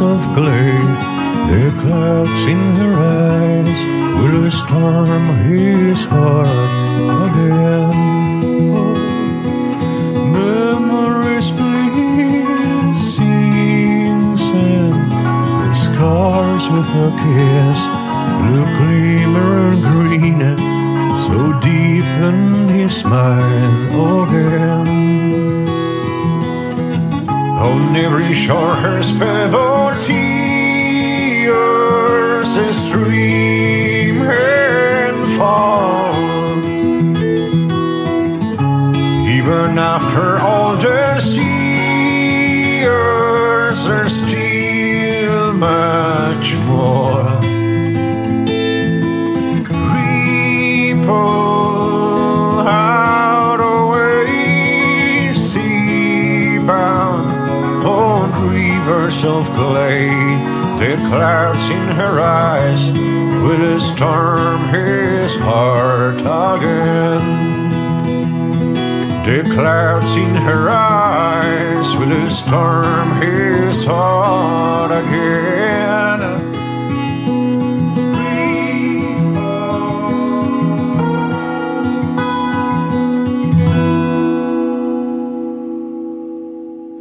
of clay. The clouds in her eyes will storm his heart again. Oh, memories please sing sand the scars with a kiss, blue glimmer and green so deep in his mind again. On every shore her spent tears stream and fall. Even after all the years, there's still of clay. The clouds in her eyes will storm his heart again. The clouds in her eyes will storm his heart again.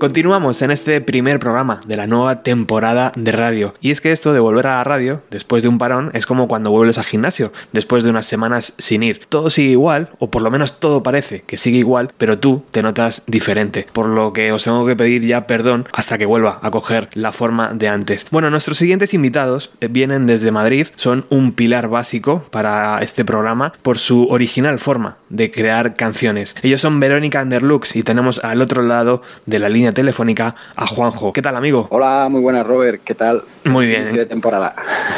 Continuamos en este primer programa de la nueva temporada de radio. Y es que esto de volver a la radio después de un parón es como cuando vuelves al gimnasio después de unas semanas sin ir. Todo sigue igual, o por lo menos todo parece que sigue igual, pero tú te notas diferente. Por lo que os tengo que pedir ya perdón hasta que vuelva a coger la forma de antes. Bueno, nuestros siguientes invitados eh, vienen desde Madrid, son un pilar básico para este programa por su original forma de crear canciones. Ellos son Verónica Underlux y tenemos al otro lado de la línea telefónica a Juanjo. ¿Qué tal, amigo? Hola, muy buenas, Robert. ¿Qué tal? Muy bien. De temporada.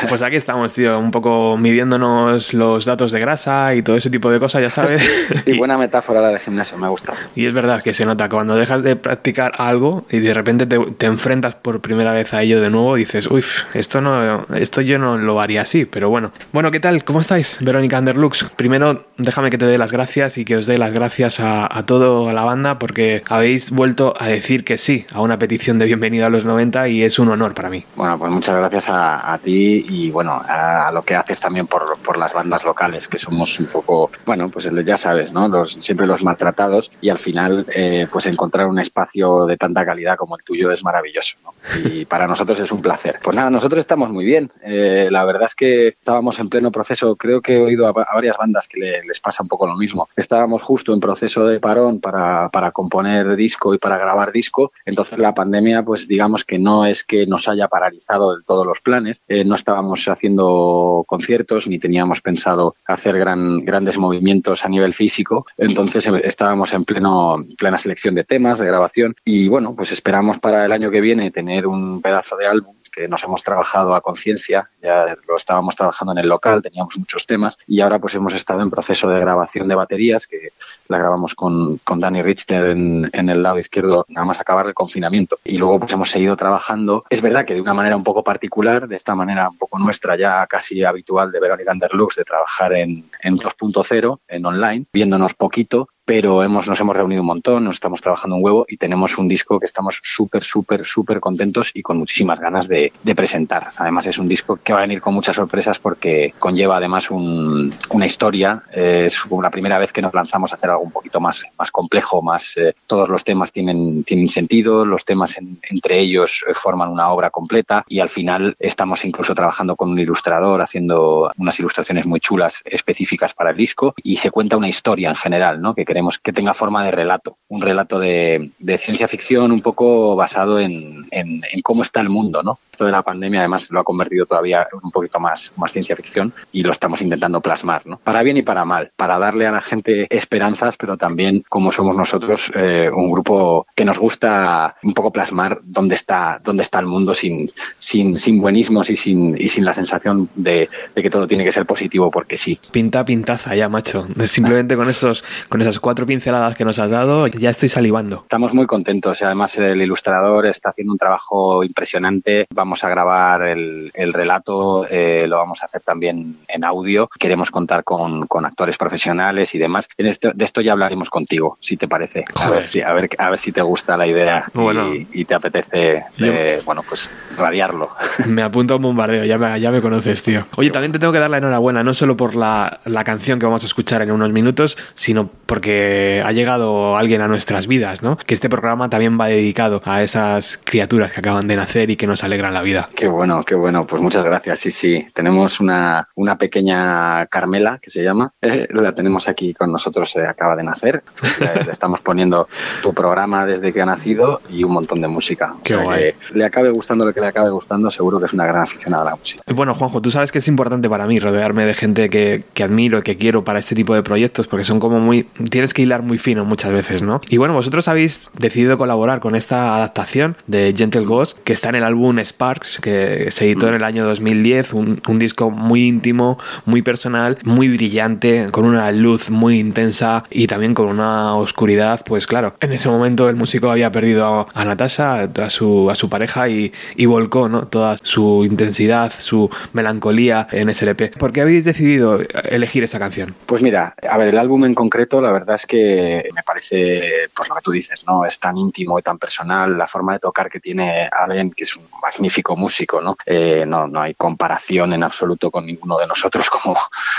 Pues aquí estamos, tío, un poco midiéndonos los datos de grasa y todo ese tipo de cosas, ya sabes. Y buena metáfora la de gimnasio, me gusta. Y es verdad que se nota cuando dejas de practicar algo y de repente te, te enfrentas por primera vez a ello de nuevo, dices, uy, esto no, esto yo no lo haría así, pero bueno. Bueno, ¿qué tal? ¿Cómo estáis, Verónica Underlux? Primero, déjame que te dé las gracias y que os dé las gracias a, a toda la banda porque habéis vuelto a decir que sí a una petición de bienvenida a los 90 y es un honor para mí. Bueno, pues muchas gracias a, a ti y bueno, a, a lo que haces también por, por las bandas locales, que somos un poco, bueno, pues ya sabes, ¿no? Los, siempre los maltratados y al final, eh, pues encontrar un espacio de tanta calidad como el tuyo es maravilloso, ¿no? Y para nosotros es un placer. Pues nada, nosotros estamos muy bien. Eh, la verdad es que estábamos en pleno proceso, creo que he oído a, a varias bandas que le, les pasa un poco lo mismo. Estábamos justo en proceso de parón para, para componer disco y para grabar disco, entonces la pandemia, pues digamos que no es que nos haya paralizado del todo los planes, eh, no estábamos haciendo conciertos ni teníamos pensado hacer gran, grandes movimientos a nivel físico, entonces eh, estábamos en pleno, plena selección de temas, de grabación. Y bueno, pues esperamos para el año que viene tener un pedazo de álbum nos hemos trabajado a conciencia, ya lo estábamos trabajando en el local, teníamos muchos temas y ahora pues hemos estado en proceso de grabación de baterías que la grabamos con, con Danny Richter en, en el lado izquierdo nada más acabar el confinamiento. Y luego pues hemos seguido trabajando, es verdad que de una manera un poco particular, de esta manera un poco nuestra ya casi habitual de Verónica Underlux, de trabajar en, en 2.0, en online, viéndonos poquito, pero hemos, nos hemos reunido un montón, nos estamos trabajando un huevo y tenemos un disco que estamos súper, súper, súper contentos y con muchísimas ganas de, de, presentar. Además es un disco que va a venir con muchas sorpresas porque conlleva además un, una historia. Eh, es la primera vez que nos lanzamos a hacer algo un poquito más, más complejo, más eh, todos los temas tienen, tienen sentido, los temas en, entre ellos eh, forman una obra completa y al final estamos incluso trabajando con un ilustrador haciendo unas ilustraciones muy chulas específicas para el disco y se cuenta una historia en general, ¿no? Que queremos que tenga forma de relato, un relato de, de ciencia ficción un poco basado en, en- en cómo está el mundo, ¿no? Esto de la pandemia además lo ha convertido todavía un poquito más, más ciencia ficción y lo estamos intentando plasmar, ¿no? Para bien y para mal, para darle a la gente esperanzas, pero también como somos nosotros, eh, un grupo que nos gusta un poco plasmar dónde está, dónde está el mundo sin, sin, sin buenismos y sin, y sin la sensación de, de que todo tiene que ser positivo porque sí. Pinta pintaza ya, macho. Simplemente con esos, con esas cuatro pinceladas que nos has dado, ya estoy salivando. Estamos muy contentos y además el ilustrador está haciendo un trabajo impresionante. Vamos a grabar el, el relato, eh, lo vamos a hacer también en audio. Queremos contar con, con actores profesionales y demás. En esto, de esto ya hablaremos contigo, si te parece. A ver, si, a, ver, a ver si te gusta la idea y- Bueno. y, te apetece, eh, bueno, pues radiarlo. Me apunto a un bombardeo, ya me, ya me conoces, tío. Oye, también te tengo que dar la enhorabuena, no solo por la, la canción que vamos a escuchar en unos minutos, sino porque ha llegado alguien a nuestras vidas, ¿no? Que este programa también va dedicado a esas criaturas que acaban de nacer y que nos alegran la vida. Qué bueno, qué bueno. Pues muchas gracias. Sí, sí. Tenemos una, una pequeña Carmela que se llama. Eh, la tenemos aquí con nosotros. eh, acaba de nacer. Le, le estamos poniendo tu programa desde que ha nacido y un montón de música. O Qué sea guay. que le acabe gustando lo que le acabe gustando. Seguro que es una gran aficionada a la música. Bueno, Juanjo, tú sabes que es importante para mí rodearme de gente que, que admiro y que quiero para este tipo de proyectos, porque son como muy. Tienes que hilar muy fino muchas veces, ¿no? Y bueno, vosotros habéis decidido colaborar con esta adaptación de Gentle Ghost, que está en el álbum Sparks, que se editó en el año 2010, un, disco muy íntimo, muy personal, muy brillante, con una luz muy intensa y también con una oscuridad, pues claro, en ese momento el músico había perdido a, Natasha, a su, a su pareja, y, volcó toda su intensidad, su melancolía en ese LP. ¿Por qué habéis decidido elegir esa canción? Pues mira, a ver, el álbum en concreto, la verdad es que me parece, pues lo que tú dices, ¿no? Es tan íntimo y tan personal, la forma de tocar que tiene Allen, que es un magnífico músico, ¿no? Eh, no, no hay comparación en absoluto con ninguno de nosotros como,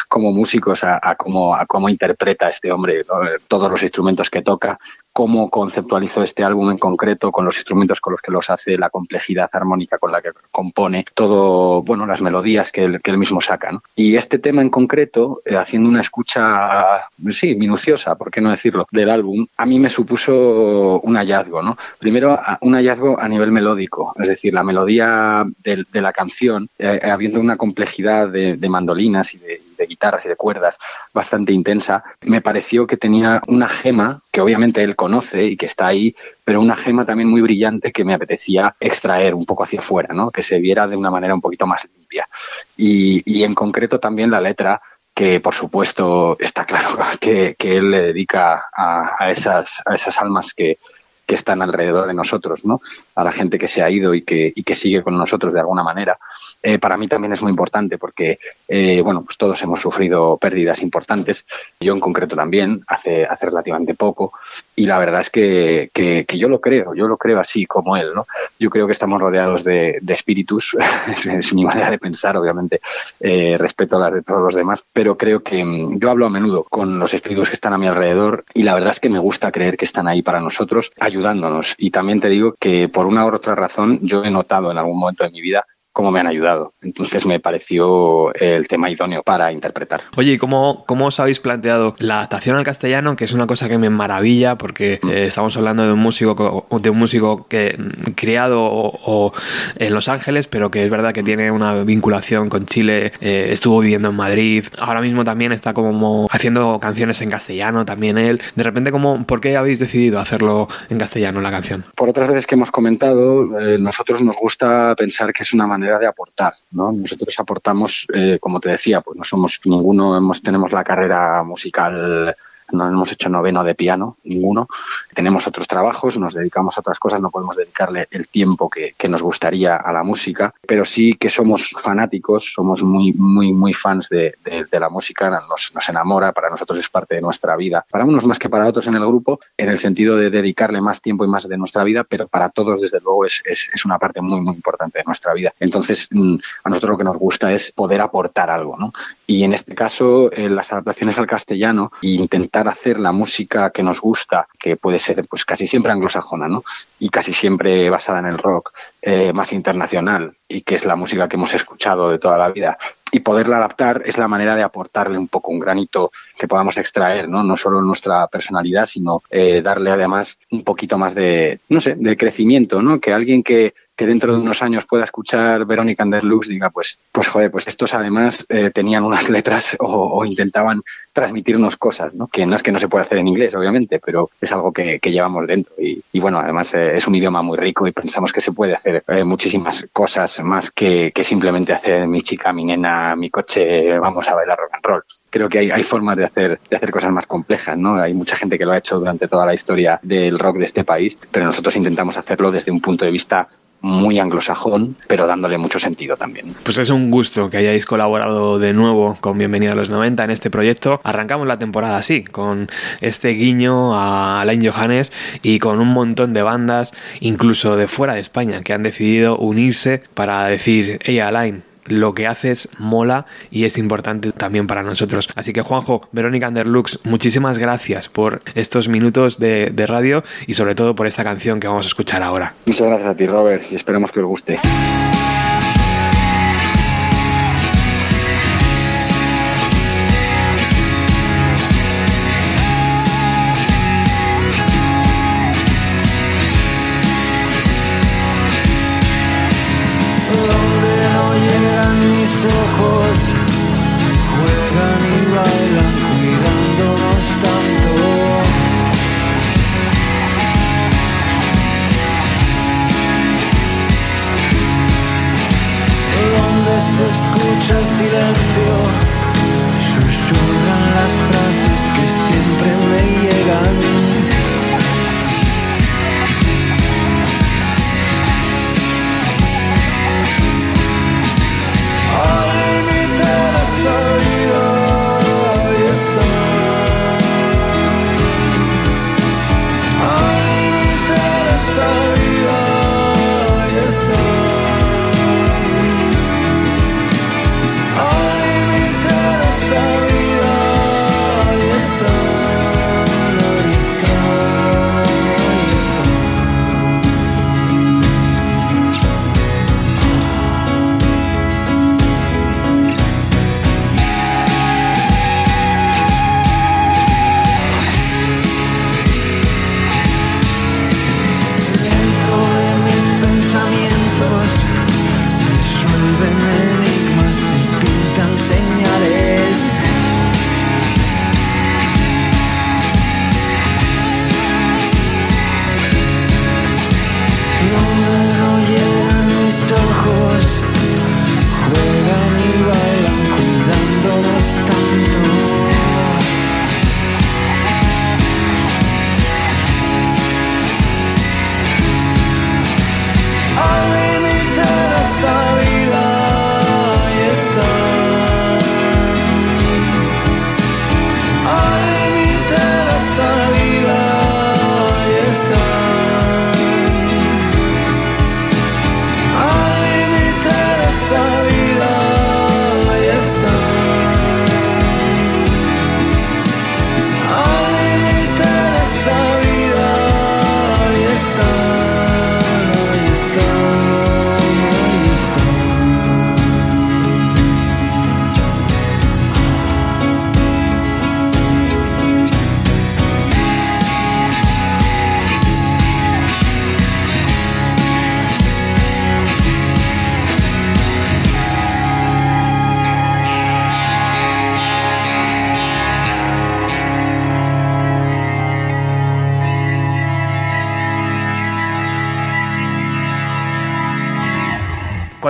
como músicos a, cómo, a cómo interpreta este hombre. Eh, todos los instrumentos que toca, cómo conceptualizó este álbum en concreto, con los instrumentos con los que los hace, la complejidad armónica con la que compone, todo, bueno, las melodías que él, mismo saca. Y este tema en concreto, eh, haciendo una escucha, sí, minuciosa, por qué no decirlo, del álbum, a mí me supuso un hallazgo, ¿no? Primero, un hallazgo a nivel melódico, es decir, la melodía del- de, la canción, eh, habiendo una complejidad de, de mandolinas y de, de guitarras y de cuerdas bastante intensa, me pareció que tenía una gema que obviamente él conoce y que está ahí, pero una gema también muy brillante que me apetecía extraer un poco hacia afuera, ¿no? que se viera de una manera un poquito más limpia. Y, y en concreto también la letra que por supuesto está claro que, que él le dedica a, a esas, a esas almas que, que están alrededor de nosotros, ¿no? A la gente que se ha ido y que, y que sigue con nosotros de alguna manera. Eh, para mí también es muy importante porque, eh, bueno, pues todos hemos sufrido pérdidas importantes. Yo en concreto también, hace, hace relativamente poco. Y la verdad es que, que, yo lo creo, yo lo creo así como él, ¿no? Yo creo que estamos rodeados de, de espíritus, es, mi manera de pensar, obviamente, eh, respeto a las de todos los demás, pero creo que mm, yo hablo a menudo con los espíritus que están a mi alrededor y la verdad es que me gusta creer que están ahí para nosotros, ayudándonos. Y también te digo que por una u otra razón yo he notado en algún momento de mi vida cómo me han ayudado. Entonces me pareció el tema idóneo para interpretar. Oye, ¿y cómo, cómo os habéis planteado la adaptación al castellano? Que es una cosa que me maravilla porque eh, estamos hablando de un músico co- de un músico que mm, criado o, o en Los Ángeles, pero que es verdad que tiene una vinculación con Chile, eh, estuvo viviendo en Madrid, ahora mismo también está como haciendo canciones en castellano, también él. De repente, ¿cómo, ¿por qué habéis decidido hacerlo en castellano la canción? Por otras veces que hemos comentado, eh, nosotros nos gusta pensar que es una manera de aportar, ¿no? Nosotros aportamos, eh, como te decía, pues no somos ninguno, hemos, tenemos la carrera musical, no hemos hecho noveno de piano, ninguno. Tenemos otros trabajos, nos dedicamos a otras cosas, no podemos dedicarle el tiempo que, que nos gustaría a la música, pero sí que somos fanáticos, somos muy, muy, muy fans de, de- la música, nos, nos enamora, para nosotros es parte de nuestra vida, para unos más que para otros en el grupo, en el sentido de dedicarle más tiempo y más de nuestra vida, pero para todos, desde luego, es, es, es una parte muy, muy importante de nuestra vida. Entonces, mm, a nosotros lo que nos gusta es poder aportar algo, ¿no? Y en este caso, eh, las adaptaciones al castellano e intentar hacer la música que nos gusta, que puede ser pues casi siempre anglosajona, ¿no? Y casi siempre basada en el rock, eh, más internacional, y que es la música que hemos escuchado de toda la vida, y poderla adaptar es la manera de aportarle un poco un granito que podamos extraer, ¿no? No solo nuestra personalidad, sino eh, darle además un poquito más de, no sé, de crecimiento, ¿no? Que alguien que, que dentro de unos años pueda escuchar Verónica Underlux diga, pues, pues joder, pues estos además eh, tenían unas letras o, intentaban transmitirnos cosas, ¿no? Que no es que no se pueda hacer en inglés, obviamente, pero es algo que, que llevamos dentro. Y, y bueno, además eh, es un idioma muy rico y pensamos que se puede hacer eh, muchísimas cosas más que, que simplemente hacer mi chica, mi nena, mi coche, vamos a bailar rock and roll. Creo que hay, hay formas de hacer, de hacer cosas más complejas, ¿no? Hay mucha gente que lo ha hecho durante toda la historia del rock de este país, pero nosotros intentamos hacerlo desde un punto de vista muy anglosajón, pero dándole mucho sentido también. Pues es un gusto que hayáis colaborado de nuevo con Bienvenido a los 90 en este proyecto. Arrancamos la temporada así, con este guiño a Alain Johannes y con un montón de bandas, incluso de fuera de España, que han decidido unirse para decir, hey Alain, lo que haces mola y es importante también para nosotros. Así que Juanjo, Verónica Underlux, muchísimas gracias por estos minutos de, de radio y sobre todo por esta canción que vamos a escuchar ahora. Muchas gracias a ti, Robert, y esperemos que os guste.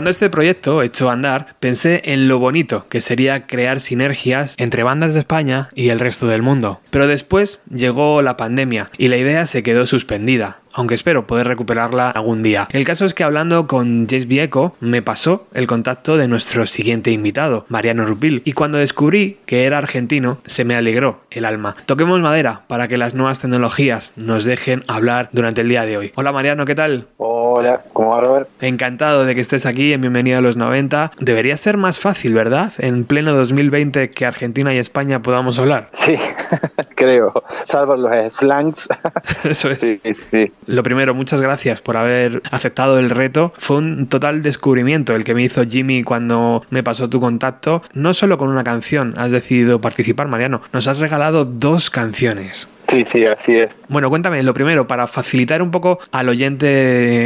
Cuando este proyecto echó a andar, pensé en lo bonito que sería crear sinergias entre bandas de España y el resto del mundo. Pero después llegó la pandemia y la idea se quedó suspendida. Aunque espero poder recuperarla algún día. El caso es que hablando con Jace Vieco me pasó el contacto de nuestro siguiente invitado, Mariano Rupil, y cuando descubrí que era argentino se me alegró el alma. Toquemos madera para que las nuevas tecnologías nos dejen hablar durante el día de hoy. Hola Mariano, ¿qué tal? Hola, ¿cómo va Robert? Encantado de que estés aquí en Bienvenido a los 90. Debería ser más fácil, ¿verdad? En pleno 2020 que Argentina y España podamos hablar. Sí, creo, salvo los slangs. Eso es. Sí, sí. Lo primero, muchas gracias por haber aceptado el reto. Fue un total descubrimiento el que me hizo Jimmy cuando me pasó tu contacto. No solo con una canción has decidido participar, Mariano, nos has regalado dos canciones. Sí, sí, así es. Bueno, cuéntame, lo primero, para facilitar un poco al oyente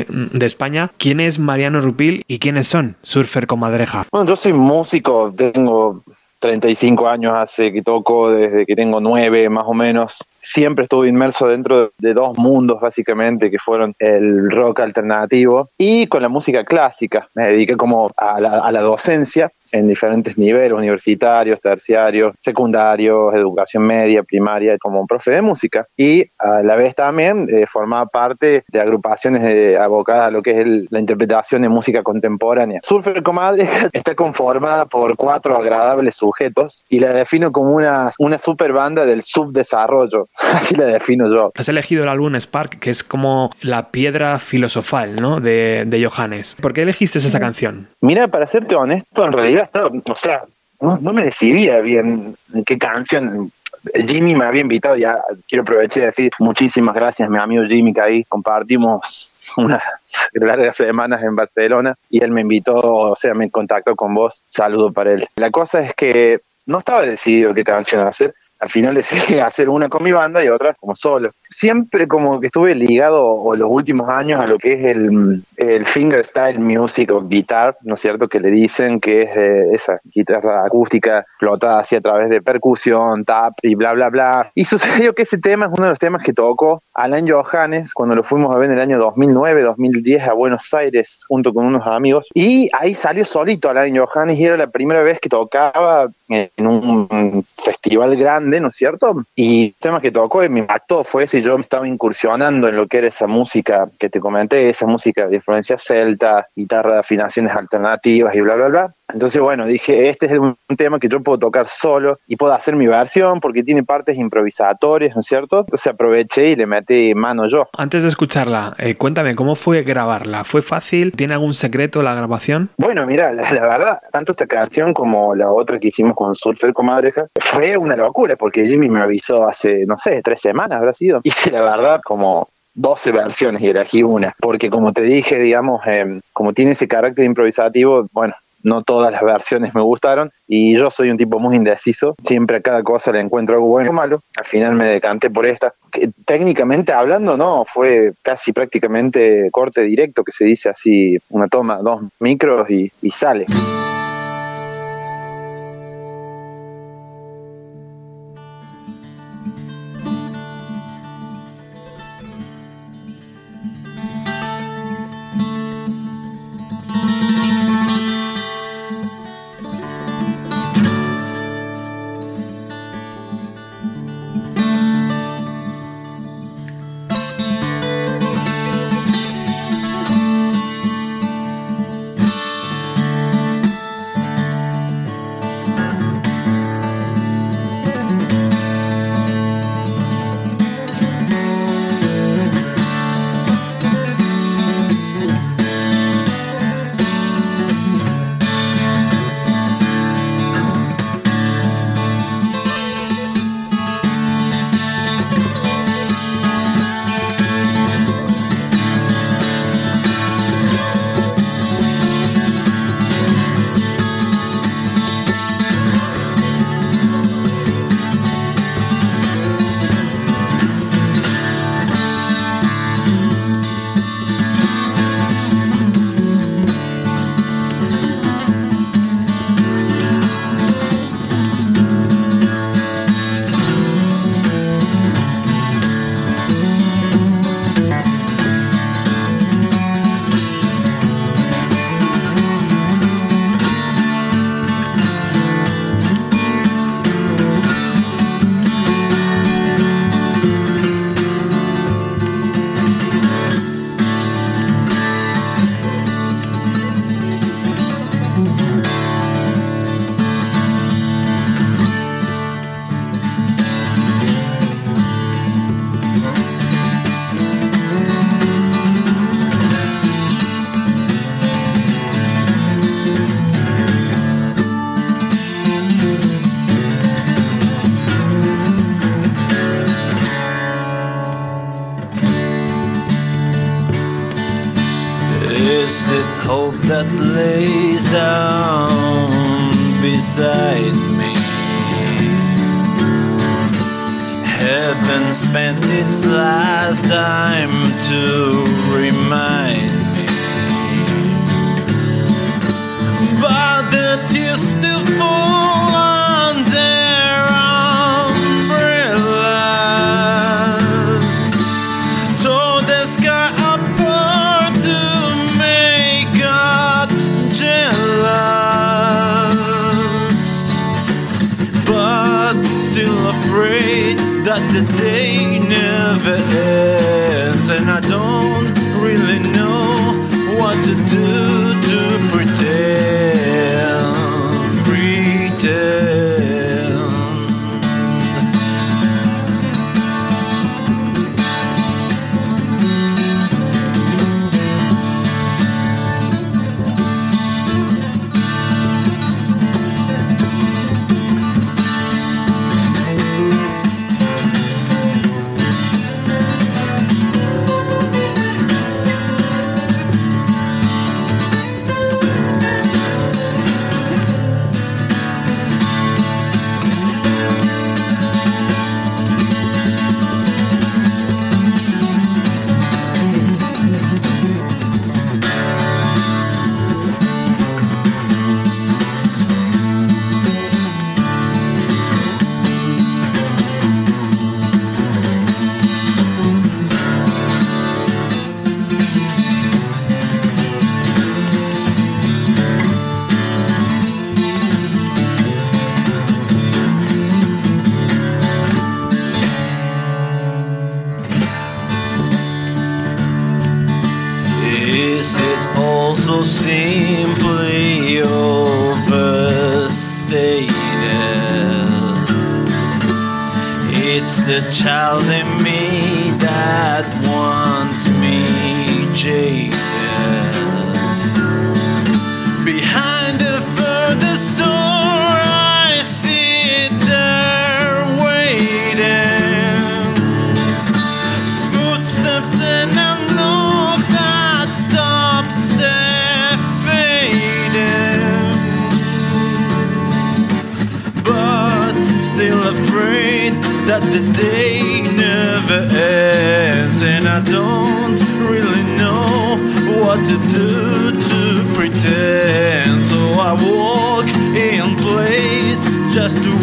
de España, ¿quién es Mariano Rupil y quiénes son Surfer Comadreja? Bueno, yo soy músico, tengo 35 años hace que toco, desde que tengo 9 más o menos. Siempre estuve inmerso dentro de dos mundos básicamente, que fueron el rock alternativo y con la música clásica. Me dediqué como a la, a la docencia en diferentes niveles, universitarios, terciarios, secundarios, educación media, primaria, como profe de música. Y a la vez también eh, formaba parte de agrupaciones de, abocadas a lo que es el- la interpretación de música contemporánea. Surfer Comadre está conformada por cuatro agradables sujetos y la defino como una, una super banda del subdesarrollo. Así la defino yo. Has elegido el álbum Spark, que es como la piedra filosofal, ¿no? De, de Johannes. ¿Por qué elegiste esa canción? Mira, para serte honesto, en realidad, o sea, no, no me decidía bien en qué canción. Jimmy me había invitado, ya quiero aprovechar y decir muchísimas gracias, mi amigo Jimmy, que ahí compartimos unas largas semanas en Barcelona y él me invitó, o sea, me contactó con vos, saludo para él. La cosa es que no estaba decidido qué canción hacer, al final decidí hacer una con mi banda y otra como solo. Siempre como que estuve ligado, o los últimos años, a lo que es el, el fingerstyle music o guitar, ¿no es cierto? Que le dicen que es eh, esa guitarra acústica explotada así a través de percusión, tap y bla, bla, bla. Y sucedió que ese tema es uno de los temas que tocó Alan Johannes cuando lo fuimos a ver en el año 2009, 2010 a Buenos Aires junto con unos amigos. Y ahí salió solito Alan Johannes y era la primera vez que tocaba en un festival grande, ¿no es cierto? Y el tema que tocó me impactó fue si yo me estaba incursionando en lo que era esa música que te comenté, esa música de influencia celta, guitarra de afinaciones alternativas y bla, bla, bla. Entonces, bueno, dije, este es un tema que yo puedo tocar solo y puedo hacer mi versión porque tiene partes improvisatorias, ¿no es cierto? Entonces aproveché y le metí mano yo. Antes de escucharla, eh, cuéntame, ¿cómo fue grabarla? ¿Fue fácil? ¿Tiene algún secreto la grabación? Bueno, mira, la, la verdad, tanto esta canción como la otra que hicimos con Surfer Comadreja fue una locura porque Jimmy me avisó hace, no sé, tres semanas habrá sido. La verdad como 12 versiones y elegí una, porque como te dije, digamos, eh, como tiene ese carácter improvisativo, bueno, no todas las versiones me gustaron. Y yo soy un tipo muy indeciso, siempre a cada cosa le encuentro algo bueno o malo, al final me decanté por esta, que técnicamente hablando no, fue casi prácticamente corte directo que se dice así, una toma, dos micros y sale. Hope that lays down beside me. Heaven spent its last dime to remind me. But the tears still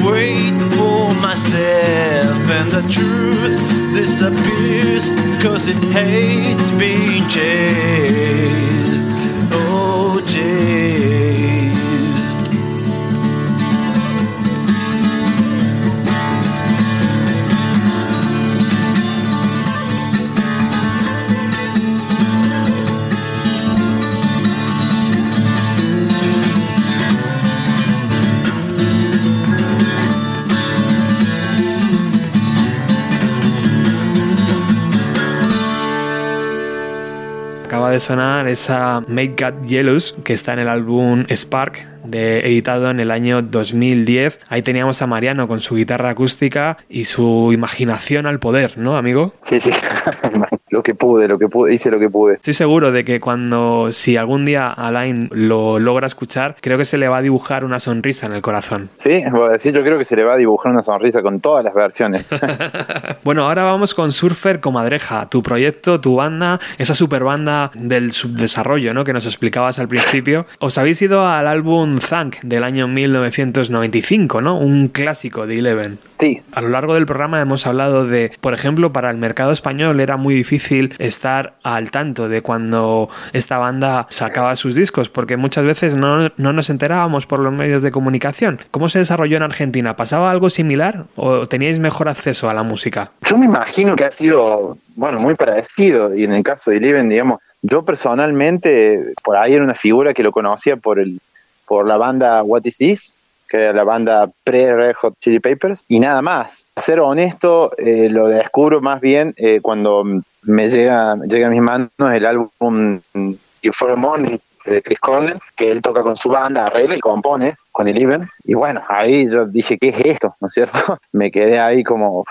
wait for myself, and the truth disappears cause it hates being chased. Sonar esa Make God Jealous que está en el álbum Spark, de, editado en el año 2010. Ahí teníamos a Mariano con su guitarra acústica y su imaginación al poder, ¿no, amigo? Sí, sí. lo que pude, lo que pude, hice lo que pude. Estoy seguro de que cuando, si algún día Alain lo logra escuchar, creo que se le va a dibujar una sonrisa en el corazón. Sí, a decir, yo creo que se le va a dibujar una sonrisa con todas las versiones. Bueno, ahora vamos con Surfer Comadreja, tu proyecto, tu banda, esa super banda del subdesarrollo, ¿no? Que nos explicabas al principio. Os habéis ido al álbum Zank del año 1995, ¿no? Un clásico de Eleven. Sí. A lo largo del programa hemos hablado de, por ejemplo, para el mercado español era muy difícil estar al tanto de cuando esta banda sacaba sus discos, porque muchas veces no, no nos enterábamos por los medios de comunicación. ¿Cómo se desarrolló en Argentina? ¿Pasaba algo similar o teníais mejor acceso a la música? Yo me imagino que ha sido, bueno, muy parecido. Y en el caso de Eleven, digamos, yo personalmente, por ahí era una figura que lo conocía por el por la banda What Is This, que era la banda pre-Red Hot Chili Peppers, y nada más. Ser honesto, eh, lo descubro más bien eh, cuando me llega, llega a mis manos el álbum a Morning de Chris Cornell, que él toca con su banda, arregla y compone con el Even. Y bueno, ahí yo dije, ¿qué es esto? ¿No es cierto? Me quedé ahí como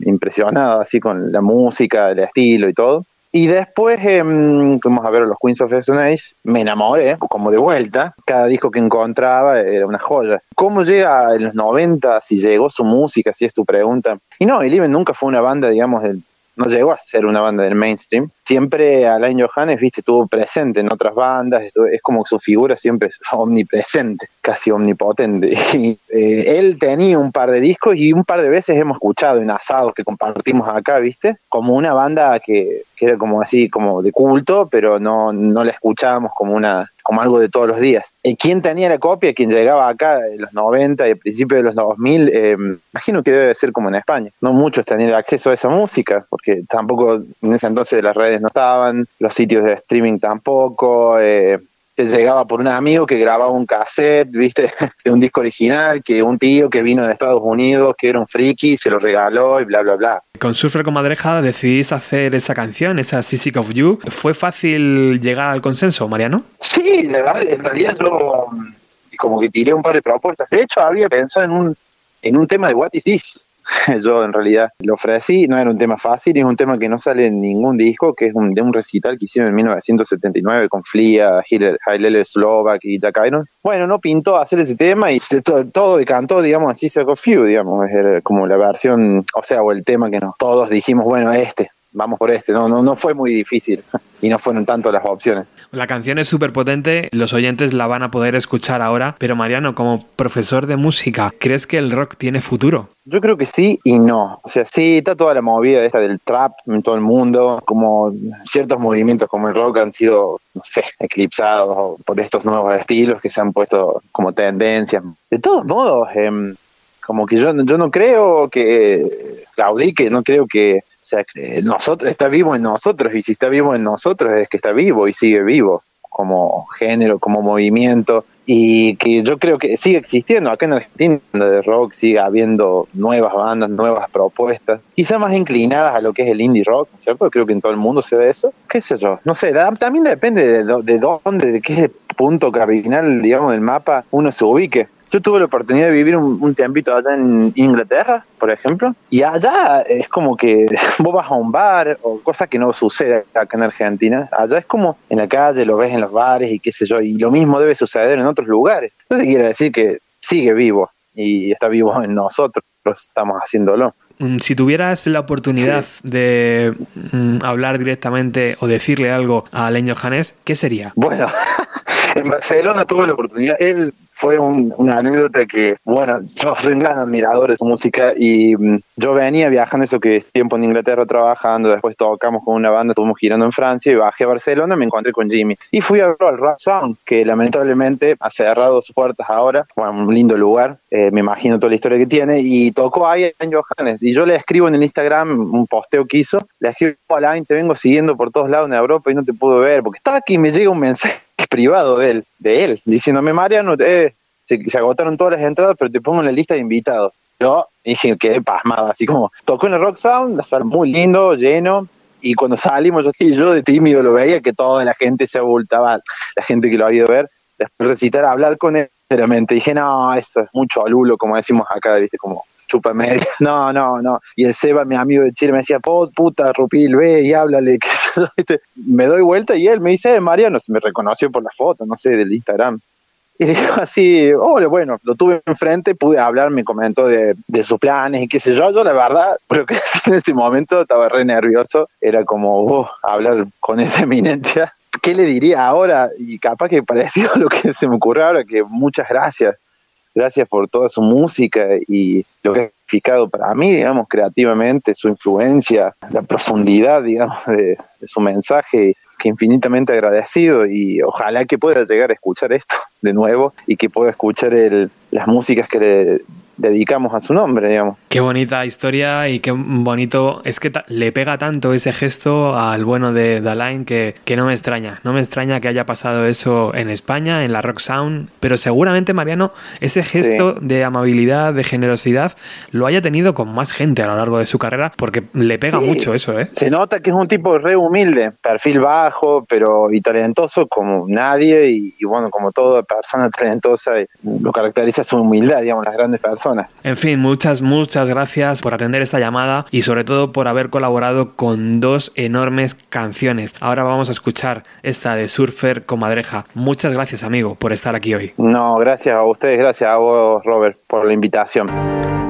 impresionado, así con la música, el estilo y todo. Y después fuimos a ver los Queens of Stone Age, me enamoré, como de vuelta, cada disco que encontraba era una joya. ¿Cómo llega en los 90, si llegó su música, si es tu pregunta? Y no, Eleven nunca fue una banda, digamos, del, no llegó a ser una banda del mainstream. Siempre Alain Johannes, viste, estuvo presente en otras bandas, es como que su figura siempre es omnipresente, casi omnipotente. Y, eh, él tenía un par de discos y un par de veces hemos escuchado en asados que compartimos acá, viste, como una banda que, que era como así, como de culto, pero no, no la escuchábamos como una como algo de todos los días. Eh, ¿Quién tenía la copia? ¿Quién llegaba acá en los 90 y al principio de los 2000? Eh, imagino que debe ser como en España. No muchos tenían acceso a esa música, porque tampoco en ese entonces las redes no estaban, los sitios de streaming tampoco. Eh, te llegaba por un amigo que grababa un cassette, viste, de un disco original, que un tío que vino de Estados Unidos, que era un friki, se lo regaló y bla, bla, bla. Con Surfer Comadreja decidís hacer esa canción, esa Sick of You. ¿Fue fácil llegar al consenso, Mariano? Sí, la verdad, en realidad yo mm, como que tiré un par de propuestas. De hecho, había pensado en un, en un tema de What Is This. Yo en realidad lo ofrecí, no era un tema fácil, es un tema que no sale en ningún disco, que es un, de un recital que hicieron en 1979 con Flia, Hailele Slovak y Jack Irons. Bueno, no pintó hacer ese tema y se- todo, todo decantó, digamos, así se Few, digamos, era como la versión, o sea, o el tema que nos todos dijimos, bueno, este, vamos por este, no, no, no fue muy difícil y no fueron tanto las opciones. La canción es súper potente, los oyentes la van a poder escuchar ahora, pero Mariano, como profesor de música, ¿crees que el rock tiene futuro? Yo creo que sí y no. O sea, sí, está toda la movida esta del trap en todo el mundo, como ciertos movimientos como el rock han sido, no sé, eclipsados por estos nuevos estilos que se han puesto como tendencias. De todos modos, em, como que yo, yo no creo que claudique, no creo que o sea, nosotros está vivo en nosotros y si está vivo en nosotros es que está vivo y sigue vivo como género, como movimiento y que yo creo que sigue existiendo acá en Argentina de rock sigue habiendo nuevas bandas, nuevas propuestas, quizá más inclinadas a lo que es el indie rock, ¿no es ¿cierto? Creo que en todo el mundo se ve eso. ¿Qué sé yo? No sé, también depende de, de dónde, de qué punto cardinal, digamos, del mapa uno se ubique. Yo tuve la oportunidad de vivir un, un tiempito allá en Inglaterra, por ejemplo, y allá es como que vos vas a un bar o cosa que no sucede acá en Argentina. Allá es como en la calle, lo ves en los bares y qué sé yo, y lo mismo debe suceder en otros lugares. Entonces quiere decir que sigue vivo y está vivo en nosotros, estamos haciéndolo. Mm, Si tuvieras la oportunidad de mm, hablar directamente o decirle algo a Alen Johannes, ¿qué sería? Bueno, en Barcelona tuve la oportunidad. Él fue un- una anécdota que, bueno, yo soy un gran admirador de su música y mm, yo venía viajando eso que es tiempo en Inglaterra trabajando, después tocamos con una banda, estuvimos girando en Francia y bajé a Barcelona, me encontré con Jimmy. Y fui a verlo al Rock Sound, que lamentablemente ha cerrado sus puertas ahora, bueno, un lindo lugar, eh, me imagino toda la historia que tiene y tocó ahí en Johannes. Y yo le escribo en el Instagram un posteo que hizo, le escribo Alain, te vengo siguiendo por todos lados en Europa y no te puedo ver porque estaba aquí y me llega un mensaje privado de él, de él, diciéndome Mariano, eh, se, se agotaron todas las entradas, pero te pongo en la lista de invitados. Yo dije, quedé pasmado, así como tocó en el Rock Sound, la sala muy lindo, lleno, y cuando salimos, yo, yo de tímido lo veía que toda la gente se abultaba, la gente que lo había ido a ver, después de recitar, hablar con él, sinceramente, dije, no, eso es mucho alulo, como decimos acá, viste, como chupa media, no, no, no, y el Seba, mi amigo de Chile, me decía, "Po, puta, Rupil, ve y háblale, que. me doy vuelta y él me dice, "Eh, Mariano, me reconoció por la foto, no sé, del Instagram, y dijo así, hola, bueno, lo tuve enfrente, pude hablar, me comentó de, de sus planes y qué sé yo. Yo, la verdad, creo que en ese momento estaba re nervioso. Era como, oh, hablar con esa eminencia. ¿Qué le diría ahora? Y capaz que pareció lo que se me ocurrió ahora, que muchas gracias. Gracias por toda su música y lo que significado para mí, digamos, creativamente, su influencia, la profundidad, digamos, de, de su mensaje, que infinitamente agradecido y ojalá que pueda llegar a escuchar esto de nuevo y que pueda escuchar el, las músicas que le dedicamos a su nombre, digamos. Qué bonita historia y qué bonito. Es que le pega tanto ese gesto al bueno de Dalain que, que no me extraña. No me extraña que haya pasado eso en España, en la Rock Sound. Pero seguramente, Mariano, ese gesto de amabilidad, de generosidad, lo haya tenido con más gente a lo largo de su carrera porque le pega Sí. mucho eso, ¿eh? Se nota que es un tipo re humilde, perfil bajo, pero y talentoso como nadie y, y bueno, como toda persona talentosa, eh, lo caracteriza su humildad, digamos, las grandes personas personas. En fin, muchas, muchas gracias por atender esta llamada y sobre todo por haber colaborado con dos enormes canciones. Ahora vamos a escuchar esta de Surfer Comadreja. Muchas gracias, amigo, por estar aquí hoy. No, gracias a ustedes, gracias a vos, Robert, por la invitación.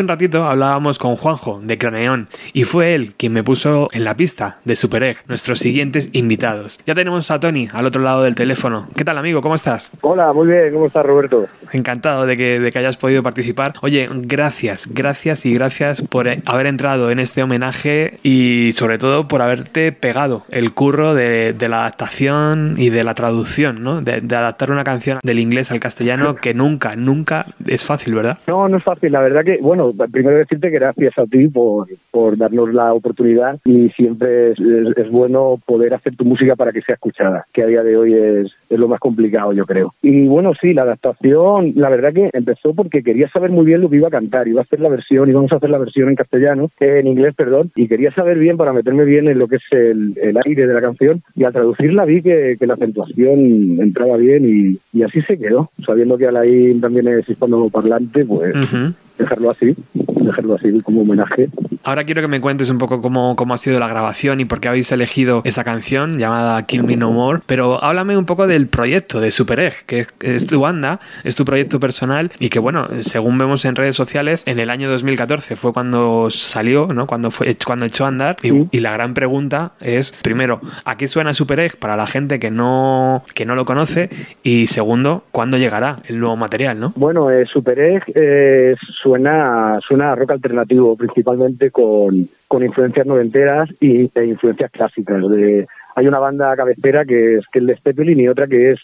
Hace un ratito hablábamos con Juanjo de Croneón y fue él quien me puso en la pista de Super Egg, nuestros siguientes invitados. Ya tenemos a Tony al otro lado del teléfono. ¿Qué tal, amigo? ¿Cómo estás? Hola, muy bien, ¿cómo estás, Roberto? Encantado de que, de que hayas podido participar. Oye, gracias, gracias y gracias por haber entrado en este homenaje y sobre todo por haberte pegado el curro de, de la adaptación y de la traducción, ¿no? De, de adaptar una canción del inglés al castellano que nunca, nunca es fácil, ¿verdad? No, no es fácil, la verdad que, bueno, primero decirte que gracias a ti por, por darnos la oportunidad y siempre es, es- es bueno poder hacer tu música para que sea escuchada, que a día de hoy es, es lo más complicado, yo creo. Y bueno, sí, la adaptación, la verdad que empezó porque quería saber muy bien lo que iba a cantar, iba a hacer la versión, íbamos a hacer la versión en castellano, en inglés, perdón, y quería saber bien para meterme bien en lo que es el, el aire de la canción, y al traducirla vi que, que la acentuación entraba bien y, y así se quedó, sabiendo que Alain también es hispanoparlante, pues Ujú. dejarlo así, dejarlo así como homenaje. Ahora quiero que me cuentes un poco cómo, cómo ha sido la grabación y por qué habéis elegido esa canción llamada Kill Me No More, pero háblame un poco del proyecto de Super Egg, que es, es tu banda, es tu proyecto personal y que bueno, según vemos en redes sociales, en el año 2014 fue cuando salió, ¿no? Cuando fue cuando echó a andar y, y la gran pregunta es, primero, ¿a qué suena Super Egg para la gente que no, que no lo conoce? Y segundo, ¿cuándo llegará el nuevo material, no? Bueno, eh, Super Egg eh, suena, suena a rock alternativo, principalmente con, con influencias noventeras y, e influencias clásicas. De, hay una banda cabecera que es que es Led y otra que es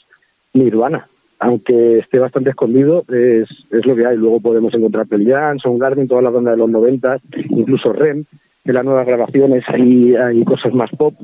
Nirvana. Aunque esté bastante escondido, es, es lo que hay. Luego podemos encontrar Pearl Jam, Soundgarden, todas las bandas de los 90, incluso Rem. En las nuevas grabaciones hay, hay cosas más pop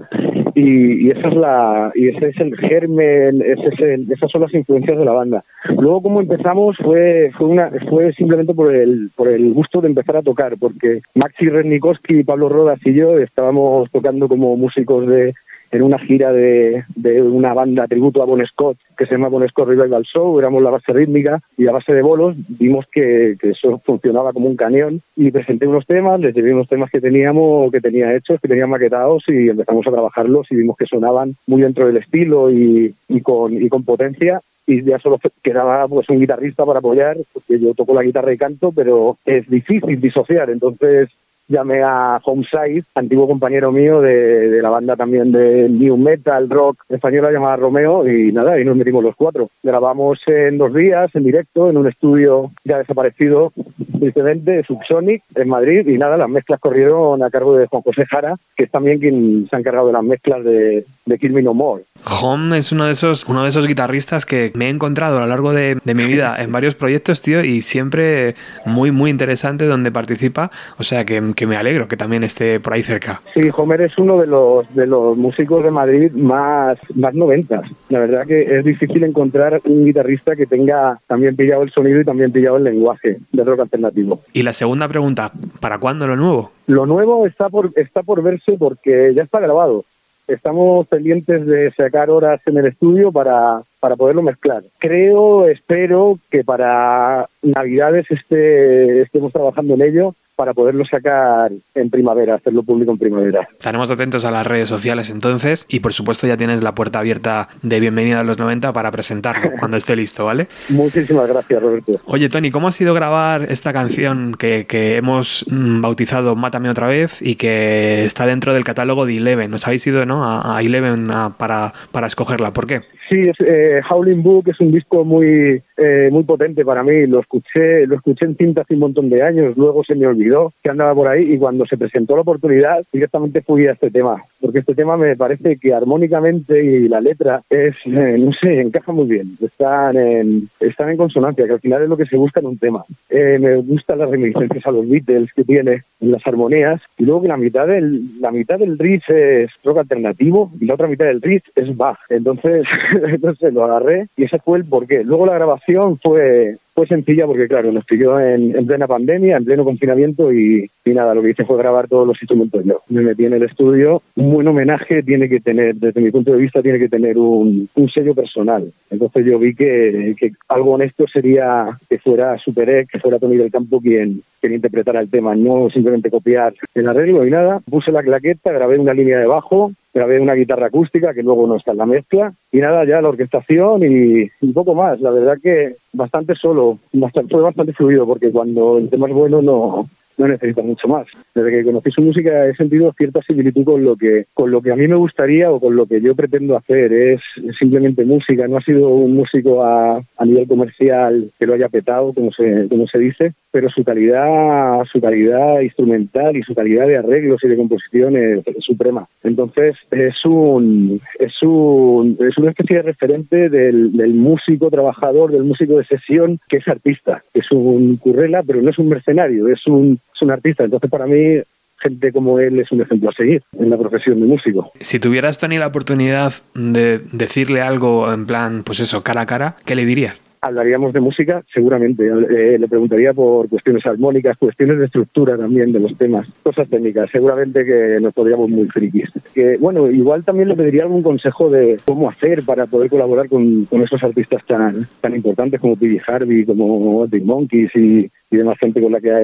y, y esa es la y ese es el germen ese es el- esas son las influencias de la banda. Luego como empezamos fue fue una fue simplemente por el por el gusto de empezar a tocar porque Maxi Rednikowski Pablo Rodas y yo estábamos tocando como músicos de en una gira de, de una banda tributo a Bon Scott que se llama Bon Scott Revival Show, éramos la base rítmica y a base de bolos vimos que, que eso funcionaba como un cañón y presenté unos temas, les llevé unos temas que teníamos, que tenía hechos, que tenía maquetados y empezamos a trabajarlos y vimos que sonaban muy dentro del estilo y, y con, y con potencia y ya solo quedaba pues un guitarrista para apoyar, porque yo toco la guitarra y canto, pero es difícil disociar, entonces llamé a Homeside, antiguo compañero mío de, de la banda también de New Metal, Rock española llamada Romeo, y nada, y nos metimos los cuatro. Grabamos en dos días, en directo, en un estudio ya desaparecido, tristemente, Subsonic, en Madrid, y nada, las mezclas corrieron a cargo de Juan José Jara, que es también quien se ha encargado de las mezclas de, de Kill Me No More. Home es uno de esos, uno de esos guitarristas que me he encontrado a lo largo de, de mi vida en varios proyectos, tío, y siempre muy, muy interesante donde participa. O sea que, que me alegro que también esté por ahí cerca. Sí, Homer es uno de los de los músicos de Madrid más más noventas. La verdad que es difícil encontrar un guitarrista que tenga también pillado el sonido y también pillado el lenguaje del rock alternativo. Y la segunda pregunta, ¿para cuándo lo nuevo? Lo nuevo está por está por verse porque ya está grabado. Estamos pendientes de sacar horas en el estudio para, para poderlo mezclar. Creo, espero que para Navidades esté, estemos trabajando en ello para poderlo sacar en primavera, hacerlo público en primavera. Estaremos atentos a las redes sociales entonces y por supuesto ya tienes la puerta abierta de Bienvenida a los 90 para presentarlo cuando esté listo, ¿vale? Muchísimas gracias, Roberto. Oye, Tony, ¿cómo ha sido grabar esta canción que, que hemos mm, bautizado Mátame otra vez y que está dentro del catálogo de Eleven? Os habéis ido ¿no? a, a Eleven a- para, para escogerla. ¿Por qué? Sí, es, eh, Howling Book es un disco muy eh, muy potente para mí. Lo escuché lo escuché en cinta hace un montón de años, luego se me olvidó que andaba por ahí y cuando se presentó la oportunidad directamente fui a este tema, porque este tema me parece que armónicamente y la letra es, eh, no sé, encaja muy bien. Están en, están en consonancia, que al final es lo que se busca en un tema. Eh, me gustan las reminiscencias a los Beatles que tiene en las armonías y luego que la mitad del la mitad del riff es rock alternativo y la otra mitad del riff es Bach. Entonces, entonces lo agarré y ese fue el porqué. Luego la grabación fue fue sencilla porque, claro, nos pilló en, en plena pandemia, en pleno confinamiento y, y nada, lo que hice fue grabar todos los instrumentos. Me metí en el estudio. Un buen homenaje tiene que tener, desde mi punto de vista, tiene que tener un, un sello personal. Entonces yo vi que, que algo honesto sería que fuera Super Egg, que fuera Tony del Campo quien, quien interpretara el tema, no simplemente copiar el arreglo y nada. Puse la claqueta, grabé una línea de bajo, grabé una guitarra acústica que luego no está en la mezcla y nada, ya la orquestación y un poco más. La verdad que bastante solo, bastante, fue bastante fluido porque cuando el tema es bueno no, no necesita mucho más. Desde que conocí su música he sentido cierta similitud con lo que con lo que a mí me gustaría o con lo que yo pretendo hacer. Es simplemente música, no ha sido un músico a, a nivel comercial que lo haya petado, como se, como se dice, pero su calidad, su calidad instrumental y su calidad de arreglos y de composición es, suprema. Entonces es un es un es una especie de referente del, del músico trabajador, del músico de sesión que es artista, es un currela, pero no es un mercenario, es un un artista. Entonces para mí gente como él es un ejemplo a seguir en la profesión de músico. Si tuvieras, Tony, la oportunidad de decirle algo en plan, pues eso, cara a cara, ¿qué le dirías? Hablaríamos de música, seguramente. Eh, le preguntaría por cuestiones armónicas, cuestiones de estructura también de los temas, cosas técnicas. Seguramente que nos podríamos muy frikis. Que, bueno, igual también le pediría algún consejo de cómo hacer para poder colaborar con, con esos artistas tan, tan importantes como P.D. Harvey, como Big Monkeys y, y demás gente con la que ha,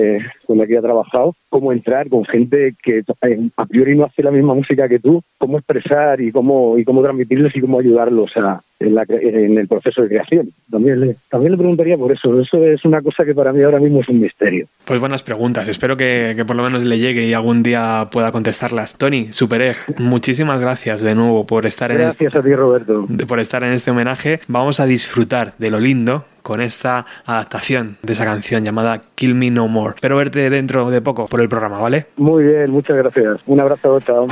con la que ha trabajado, cómo entrar con gente que eh, a priori no hace la misma música que tú, cómo expresar y cómo y cómo transmitirles y cómo ayudarlos a, en, la, en el proceso de creación. También le, también le preguntaría por eso. Eso es una cosa que para mí ahora mismo es un misterio. Pues buenas preguntas. Espero que, que por lo menos le llegue y algún día pueda contestarlas. Tony, Supereg, muchísimas gracias de nuevo por estar en este, Gracias a ti, Roberto. por estar en este homenaje. Vamos a disfrutar de lo lindo con esta adaptación de esa canción llamada Kill Me No More. Espero verte dentro de poco por el programa, ¿vale? Muy bien, muchas gracias. Un abrazo, chao.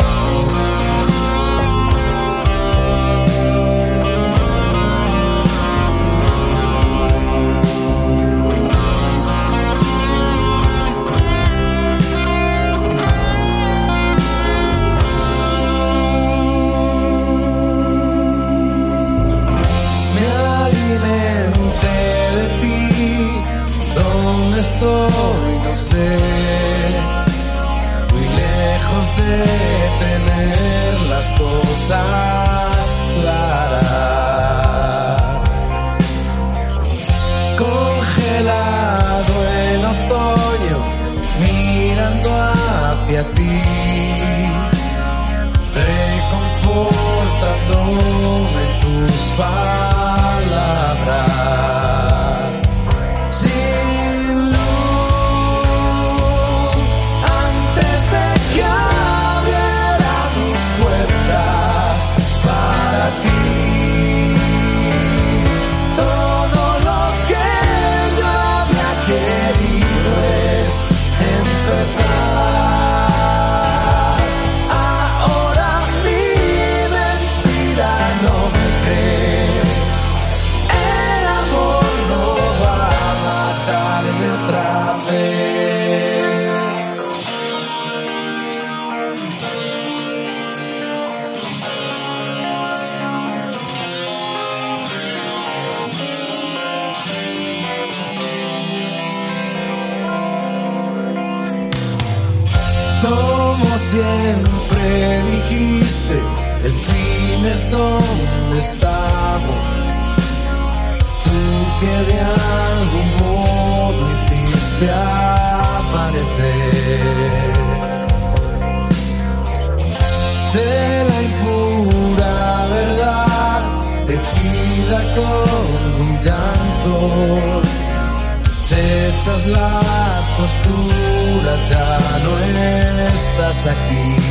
Estás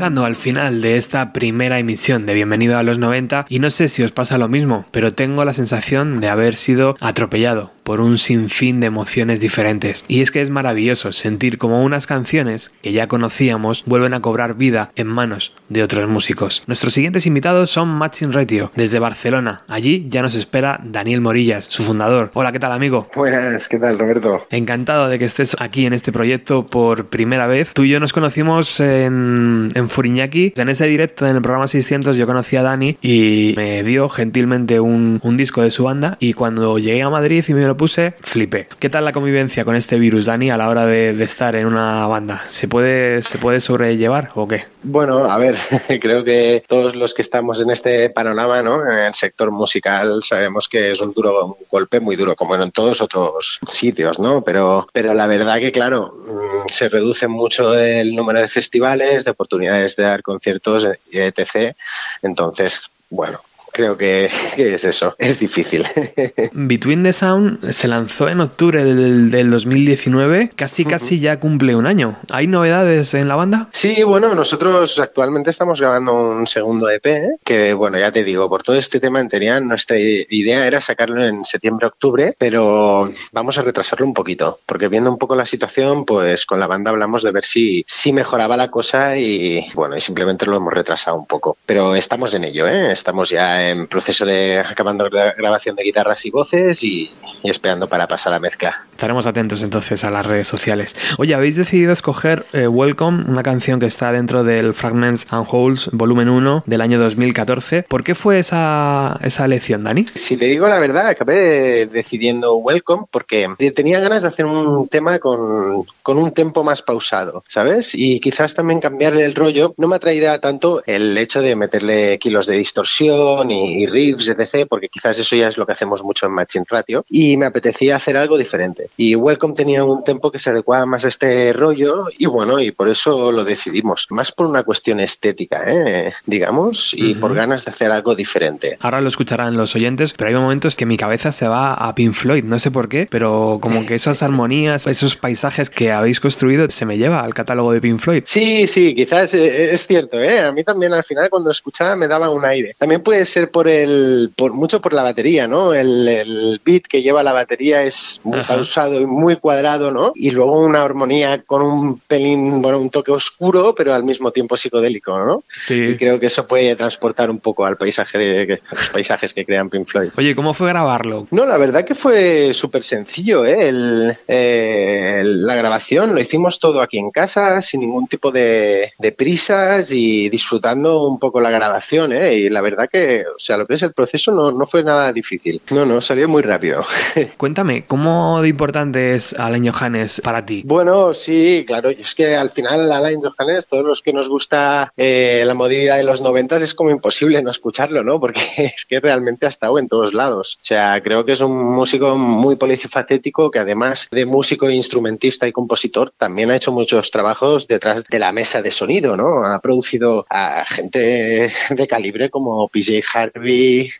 llegando al final de esta primera emisión de Bienvenido a los 90 y no sé si os pasa lo mismo, pero tengo la sensación de haber sido atropellado por un sinfín de emociones diferentes. Y es que es maravilloso sentir como unas canciones que ya conocíamos vuelven a cobrar vida en manos de otros músicos. Nuestros siguientes invitados son Matching Retio, desde Barcelona. Allí ya nos espera Daniel Morillas, su fundador. Hola, ¿qué tal amigo? Buenas, ¿qué tal Roberto? Encantado de que estés aquí en este proyecto por primera vez. Tú y yo nos conocimos en, en Furiñaki. En ese directo en el programa 600 yo conocí a Dani y me dio gentilmente un, un disco de su banda y cuando llegué a Madrid y me lo puse, flipé. ¿Qué tal la convivencia con este virus, Dani, a la hora de, de estar en una banda? ¿Se puede, ¿Se puede sobrellevar o qué? Bueno, a ver, creo que todos los que estamos en este panorama, ¿no? En el sector musical sabemos que es un duro, un golpe muy duro, como en todos otros sitios, ¿no? Pero, pero la verdad que, claro, mm, se reduce mucho el número de festivales, de oportunidades de dar conciertos, eh, etc. Entonces, bueno, creo que, que es eso, es difícil. Between the Sound se lanzó en octubre del, del 2019, casi casi ya cumple un año. ¿Hay novedades en la banda? Sí, bueno, nosotros actualmente estamos grabando un segundo EP, ¿eh? que bueno, ya te digo, por todo este tema anterior, nuestra idea era sacarlo en septiembre-octubre, pero vamos a retrasarlo un poquito, porque viendo un poco la situación, pues con la banda hablamos de ver si, si mejoraba la cosa y bueno, y simplemente lo hemos retrasado un poco. Pero estamos en ello, ¿eh? estamos ya en proceso de acabando la grabación de guitarras y voces y, y esperando para pasar a mezcla. Estaremos atentos entonces a las redes sociales. Oye, habéis decidido escoger eh, Welcome, una canción que está dentro del Fragments and Holes volumen 1 del año 2014. ¿Por qué fue esa, esa elección, Dani? Si te digo la verdad, acabé decidiendo Welcome porque tenía ganas de hacer un tema con, con un tempo más pausado, ¿sabes? Y quizás también cambiarle el rollo. No me atraía tanto el hecho de meterle kilos de distorsión y, y riffs, etc., porque quizás eso ya es lo que hacemos mucho en Matching Ratio. Y me apetecía hacer algo diferente. Y Welcome tenía un tempo que se adecuaba más a este rollo y bueno, y por eso lo decidimos. Más por una cuestión estética, ¿eh? digamos, y por ganas de hacer algo diferente. Ahora lo escucharán los oyentes, pero hay momentos que mi cabeza se va a Pink Floyd, no sé por qué, pero como que esas armonías, esos paisajes que habéis construido se me lleva al catálogo de Pink Floyd. Sí, sí, quizás eh, es cierto, ¿eh? A mí también al final cuando escuchaba me daba un aire. También puede ser por el, por mucho por la batería, ¿no? El, el beat que lleva la batería es muy Ajá. pausado y muy cuadrado, ¿no? Y luego una armonía con un pelín, bueno, un toque oscuro, pero al mismo tiempo psicodélico, ¿no? Sí. Y creo que eso puede transportar un poco al paisaje de, a los paisajes que crean Pink Floyd. Oye, ¿cómo fue grabarlo? No, la verdad que fue súper sencillo, ¿eh? El, eh, el- la grabación lo hicimos todo aquí en casa, sin ningún tipo de, de prisas y disfrutando un poco la grabación, ¿eh? Y la verdad que, o sea, lo que es el proceso no, no fue nada difícil. No, no, salió muy rápido. Cuéntame, ¿cómo de importante es Alain Johannes para ti? Bueno, sí, claro. Es que al final, Alain Johannes, todos los que nos gusta eh, la modernidad de los noventas, es como imposible no escucharlo, ¿no? Porque es que realmente ha estado en todos lados. O sea, creo que es un músico muy polifacético que además de músico, instrumentista y compositor, también ha hecho muchos trabajos detrás de la mesa de sonido, ¿no? Ha producido a gente de calibre como PJ Harvey,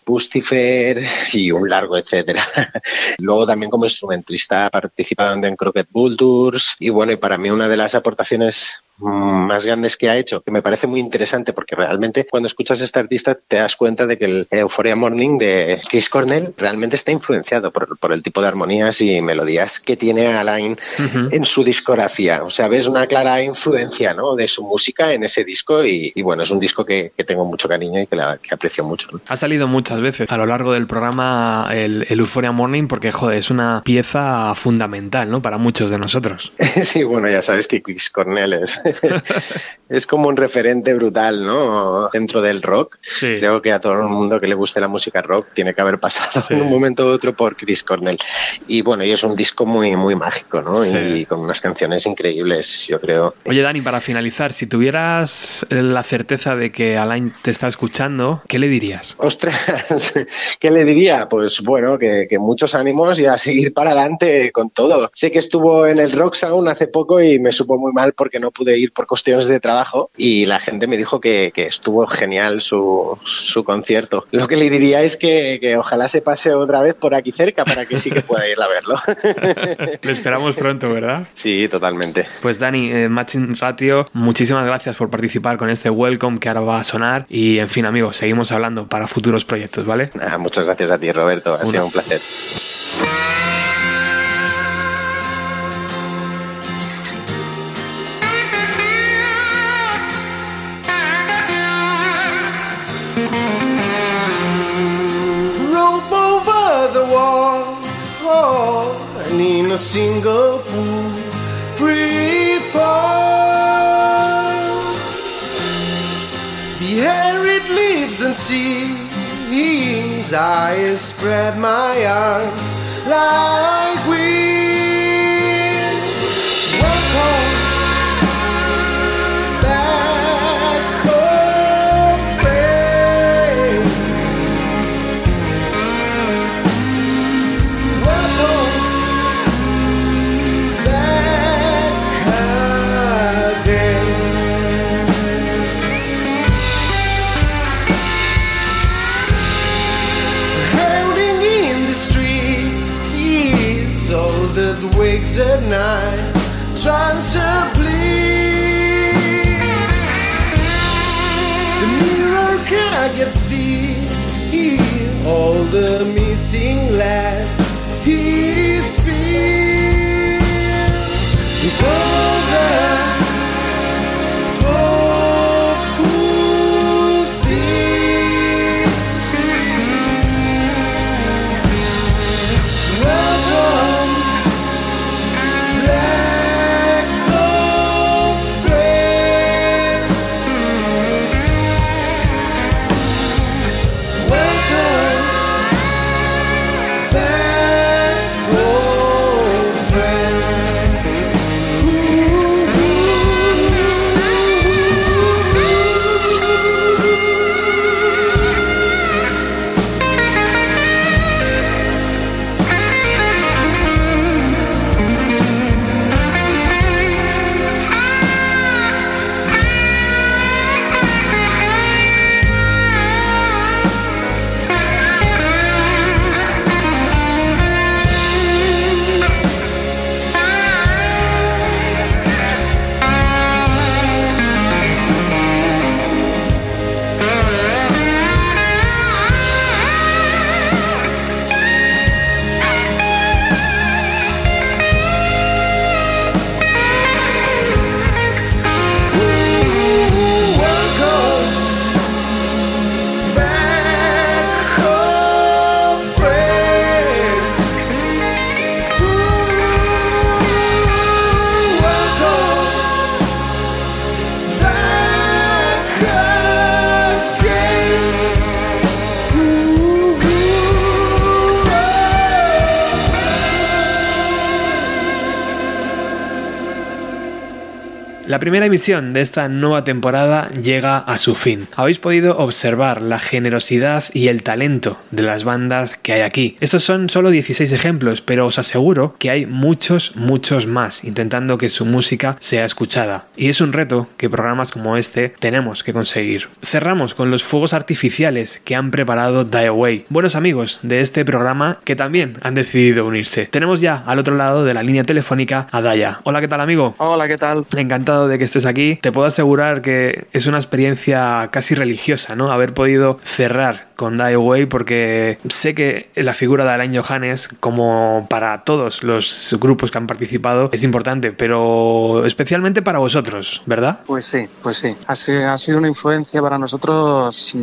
Bustifer y un largo etcétera. Luego también como instrumentista ha participado en Crockett Bull Tours y bueno, y para mí una de las aportaciones más grandes que ha hecho, que me parece muy interesante porque realmente cuando escuchas a este artista te das cuenta de que el Euphoria Morning de Chris Cornell realmente está influenciado por, por el tipo de armonías y melodías que tiene Alain en su discografía. O sea, ves una clara influencia ¿no? de su música en ese disco y, y bueno, es un disco que, que tengo mucho cariño y que, la- que aprecio mucho. ¿no? Ha salido muchas veces a lo largo del programa el, el Euphoria Morning porque, joder, es una pieza fundamental, ¿no? Para muchos de nosotros. Sí, bueno, ya sabes que Chris Cornell es, es como un referente brutal, ¿no? Dentro del rock. Creo que a todo el mundo que le guste la música rock tiene que haber pasado Sí. en un momento u otro por Chris Cornell. Y bueno, y es un disco muy, muy mágico, ¿no? Sí. Y con unas canciones increíbles, yo creo. Oye, Dani, para finalizar, si tuvieras la certeza de que Alain te está escuchando, ¿qué le dirías? Ostras, ¿qué le diría? Pues bueno, que, que muchos ánimos y a seguir para adelante con todo. Sé que estuvo en el Rock Sound hace poco y me supo muy mal porque no pude ir por cuestiones de trabajo y la gente me dijo que, que estuvo genial su, su concierto. Lo que le diría es que, que ojalá se pase otra vez por aquí cerca para que sí que pueda ir a verlo. Lo esperamos pronto, ¿verdad? Sí, totalmente. Pues Dani, eh, Matching Ratio, muchísimas gracias por participar con este welcome que ahora va a sonar y en fin amigos, seguimos hablando para futuros proyectos, ¿vale? Ah, muchas gracias a ti, Roberto. Ha Una. sido un placer. In a single pool, free fall. The arid leaves and seas, I spread my arms like wings. Welcome La primera emisión de esta nueva temporada llega a su fin. Habéis podido observar la generosidad y el talento de las bandas que hay aquí. Estos son solo 16 ejemplos, pero os aseguro que hay muchos, muchos más intentando que su música sea escuchada. Y es un reto que programas como este tenemos que conseguir. Cerramos con los fuegos artificiales que han preparado Die Away, buenos amigos de este programa que también han decidido unirse. Tenemos ya al otro lado de la línea telefónica a Daya. Hola, ¿qué tal amigo? Hola, ¿qué tal? Encantado de que estés aquí. Te puedo asegurar que es una experiencia casi religiosa, ¿no? Haber podido cerrar con Die Away porque sé que la figura de Alain Johannes, como para todos los grupos que han participado, es importante, pero especialmente para vosotros, ¿verdad? Pues sí, pues sí. Ha sido, una influencia para nosotros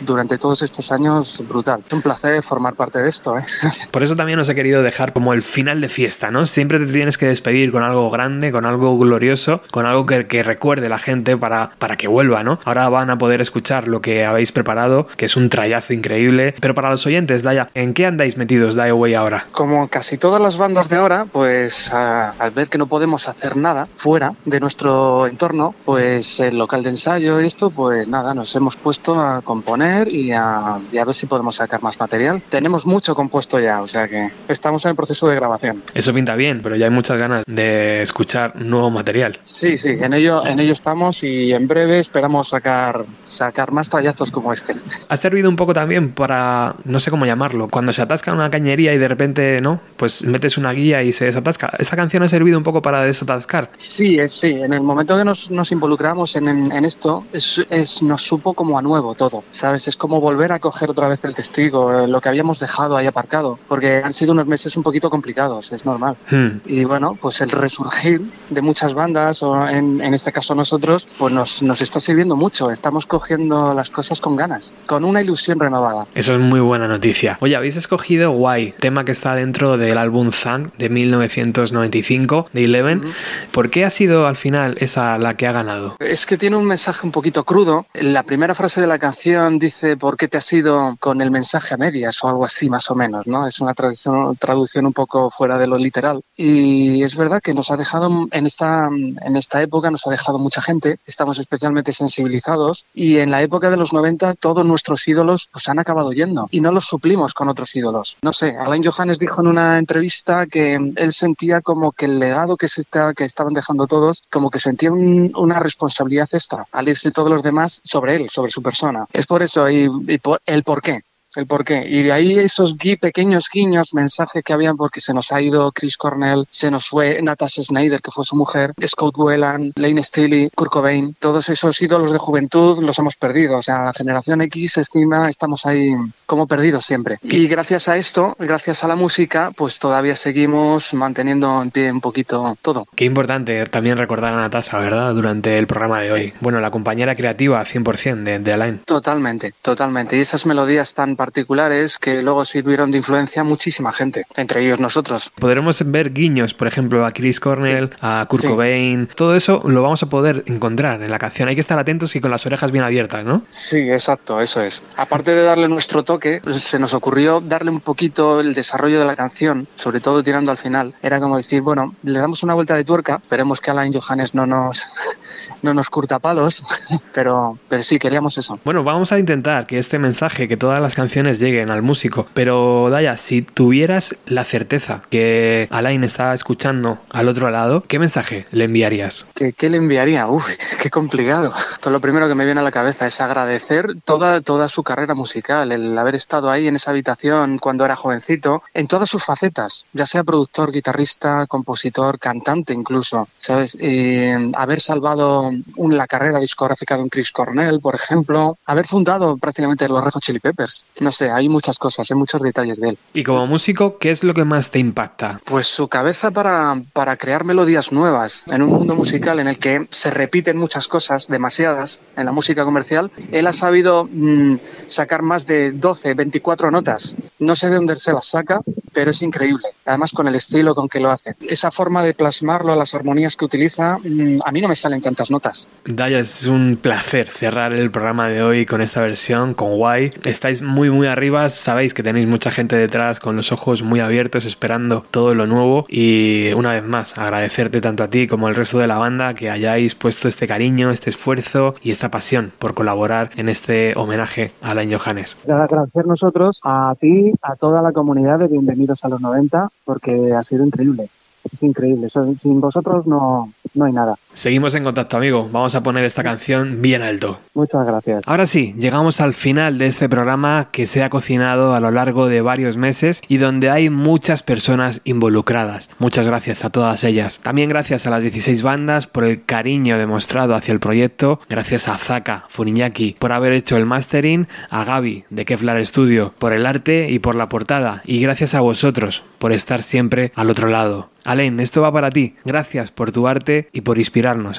durante todos estos años brutal. Es un placer formar parte de esto. ¿eh? Por eso también os he querido dejar como el final de fiesta, ¿no? Siempre te tienes que despedir con algo grande, con algo glorioso, con algo que, que recuerde la gente para, para que vuelva, ¿no? Ahora van a poder escuchar lo que habéis preparado, que es un trayazo rollazo increíble. Pero para los oyentes, Daya, ¿en qué andáis metidos Die Away ahora? Como casi todas las bandas de ahora, pues a- al ver que no podemos hacer nada fuera de nuestro entorno, pues el local de ensayo y esto, pues nada, nos hemos puesto a componer y a, y a ver si podemos sacar más material. Tenemos mucho compuesto ya, o sea que estamos en el proceso de grabación. Eso pinta bien, pero ya hay muchas ganas de escuchar nuevo material. Sí, sí, en ello, en ello estamos y en breve esperamos sacar, sacar más trayazos como este. Ha servido un poco también para, no sé cómo llamarlo, cuando se atasca una cañería y de repente, ¿no? Pues metes una guía y se desatasca. Esta canción ha servido un poco para desatascar. Sí, es, sí, en el momento que nos, nos involucramos en, en- en esto, es, es- nos supo como a nuevo todo, ¿sabes? Es como volver a coger otra vez el testigo, eh, lo que habíamos dejado ahí aparcado, porque han sido unos meses un poquito complicados, es normal. Hmm. Y bueno, pues el resurgir de muchas bandas, o en, en este caso nosotros, pues nos, nos está sirviendo mucho, estamos cogiendo las cosas con ganas, con una ilusión renovada. Eso es muy buena noticia. Oye, habéis escogido Why, tema que está dentro del álbum Zang de 1995 de Eleven. ¿Por qué ha sido al final esa la que ha ganado? Es que tiene un mensaje un poquito crudo. La primera frase de la canción dice ¿por qué te has ido con el mensaje a medias? o algo así más o menos, ¿no? Es una traducción, traducción un poco fuera de lo literal. Y es verdad que nos ha dejado en esta, en esta época, nos ha dejado mucha gente, estamos especialmente sensibilizados y en la época de los 90 todos nuestros ídolos pues han acabado yendo y no los suplimos con otros ídolos. No sé, Alain Johannes dijo en una entrevista que él sentía como que el legado que, se está, que estaban dejando todos, como que sentía un- una responsabilidad extra al irse todos los demás sobre él, sobre su persona. Es por eso y, y por- el por qué. El por qué. Y de ahí esos gui- pequeños guiños, mensajes que habían porque se nos ha ido Chris Cornell, se nos fue Natasha Snyder, que fue su mujer, Scott Whelan, Lane Staley, Kurt Cobain. Todos esos ídolos de juventud los hemos perdido. O sea, la generación X, encima, estamos ahí como perdidos siempre. Y gracias a esto, gracias a la música, pues todavía seguimos manteniendo en pie un poquito todo. Qué importante también recordar a Natasha, ¿verdad? Durante el programa de hoy. Bueno, la compañera creativa 100% de, de Alain. Totalmente, totalmente. Y esas melodías tan particulares que luego sirvieron de influencia a muchísima gente, entre ellos nosotros. Podremos ver guiños, por ejemplo, a Chris Cornell, a Kurt Sí. Cobain. Todo eso lo vamos a poder encontrar en la canción. Hay que estar atentos y con las orejas bien abiertas, ¿no? Sí, exacto, eso es. Aparte de darle nuestro toque, se nos ocurrió darle un poquito el desarrollo de la canción, sobre todo tirando al final. Era como decir, bueno, le damos una vuelta de tuerca, esperemos que Alain Johannes no nos, no nos curta palos, pero, pero sí, queríamos eso. Bueno, vamos a intentar que este mensaje, que todas las canciones lleguen al músico. Pero, Daya, si tuvieras la certeza que Alain está escuchando al otro lado, ¿qué mensaje le enviarías? ¿Qué, qué le enviaría? Uy, qué complicado. Todo lo primero que me viene a la cabeza es agradecer toda, toda su carrera musical, el haber estado ahí en esa habitación cuando era jovencito, en todas sus facetas, ya sea productor, guitarrista, compositor, cantante incluso, ¿sabes? Y haber salvado la carrera discográfica de un Chris Cornell, por ejemplo, haber fundado prácticamente los Red Hot Chili Peppers. No sé, hay muchas cosas, hay muchos detalles de él. Y como músico, ¿qué es lo que más te impacta? Pues su cabeza para, para crear melodías nuevas en un mundo musical en el que se repiten muchas cosas, demasiadas, en la música comercial, él ha sabido mm, sacar más de 12, 24 notas. No sé de dónde se las saca, pero es increíble. Además, con el estilo con que lo hace. Esa forma de plasmarlo, las armonías que utiliza, mm, a mí no me salen tantas notas. Daya, es un placer cerrar el programa de hoy con esta versión, con Why. Estáis muy, muy arriba. Sabéis que tenéis mucha gente detrás con los ojos muy abiertos esperando todo lo nuevo. Y una vez más, agradecerte tanto a ti como al resto de la banda que hayáis puesto este cariño, este esfuerzo y esta pasión por colaborar en este homenaje a Alain Johannes. Agradecer nosotros a ti, a toda la comunidad de Bienvenidos a los 90, porque ha sido increíble. Es increíble. Sin vosotros no, no hay nada. Seguimos en contacto, amigo. Vamos a poner esta canción bien alto. Muchas gracias. Ahora sí, llegamos al final de este programa que se ha cocinado a lo largo de varios meses y donde hay muchas personas involucradas. Muchas gracias a todas ellas. También gracias a las 16 bandas por el cariño demostrado hacia el proyecto. Gracias a Zaka Funiñaki por haber hecho el mastering, a Gaby de Kevlar Studio por el arte y por la portada. Y gracias a vosotros por estar siempre al otro lado. Alain, esto va para ti. Gracias por tu arte y por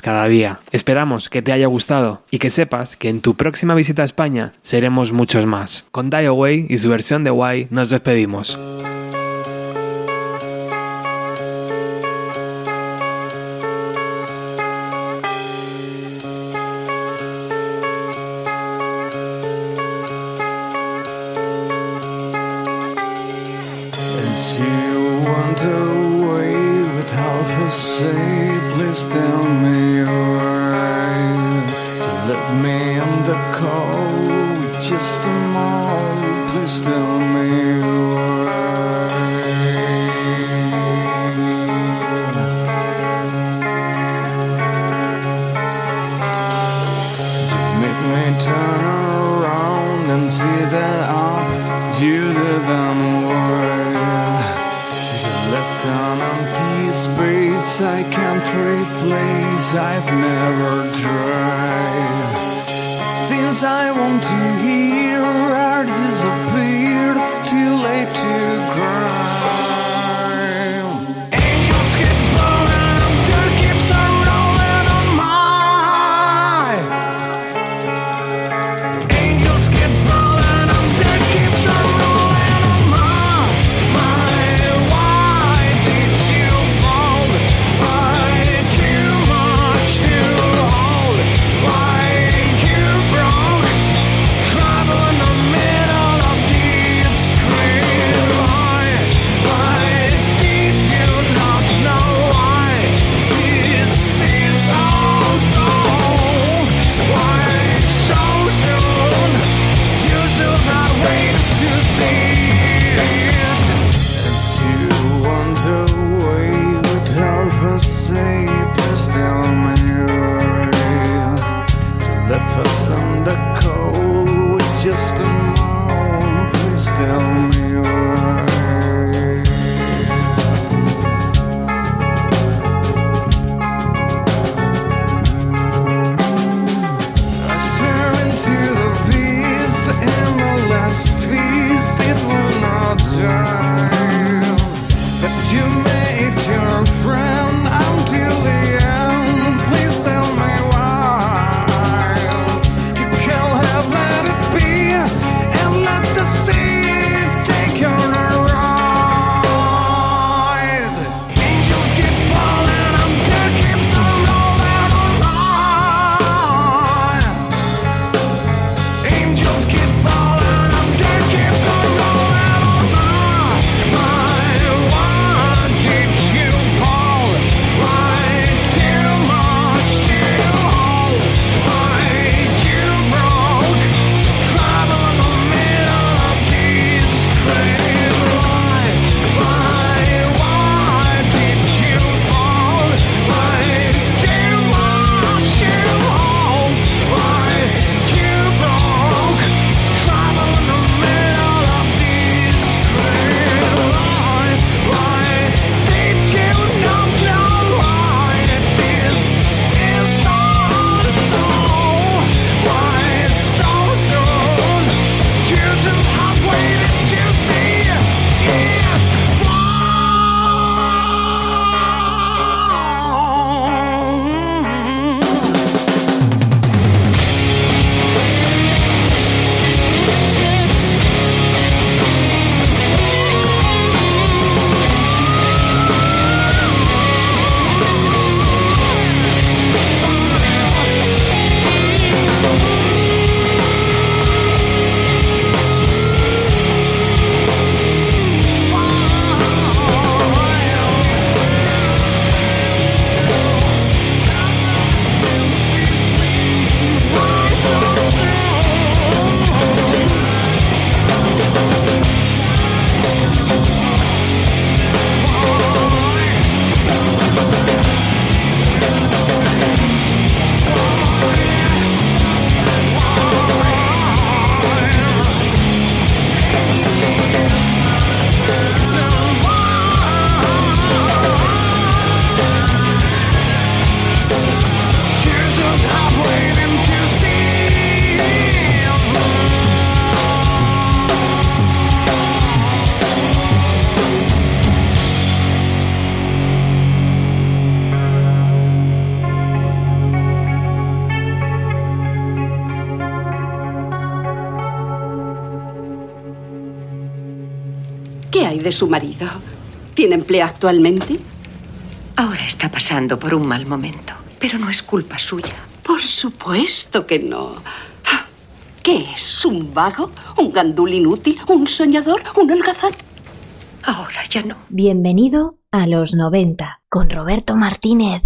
cada día. Esperamos que te haya gustado y que sepas que en tu próxima visita a España seremos muchos más. Con Die Away y su versión de Why nos despedimos. su marido. ¿Tiene empleo actualmente? Ahora está pasando por un mal momento, pero no es culpa suya. Por supuesto que no. ¿Qué es? ¿Un vago? ¿Un gandul inútil? ¿Un soñador? ¿Un holgazán? Ahora ya no. Bienvenido a los 90 con Roberto Martínez.